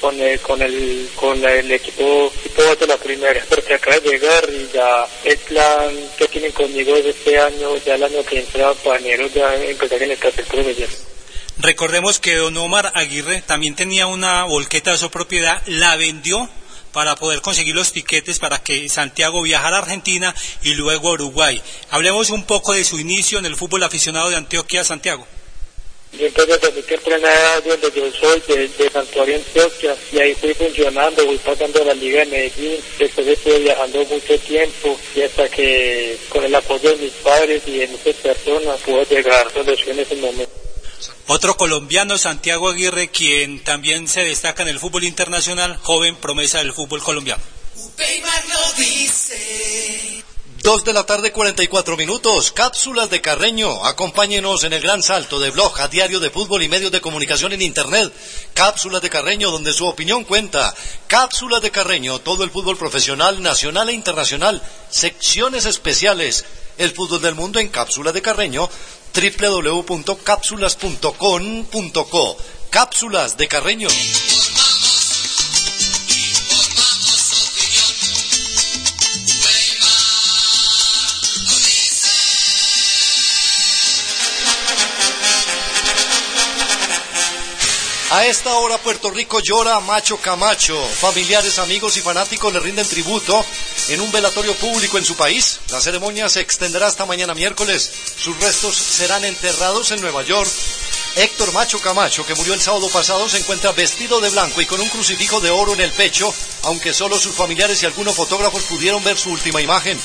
con el, con el, con el equipo, equipo de la primera, porque acaba de llegar y ya el plan que tienen conmigo de este año, ya el año que entra para enero ya empezar en el tercer profesional. Recordemos que don Omar Aguirre también tenía una volqueta de su propiedad, la vendió para poder conseguir los tiquetes para que Santiago viajara a Argentina y luego a Uruguay. Hablemos un poco de su inicio en el fútbol aficionado de Antioquia, Santiago. Yo empecé desde temprana edad donde yo soy, de, de Santuario Antioquia, y ahí fui funcionando, fui pasando a la Liga de Medellín, después estuve viajando mucho tiempo, y hasta que con el apoyo de mis padres y de muchas personas pude llegar donde estoy en ese momento. Otro colombiano, Santiago Aguirre, quien también se destaca en el fútbol internacional, joven promesa del fútbol colombiano. Lo dice. Dos de la tarde, 44 minutos. Cápsulas de Carreño. Acompáñenos en el gran salto de blog a diario de fútbol y medios de comunicación en Internet. Cápsulas de Carreño, donde su opinión cuenta. Cápsulas de Carreño, todo el fútbol profesional, nacional e internacional. Secciones especiales. El fútbol del mundo en Cápsulas de Carreño. www.cápsulas.com.co. Cápsulas de Carreño. A esta hora Puerto Rico llora Macho Camacho. Familiares, amigos y fanáticos le rinden tributo en un velatorio público en su país. La ceremonia se extenderá hasta mañana miércoles. Sus restos serán enterrados en Nueva York. Héctor Macho Camacho, que murió el sábado pasado, se encuentra vestido de blanco y con un crucifijo de oro en el pecho, aunque solo sus familiares y algunos fotógrafos pudieron ver su última imagen.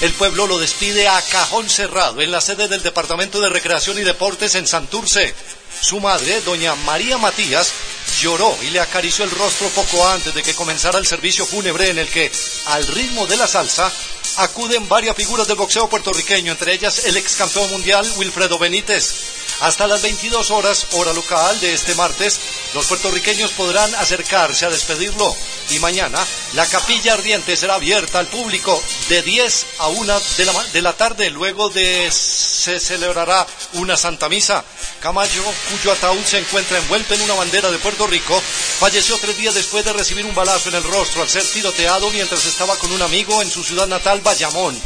El pueblo lo despide a cajón cerrado en la sede del Departamento de Recreación y Deportes en Santurce. Su madre, doña María Matías, lloró y le acarició el rostro poco antes de que comenzara el servicio fúnebre en el que, al ritmo de la salsa, acuden varias figuras del boxeo puertorriqueño, entre ellas el ex campeón mundial Wilfredo Benítez. Hasta las 22 horas, hora local de este martes, los puertorriqueños podrán acercarse a despedirlo. Y mañana, la capilla ardiente será abierta al público de 10 a 1 de la, de la tarde. Luego de se celebrará una Santa Misa. Camacho, cuyo ataúd se encuentra envuelto en una bandera de Puerto Rico, falleció tres días después de recibir un balazo en el rostro al ser tiroteado mientras estaba con un amigo en su ciudad natal, Bayamón.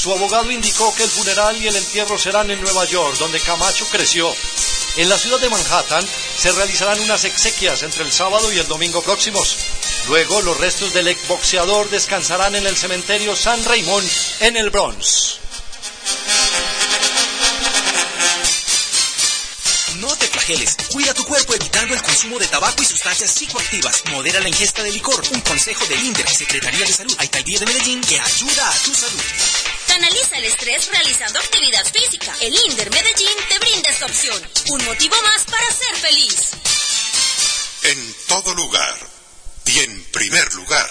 Su abogado indicó que el funeral y el entierro serán en Nueva York, donde Camacho creció. En la ciudad de Manhattan se realizarán unas exequias entre el sábado y el domingo próximos. Luego los restos del exboxeador descansarán en el cementerio San Raymond en el Bronx. No te flageles. Cuida tu cuerpo evitando el consumo de tabaco y sustancias psicoactivas. Modera la ingesta de licor. Un consejo del INDER, Secretaría de Salud, Alcaldía de Medellín, que ayuda a tu salud. Canaliza el estrés realizando actividad física. El INDER Medellín te brinda esta opción. Un motivo más para ser feliz. En todo lugar y en primer lugar,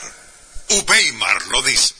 Ubeimar lo dice.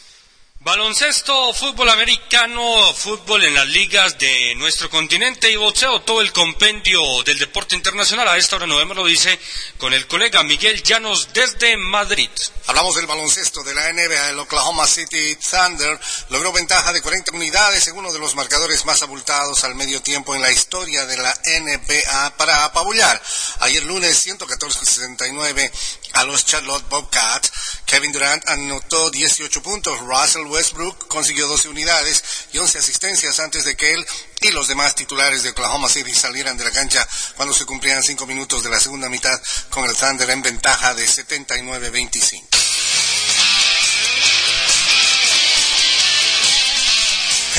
Baloncesto, fútbol americano, fútbol en las ligas de nuestro continente y boxeo, todo el compendio del deporte internacional. A esta hora novembro lo dice con el colega Miguel Llanos desde Madrid. Hablamos del baloncesto de la NBA. El Oklahoma City Thunder logró ventaja de 40 unidades en uno de los marcadores más abultados al medio tiempo en la historia de la NBA para apabullar. Ayer lunes 114-69 a los Charlotte Bobcats. Kevin Durant anotó 18 puntos. Russell Westbrook consiguió 12 unidades y 11 asistencias antes de que él y los demás titulares de Oklahoma City salieran de la cancha cuando se cumplían 5 minutos de la segunda mitad con el Thunder en ventaja de 79-25.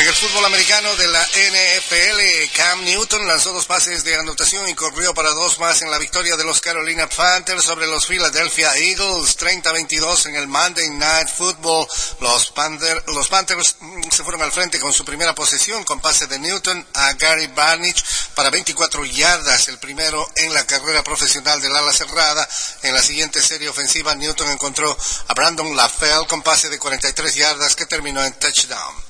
En el fútbol americano de la NFL, Cam Newton lanzó dos pases de anotación y corrió para dos más en la victoria de los Carolina Panthers sobre los Philadelphia Eagles, 30-22 en el Monday Night Football. Los, los Panthers mm, se fueron al frente con su primera posesión con pase de Newton a Gary Barnich para 24 yardas, el primero en la carrera profesional del ala cerrada. En la siguiente serie ofensiva, Newton encontró a Brandon LaFell con pase de 43 yardas que terminó en touchdown.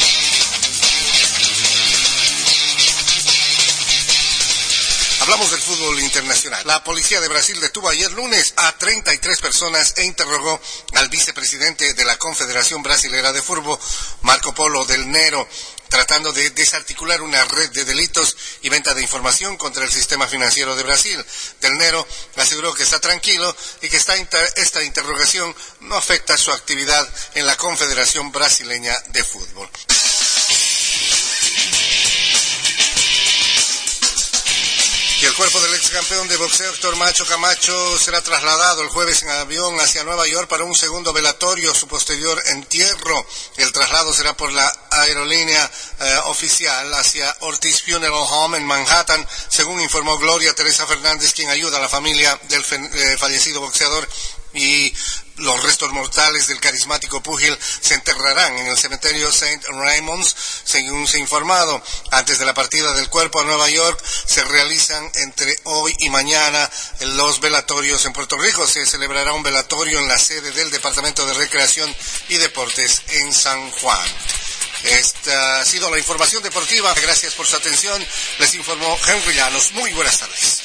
Hablamos del fútbol internacional. La policía de Brasil detuvo ayer lunes a 33 personas e interrogó al vicepresidente de la Confederación Brasilera de Fútbol, Marco Polo del Nero, tratando de desarticular una red de delitos y venta de información contra el sistema financiero de Brasil. Del Nero aseguró que está tranquilo y que esta, esta interrogación no afecta su actividad en la Confederación Brasileña de Fútbol. Cuerpo del ex campeón de boxeo Héctor Macho Camacho será trasladado el jueves en avión hacia Nueva York para un segundo velatorio, su posterior entierro. El traslado será por la aerolínea eh, oficial hacia Ortiz Funeral Home en Manhattan, según informó Gloria Teresa Fernández, quien ayuda a la familia del eh, fallecido boxeador y los restos mortales del carismático púgil se enterrarán en el cementerio St. Raymond's, según se ha informado. Antes de la partida del cuerpo a Nueva York, se realizan entre hoy y mañana los velatorios en Puerto Rico. Se celebrará un velatorio en la sede del Departamento de Recreación y Deportes en San Juan. Esta ha sido la información deportiva. Gracias por su atención. Les informó Henry Llanos. Muy buenas tardes.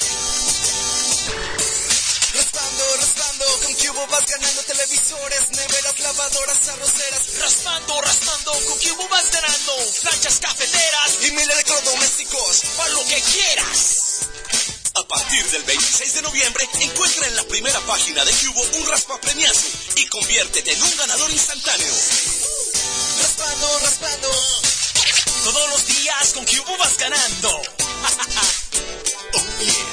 Raspando, raspando, con Cubo vas ganando televisores, neveras, lavadoras, arroceras. Raspando, raspando, con Cubo vas ganando planchas cafeteras y miles de electrodomésticos, para lo que quieras. A partir del 26 de noviembre, encuentra en la primera página de Cubo un raspa premiazo y conviértete en un ganador instantáneo. Raspando, raspando. Todos los días con Cubo vas ganando. oh yeah.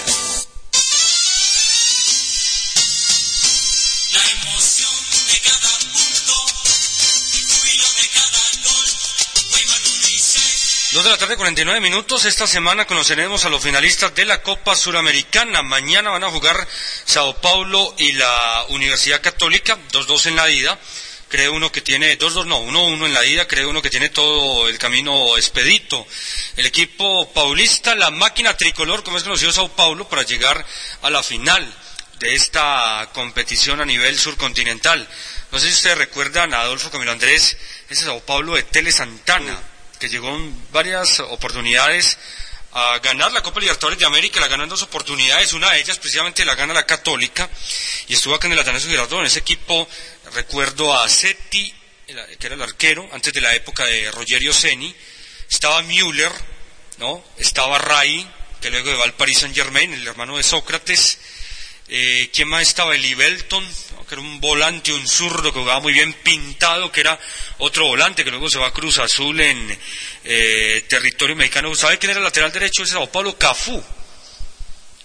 Dos de la tarde, 49 minutos. Esta semana conoceremos a los finalistas de la Copa Suramericana. Mañana van a jugar Sao Paulo y la Universidad Católica, 2-2 en la ida. Cree uno que tiene, 2-2 no, 1-1 en la ida, cree uno que tiene todo el camino expedito. El equipo paulista, la máquina tricolor, como es conocido Sao Paulo, para llegar a la final de esta competición a nivel surcontinental. No sé si ustedes recuerdan a Adolfo Camilo Andrés, ese Sao Paulo de Tele Santana, que llegó en varias oportunidades a ganar la Copa Libertadores de América, la ganó en dos oportunidades, una de ellas precisamente la gana la Católica, y estuvo acá en el Atanasio Girardot, en ese equipo recuerdo a Seti, que era el arquero, antes de la época de Rogerio Seni, estaba Müller, ¿no? estaba Ray, que luego va al Paris Saint Germain, el hermano de Sócrates, eh, ¿quién más estaba? Eli Belton, ¿no? que era un volante, un zurdo que jugaba muy bien pintado, que era otro volante, que luego se va a Cruz Azul en eh, territorio mexicano. ¿Sabe quién era el lateral derecho? Ese era Pablo Cafú,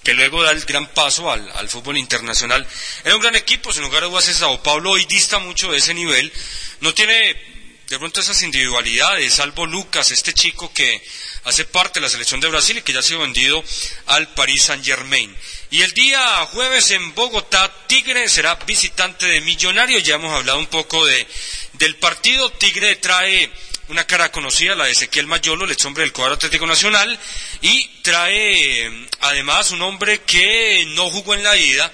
que luego da el gran paso al, al, fútbol internacional. Era un gran equipo, sin lugar a dudas, Sao Paulo hoy dista mucho de ese nivel. No tiene de pronto esas individualidades, salvo Lucas, este chico que hace parte de la selección de Brasil y que ya ha sido vendido al Paris Saint Germain. Y el día jueves en Bogotá, Tigre será visitante de Millonarios. Ya hemos hablado un poco de, del partido. Tigre trae una cara conocida, la de Ezequiel Mayolo, el ex hombre del cuadro Atlético Nacional, y trae además un hombre que no jugó en la ida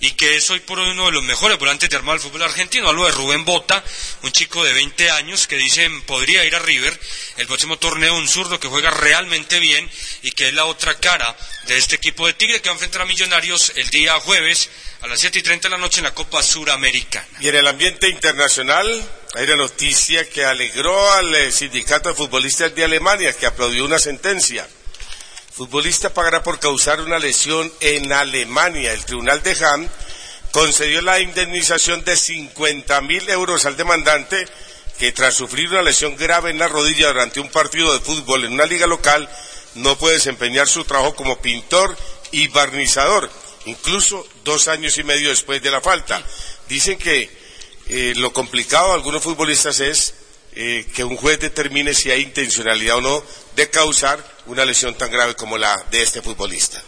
y que es hoy por hoy uno de los mejores volantes de armado del fútbol argentino. Hablo de Rubén Bota, un chico de 20 años que dicen podría ir a River, el próximo torneo, un zurdo que juega realmente bien y que es la otra cara de este equipo de Tigre que va a enfrentar a Millonarios el día jueves a las 7 y 30 de la noche en la Copa Suramericana. Y en el ambiente internacional hay una noticia que alegró al eh, sindicato de futbolistas de Alemania que aplaudió una sentencia. Futbolista pagará por causar una lesión en Alemania. El tribunal de Hamm concedió la indemnización de 50 mil euros al demandante que tras sufrir una lesión grave en la rodilla durante un partido de fútbol en una liga local no puede desempeñar su trabajo como pintor y barnizador, incluso dos años y medio después de la falta. Dicen que eh, lo complicado de algunos futbolistas es eh, que un juez determine si hay intencionalidad o no de causar una lesión tan grave como la de este futbolista.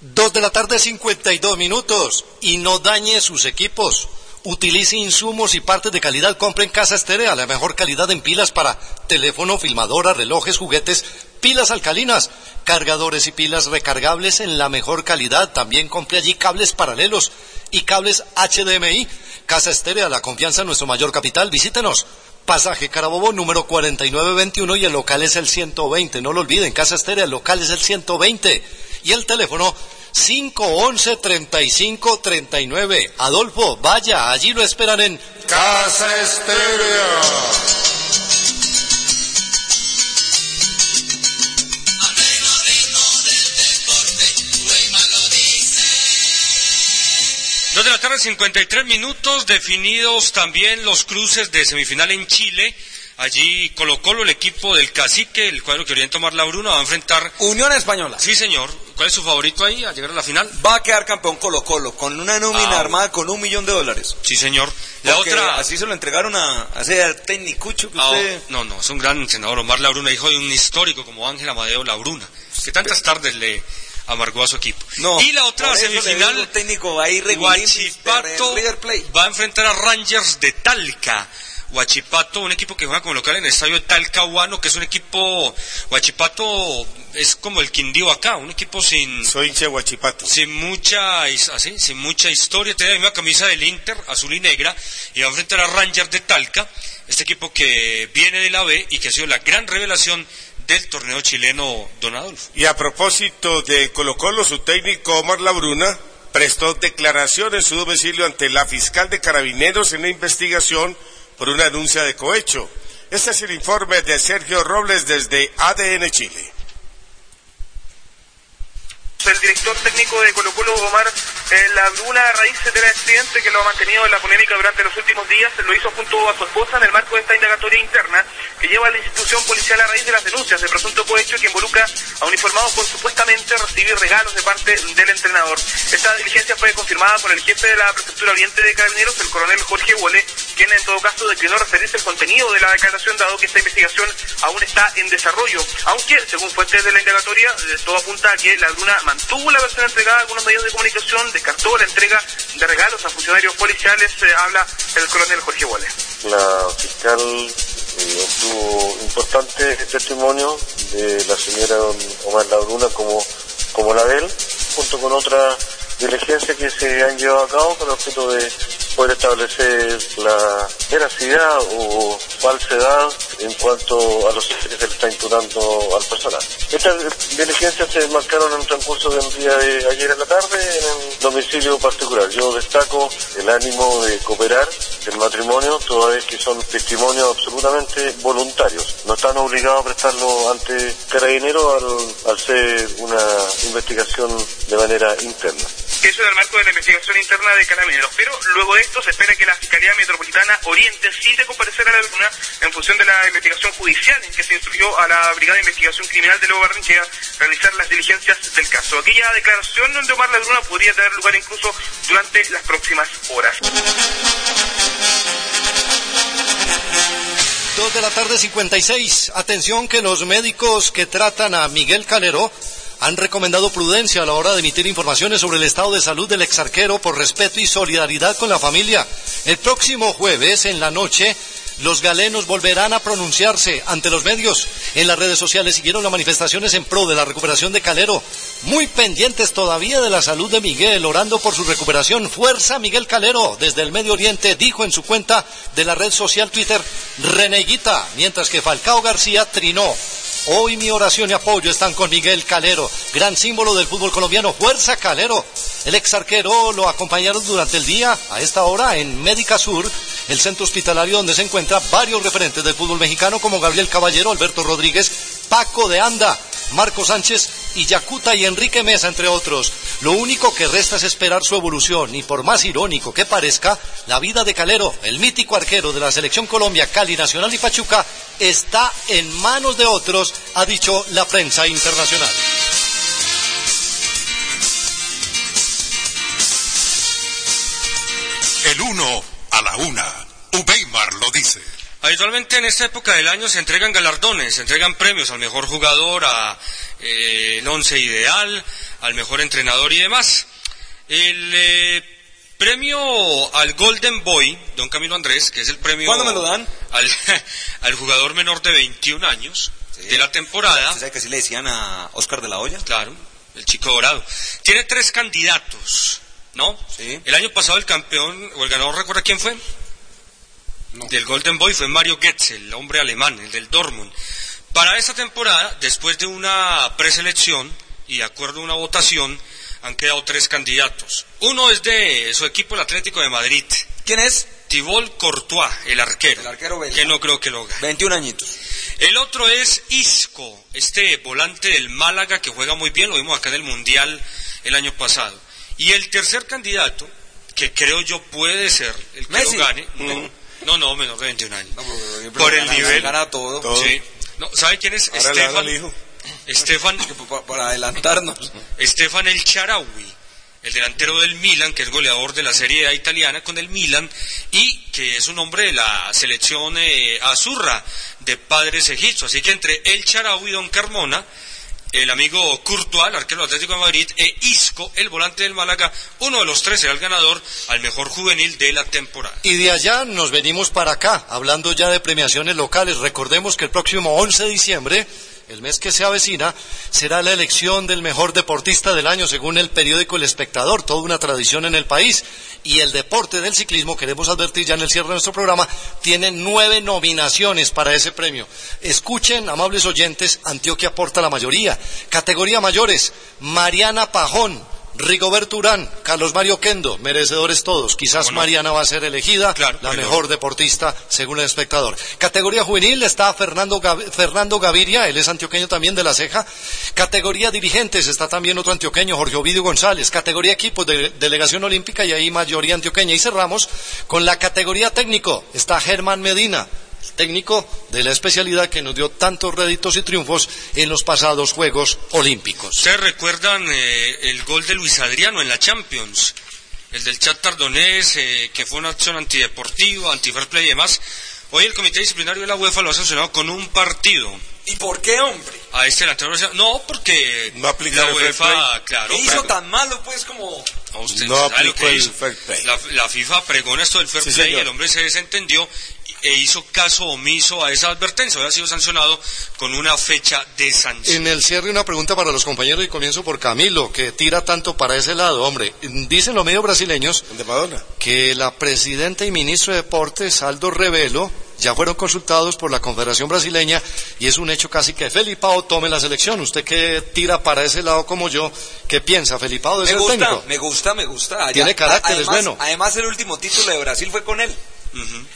Dos de la tarde, 52 minutos. Y no dañe sus equipos. Utilice insumos y partes de calidad. Compre en Casa Estereo la mejor calidad en pilas para teléfono, filmadora, relojes, juguetes, pilas alcalinas, cargadores y pilas recargables en la mejor calidad. También compre allí cables paralelos y cables HDMI. Casa Estereo, la confianza en nuestro mayor capital. Visítenos. Pasaje Carabobo número 4921 y el local es el 120. No lo olviden, Casa Estéreo, el local es el 120. y el teléfono 511-3539. Adolfo, vaya, allí lo esperan en Casa Estéreo. Tarde, 53 minutos, definidos también los cruces de semifinal en Chile. Allí Colo Colo, el equipo del cacique, el cuadro que orienta Omar Labruna, va a enfrentar... Unión Española. Sí, señor. ¿Cuál es su favorito ahí a llegar a la final? Va a quedar campeón Colo Colo, con una nómina Ah. armada con un millón de dólares. Sí, señor. La Porque otra... Así se lo entregaron a, a ese técnicucho que Ah, usted... no, no, es un gran entrenador. Omar Labruna, hijo de un histórico como Ángel Amadeo Labruna, que tantas tardes le amargó a su equipo. No, y la otra semifinal, técnico ahí Plate. va a enfrentar a Rangers de Talca. Huachipato, un equipo que juega como local en el estadio Talcahuano, que es un equipo, Huachipato es como el Quindío acá, un equipo sin... Soy hincha de Huachipato. Sin mucha, así, sin mucha historia, tiene la misma camisa del Inter, azul y negra, y va a enfrentar a Rangers de Talca, este equipo que viene de la B y que ha sido la gran revelación del torneo chileno Don Adolfo. Y a propósito de Colo Colo, su técnico Omar Labruna prestó declaración en su domicilio ante la fiscal de carabineros en la investigación por una denuncia de cohecho. Este es el informe de Sergio Robles desde ADN Chile. El director técnico de Colo Colo, Omar eh, Labruna, a raíz del accidente que lo ha mantenido en la polémica durante los últimos días, lo hizo junto a su esposa en el marco de esta indagatoria interna que lleva a la institución policial a raíz de las denuncias de presunto cohecho que involucra a uniformados por supuestamente recibir regalos de parte del entrenador. Esta diligencia fue confirmada por el jefe de la Prefectura Oriente de Carabineros, el coronel Jorge Wole, quien en todo caso declinó referirse al contenido de la declaración dado que esta investigación aún está en desarrollo, aunque según fuentes de la indagatoria eh, todo apunta a que Labruna mantuvo la versión entregada a algunos medios de comunicación, descartó la entrega de regalos a funcionarios policiales, eh, habla el coronel Jorge Wole. La fiscal eh, obtuvo importante testimonio de la señora Omar Labruna como, como la de él, junto con otras diligencias que se han llevado a cabo con objeto de poder establecer la veracidad o falsedad en cuanto a los hechos que se le está imputando al personal. Estas diligencias se marcaron en el transcurso del día de ayer en la tarde en un domicilio particular. Yo destaco el ánimo de cooperar del matrimonio, toda vez que son testimonios absolutamente voluntarios. No están obligados a prestarlo ante carabineros al, al ser una investigación de manera interna. eso en el marco de la investigación interna de Carabineros. Pero luego de esto se espera que la Fiscalía Metropolitana Oriente de comparecer a la luna en función de la investigación judicial en que se instruyó a la Brigada de Investigación Criminal de Nuevo Barranquilla realizar las diligencias del caso. Aquella declaración de Omar Ladruna podría tener lugar incluso durante las próximas horas. Dos de la tarde 56. Atención que los médicos que tratan a Miguel Calero han recomendado prudencia a la hora de emitir informaciones sobre el estado de salud del exarquero por respeto y solidaridad con la familia. El próximo jueves en la noche los galenos volverán a pronunciarse ante los medios. En las redes sociales siguieron las manifestaciones en pro de la recuperación de Calero. Muy pendientes todavía de la salud de Miguel, orando por su recuperación. Fuerza Miguel Calero, desde el Medio Oriente, dijo en su cuenta de la red social Twitter, Reneguita, mientras que Falcao García trinó. Hoy mi oración y apoyo están con Miguel Calero, gran símbolo del fútbol colombiano. Fuerza Calero. El ex arquero lo acompañaron durante el día, a esta hora, en Médica Sur, el centro hospitalario donde se encuentran varios referentes del fútbol mexicano como Gabriel Caballero, Alberto Rodríguez, Paco de Anda, Marco Sánchez y Yacuta y Enrique Mesa, entre otros. Lo único que resta es esperar su evolución y por más irónico que parezca, la vida de Calero, el mítico arquero de la selección Colombia, Cali, Nacional y Pachuca, está en manos de otros, ha dicho la prensa internacional. El uno a la una. Ubeimar lo dice. Habitualmente en esta época del año se entregan galardones, se entregan premios al mejor jugador, a eh, el once ideal, al mejor entrenador y demás. El eh, premio al Golden Boy, don Camilo Andrés, que es el premio... ¿Cuándo me lo dan? Al, al jugador menor de 21 años de la temporada. ¿Usted sabe que así le decían a Oscar de la Hoya? Claro, el chico dorado. Tiene tres candidatos, ¿no? El año pasado el campeón, o el ganador, ¿recuerda quién fue? Del Golden Boy fue Mario Goetze, el hombre alemán, el del Dortmund. Para esta temporada, después de una preselección, y de acuerdo a una votación han quedado tres candidatos. Uno es de su equipo, el Atlético de Madrid. ¿Quién es? Thibaut Courtois, el arquero. El arquero belga. Que no creo que lo haga. 21 añitos. El otro es Isco, este volante del Málaga que juega muy bien, lo vimos acá en el Mundial el año pasado. Y el tercer candidato, que creo yo puede ser el que Messi. lo gane, no, no, no, menor de 21 años. pero Por el gana- nivel. gana todo. Sí. No, ¿Sabe quién es? Ahora Estefan. hijo. Estefan. Para adelantarnos. Estefan El Charaui, el delantero del Milan, que es goleador de la Serie A italiana con el Milan y que es un hombre de la selección eh, azurra de padres egipcios. Así que entre El Charaui y Don Carmona, el amigo Courtois, el arquero del Atlético de Madrid, e Isco, el volante del Málaga, uno de los tres será el ganador al mejor juvenil de la temporada. Y de allá nos venimos para acá, hablando ya de premiaciones locales. Recordemos que el próximo 11 de diciembre, el mes que se avecina, será la elección del mejor deportista del año, según el periódico El Espectador, toda una tradición en el país. Y el deporte del ciclismo, queremos advertir ya en el cierre de nuestro programa, tiene nueve nominaciones para ese premio. Escuchen, amables oyentes, Antioquia aporta la mayoría. Categoría mayores, Mariana Pajón, Rigoberto Urán, Carlos Mario Kendo, merecedores todos. Quizás Mariana va a ser elegida la bueno. mejor deportista según el espectador. Categoría juvenil está Fernando, Gav- Fernando Gaviria, él es antioqueño también de la ceja. Categoría dirigentes está también otro antioqueño, Jorge Ovidio González. Categoría equipos de delegación olímpica y ahí mayoría antioqueña. Y cerramos con la categoría técnico, está Germán Medina. Técnico de la especialidad que nos dio tantos réditos y triunfos en los pasados Juegos Olímpicos. ¿Ustedes recuerdan eh, el gol de Luis Adriano en la Champions? El del chat tardonés, eh, que fue una acción antideportiva, anti-fair play y demás. Hoy el Comité Disciplinario de la UEFA lo ha sancionado con un partido. ¿Y por qué, hombre? A este delantero. No, porque aplica la UEFA, claro. ¿Qué hizo claro. tan malo, pues, como... No, usted aplicó el fair play. La, la FIFA pregona esto del fair Sí, play, señor. el hombre se desentendió e hizo caso omiso a esa advertencia. Había sido sancionado con una fecha de sanción. En el cierre una pregunta para los compañeros y comienzo por Camilo, que tira tanto para ese lado. Hombre, dicen los medios brasileños que la presidenta y ministro de Deportes, Aldo Revelo, ya fueron consultados por la Confederación Brasileña y es un hecho casi que Felipao tome la selección. Usted que tira para ese lado como yo, ¿qué piensa? ¿Felipao de Me gusta, técnico? me gusta, me gusta. Tiene carácter, es bueno. Además, el último título de Brasil fue con él.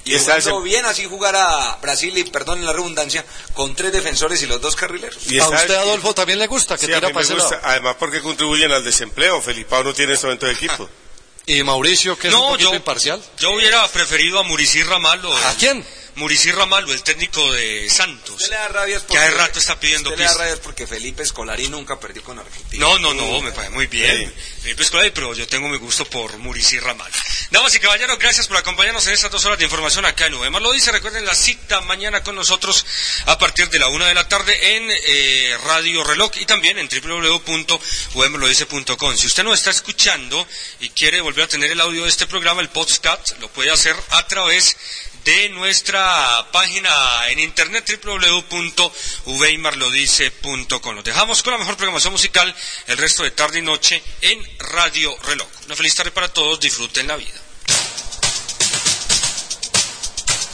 Y, Y jugando bien así jugar a Brasil, y perdón la redundancia, con tres defensores y los dos carrileros. Y ¿A usted, Adolfo, también le gusta que Sí, a tira mí me gusta, además porque contribuyen al desempleo. Felipao no tiene en este momento de equipo. ¿Y Mauricio, que es un No, poquito yo- imparcial? Yo hubiera preferido a Muricy Ramalho. ¿A quién? Muricy Ramalho, el técnico de Santos. Usted le da rabia es Que hace porque- rato está pidiendo usted le da pista. rabia es porque Felipe Escolari nunca perdió con Argentina. No, no, no, me parece muy bien. Felipe Escolari, pero yo tengo mi gusto por Muricy Ramal. Damas y caballeros, gracias por acompañarnos en estas dos horas de información acá en Ubema. Lo dice, recuerden la cita mañana con nosotros a partir de la una de la tarde en eh, Radio Reloj y también en www.ubemlodice.com. Si usted nos está escuchando y quiere volver a tener el audio de este programa, el podcast, lo puede hacer a través de nuestra página en internet www.uveimarlodice.com. Los dejamos con la mejor programación musical el resto de tarde y noche en Radio Reloj. Una feliz tarde para todos, disfruten la vida.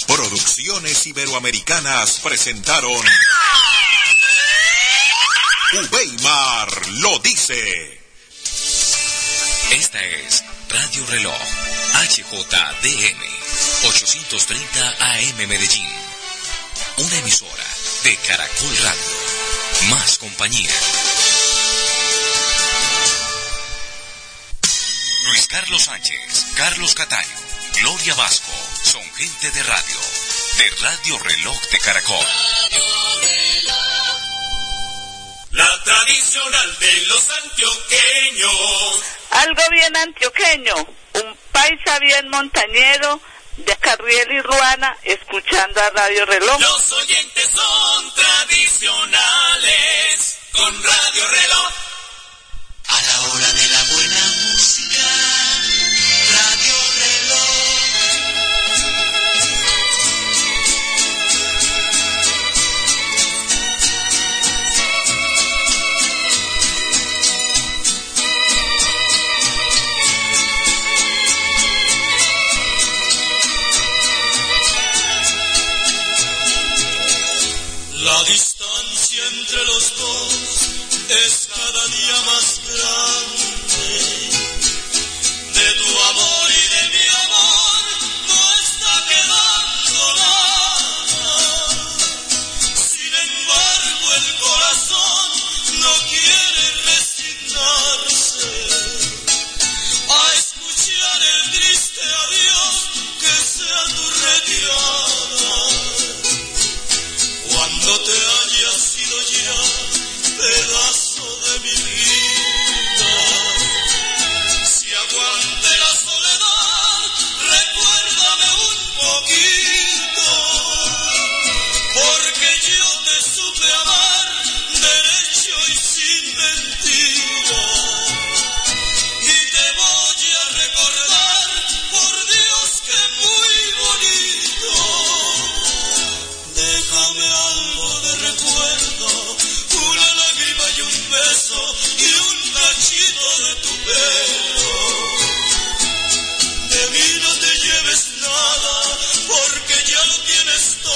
Producciones Iberoamericanas presentaron Ubeimar lo dice. Esta es Radio Reloj, HJDM, 830 AM Medellín. Una emisora de Caracol Radio. Más compañía. Luis Carlos Sánchez, Carlos Cataño, Gloria Vasco son gente de radio. De Radio Reloj de Caracol. La tradicional de los antioqueños. Algo bien antioqueño, un paisa bien montañero de Carriel y Ruana escuchando a Radio Reloj. Los oyentes son tradicionales. Con Radio Reloj. A la hora de la buena música. La distancia entre los dos es